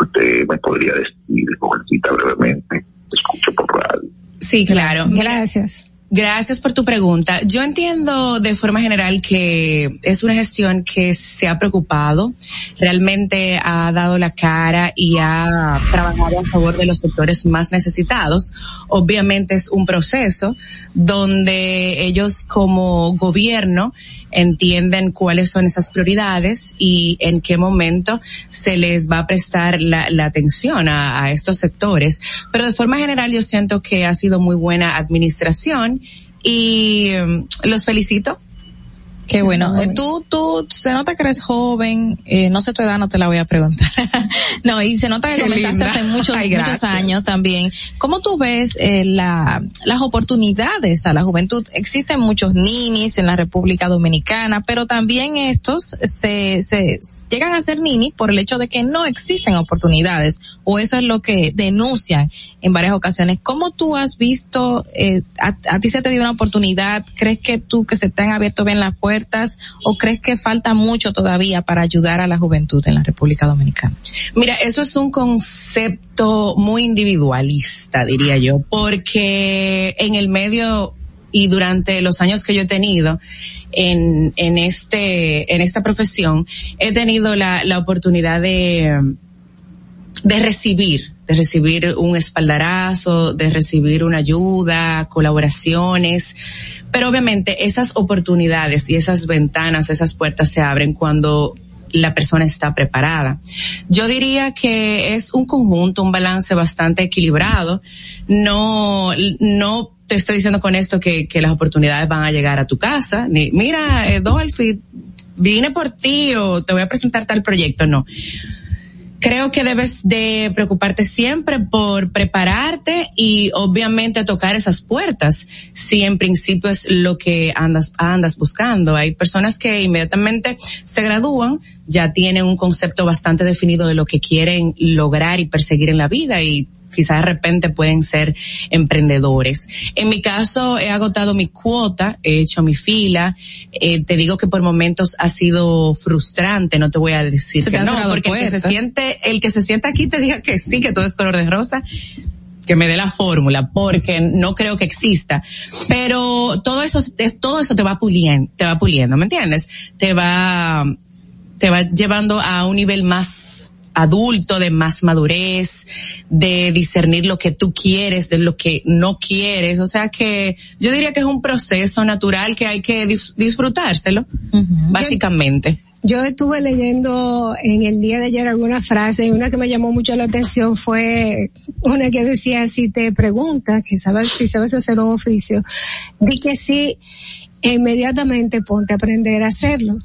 Usted me podría decir, jovencita, brevemente, escucho por radio. Sí, claro. Gracias. Gracias por tu pregunta. Yo entiendo de forma general que es una gestión que se ha preocupado, realmente ha dado la cara y ha trabajado a favor de los sectores más necesitados. Obviamente es un proceso donde ellos como gobierno entienden cuáles son esas prioridades y en qué momento se les va a prestar la, la atención a, a estos sectores. Pero de forma general yo siento que ha sido muy buena administración y um, los felicito. Qué bueno. Eh, tú, tú, se nota que eres joven, eh, no sé tu edad, no te la voy a preguntar. no, y se nota que Qué comenzaste linda. hace muchos, Ay, muchos años también. ¿Cómo tú ves eh, la, las oportunidades a la juventud? Existen muchos ninis en la República Dominicana, pero también estos se, se llegan a ser ninis por el hecho de que no existen oportunidades, o eso es lo que denuncian en varias ocasiones. ¿Cómo tú has visto, eh, a, a ti se te dio una oportunidad? ¿Crees que tú que se te han abierto bien las puertas o crees que falta mucho todavía para ayudar a la juventud en la República Dominicana? Mira, eso es un concepto muy individualista, diría yo, porque en el medio y durante los años que yo he tenido en, en este, en esta profesión, he tenido la, la oportunidad de, de recibir, de recibir un espaldarazo, de recibir una ayuda, colaboraciones, pero obviamente esas oportunidades y esas ventanas, esas puertas se abren cuando la persona está preparada. Yo diría que es un conjunto, un balance bastante equilibrado. No, no te estoy diciendo con esto que, las oportunidades van a llegar a tu casa. Ni, mira, eh, Dolphy, vine por ti o te voy a presentar tal proyecto. No creo que debes de preocuparte siempre por prepararte y obviamente tocar esas puertas. Si en principio es lo que andas andas buscando. Hay personas que inmediatamente se gradúan ya tienen un concepto bastante definido de lo que quieren lograr y perseguir en la vida y quizás de repente pueden ser emprendedores. En mi caso he agotado mi cuota, he hecho mi fila, eh, te digo que por momentos ha sido frustrante, no te voy a decir que no, porque el que se siente, el que se sienta aquí te diga que sí, que todo es color de rosa, que me dé la fórmula, porque no creo que exista. Pero todo eso, es, todo eso te va puliendo, te va puliendo, ¿me entiendes? Te va, te va llevando a un nivel más adulto, de más madurez, de discernir lo que tú quieres, de lo que no quieres. O sea que yo diría que es un proceso natural que hay que dis- disfrutárselo, básicamente. Yo estuve leyendo en el día de ayer alguna frase y una que me llamó mucho la atención fue una que decía, si te preguntas que sabes, si sabes hacer un oficio, di que sí, e inmediatamente ponte a aprender a hacerlo.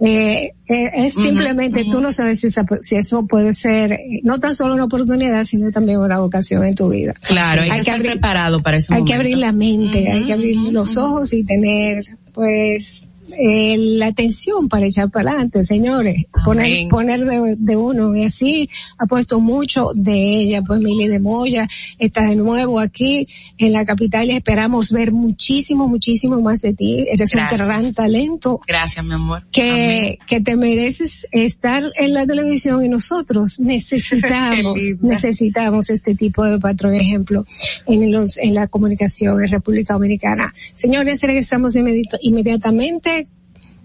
Eh, eh, es simplemente tú no sabes si, esa- si eso puede ser eh, no tan solo una oportunidad, sino también una vocación en tu vida. Claro, hay, que, estar abrir- preparado para eso. hay que abrir la mente, hay que abrir los ojos y tener, pues, eh, la atención para echar para adelante, señores. Poner, Amén. poner de, de uno. Y así ha puesto mucho de ella, pues Mili de Moya está de nuevo aquí en la capital y esperamos ver muchísimo, muchísimo más de ti. Eres Gracias. un gran talento Gracias, mi amor. que, que te mereces estar en la televisión y nosotros necesitamos, necesitamos este tipo de patrón ejemplo en los, en la comunicación en República Dominicana. Señores, regresamos inmedi- inmediatamente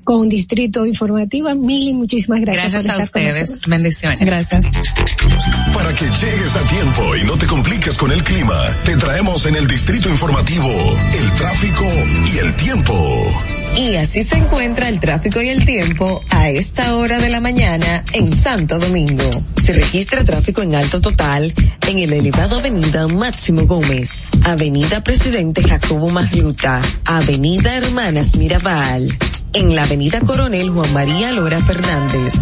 con Distrito Informativo. Mil y muchísimas gracias. Gracias por a ustedes. Bendiciones. Gracias. Para que llegues a tiempo y no te compliques con el clima, te traemos en el Distrito Informativo el tráfico y el tiempo. Y así se encuentra el tráfico y el tiempo a esta hora de la mañana en Santo Domingo. Se registra tráfico en alto total en el elevado Avenida Máximo Gómez, Avenida Presidente Jacobo Magluta, Avenida Hermanas Mirabal, en la Avenida Coronel Juan María Lora Fernández.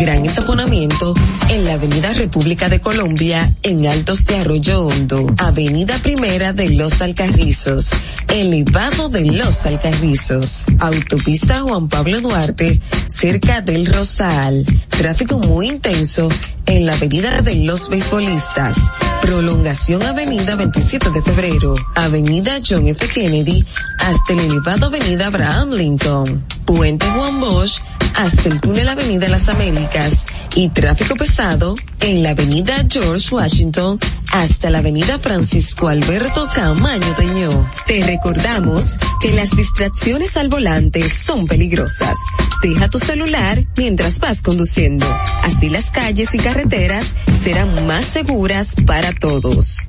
Gran entaponamiento en la Avenida República de Colombia en Altos de Arroyo Hondo, Avenida Primera de Los Alcarrizos, elevado de Los Alcarrizos, Autopista Juan Pablo Duarte, cerca del Rosal, tráfico muy intenso en la Avenida de los Beisbolistas, prolongación Avenida 27 de Febrero, Avenida John F. Kennedy, hasta el elevado Avenida Abraham Lincoln, Puente Juan Bosch, hasta el túnel Avenida Las Américas y tráfico pesado en la Avenida George Washington hasta la Avenida Francisco Alberto Camaño Teñó. Te recordamos que las distracciones al volante son peligrosas. Deja tu celular mientras vas conduciendo. Así las calles y carreteras serán más seguras para todos.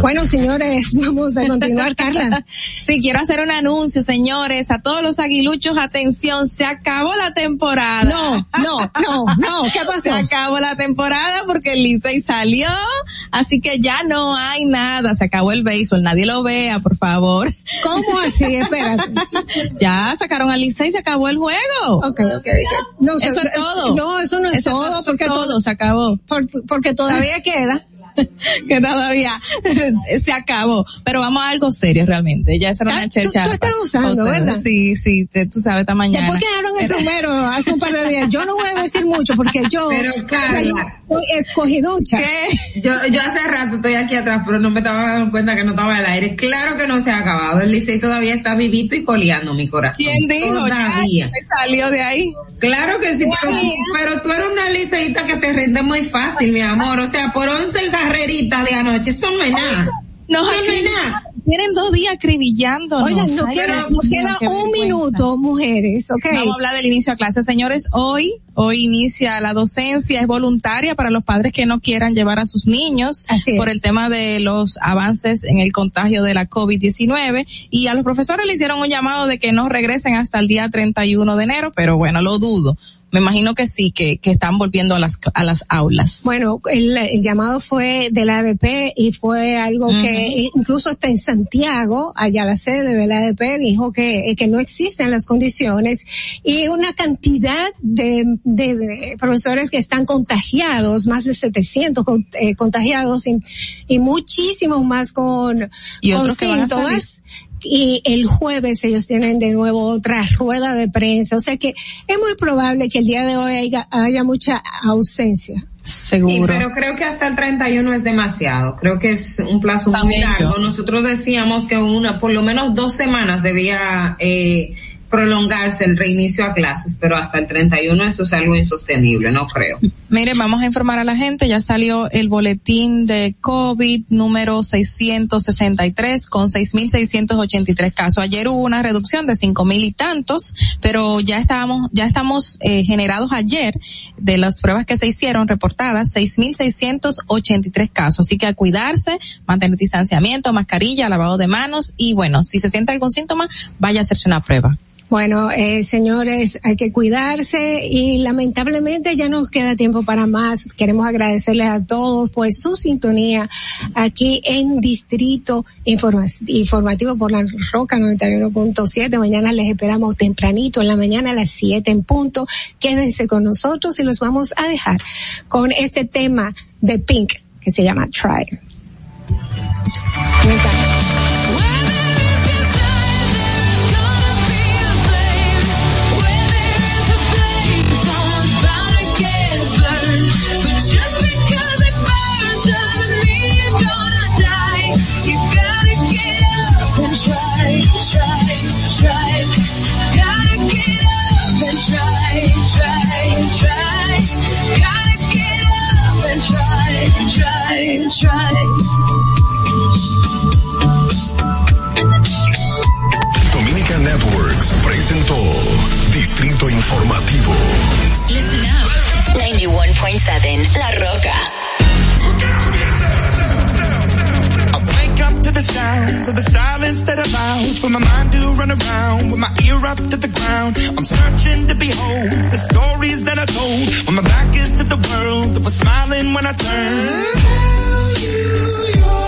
Bueno, señores, vamos a continuar, Carla. Sí, quiero hacer un anuncio, señores, a todos los aguiluchos, atención, se acabó la temporada. No, no, no, no, ¿qué pasó? Se acabó la temporada porque el Licey salió, así que ya no hay nada, se acabó el béisbol, nadie lo vea, por favor. ¿Cómo así? Espérate. Ya sacaron al Licey, se acabó el juego. Ok, ok, ok. No, eso se- es todo. No, eso no es Eso todo, porque todo, todo- se acabó. Por- porque todavía queda. que todavía se acabó. Pero vamos a algo serio realmente. Ya esa era Ah, una tú- tú estás usando. ¿verdad? Sí, sí, te- tú sabes, esta mañana. Después quedaron el primero hace un par de días. Yo no voy a decir mucho porque yo Pero, Carla. soy escogiducha. Yo, yo hace rato estoy aquí atrás, pero no me estaba dando cuenta que no estaba al aire. Claro que no se ha acabado. El Licey todavía está vivito y coleando mi corazón. ¿Quién dijo? Todavía. Ya, se salió de ahí. Claro que sí, pero, pero tú eres una liceísta que te rinde muy fácil, mi amor. O sea, por 11 carreritas de anoche, eso no es nada. No, aquí no es nada. tienen dos días acribillándonos. Oigan, no Ay, queda, nos queda un vergüenza. minuto, mujeres, ¿ok? Vamos a hablar del inicio a clase. Señores, hoy, hoy inicia la docencia, es voluntaria para los padres que no quieran llevar a sus niños Así por es. el tema de los avances en el contagio de la COVID-19 y a los profesores le hicieron un llamado de que no regresen hasta el día 31 de enero, pero bueno, lo dudo. Me imagino que sí, que, que están volviendo a las, a las aulas. Bueno, el, el llamado fue del ADP y fue algo que incluso hasta en Santiago, allá la sede del ADP dijo que, que no existen las condiciones y una cantidad de, de, de profesores que están contagiados, más de 700 con- eh, contagiados y, y muchísimos más con, Y con síntomas. Y el jueves ellos tienen de nuevo otra rueda de prensa. O sea que es muy probable que el día de hoy haya, haya mucha ausencia. Seguro. Sí, pero creo que hasta el 31 es demasiado. Creo que es un plazo muy largo. Nosotros decíamos que una, por lo menos dos semanas debía eh, prolongarse el reinicio a clases, pero hasta el 31 eso es algo insostenible, no creo. Mire, vamos a informar a la gente, ya salió el boletín de COVID número 663 con 6.683 casos. Ayer hubo una reducción de 5.000 y tantos, pero ya estábamos, ya estamos eh, generados ayer de las pruebas que se hicieron reportadas 6.683 casos. Así que a cuidarse, mantener distanciamiento, mascarilla, lavado de manos y bueno, si se siente algún síntoma, vaya a hacerse una prueba. Bueno, eh, señores, hay que cuidarse y lamentablemente ya no queda tiempo para más. Queremos agradecerles a todos pues su sintonía aquí en Distrito Informativo por la Roca 91.7. Mañana les esperamos tempranito en la mañana a las 7 en punto. Quédense con nosotros y los vamos a dejar con este tema de Pink que se llama Try. Dominica Networks presentó Distrito Informativo. 91.7 La Roca. wake up to the sounds of the silence that allows for my mind to run around with my ear up to the ground. I'm searching to behold the stories that I told when my back is to the world that was smiling when I turned you.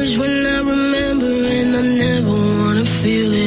when I remember and I never wanna feel it.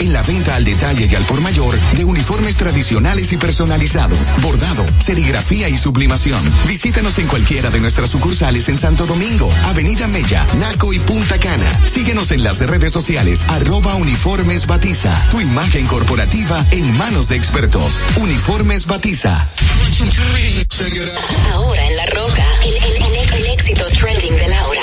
en la venta al detalle y al por mayor de uniformes tradicionales y personalizados, bordado, serigrafía y sublimación. Visítanos en cualquiera de nuestras sucursales en Santo Domingo, Avenida Mella, Naco y Punta Cana. Síguenos en las redes sociales, arroba uniformes batiza. Tu imagen corporativa en manos de expertos. Uniformes batiza. Ahora en la roca, el, el, el éxito trending de Laura.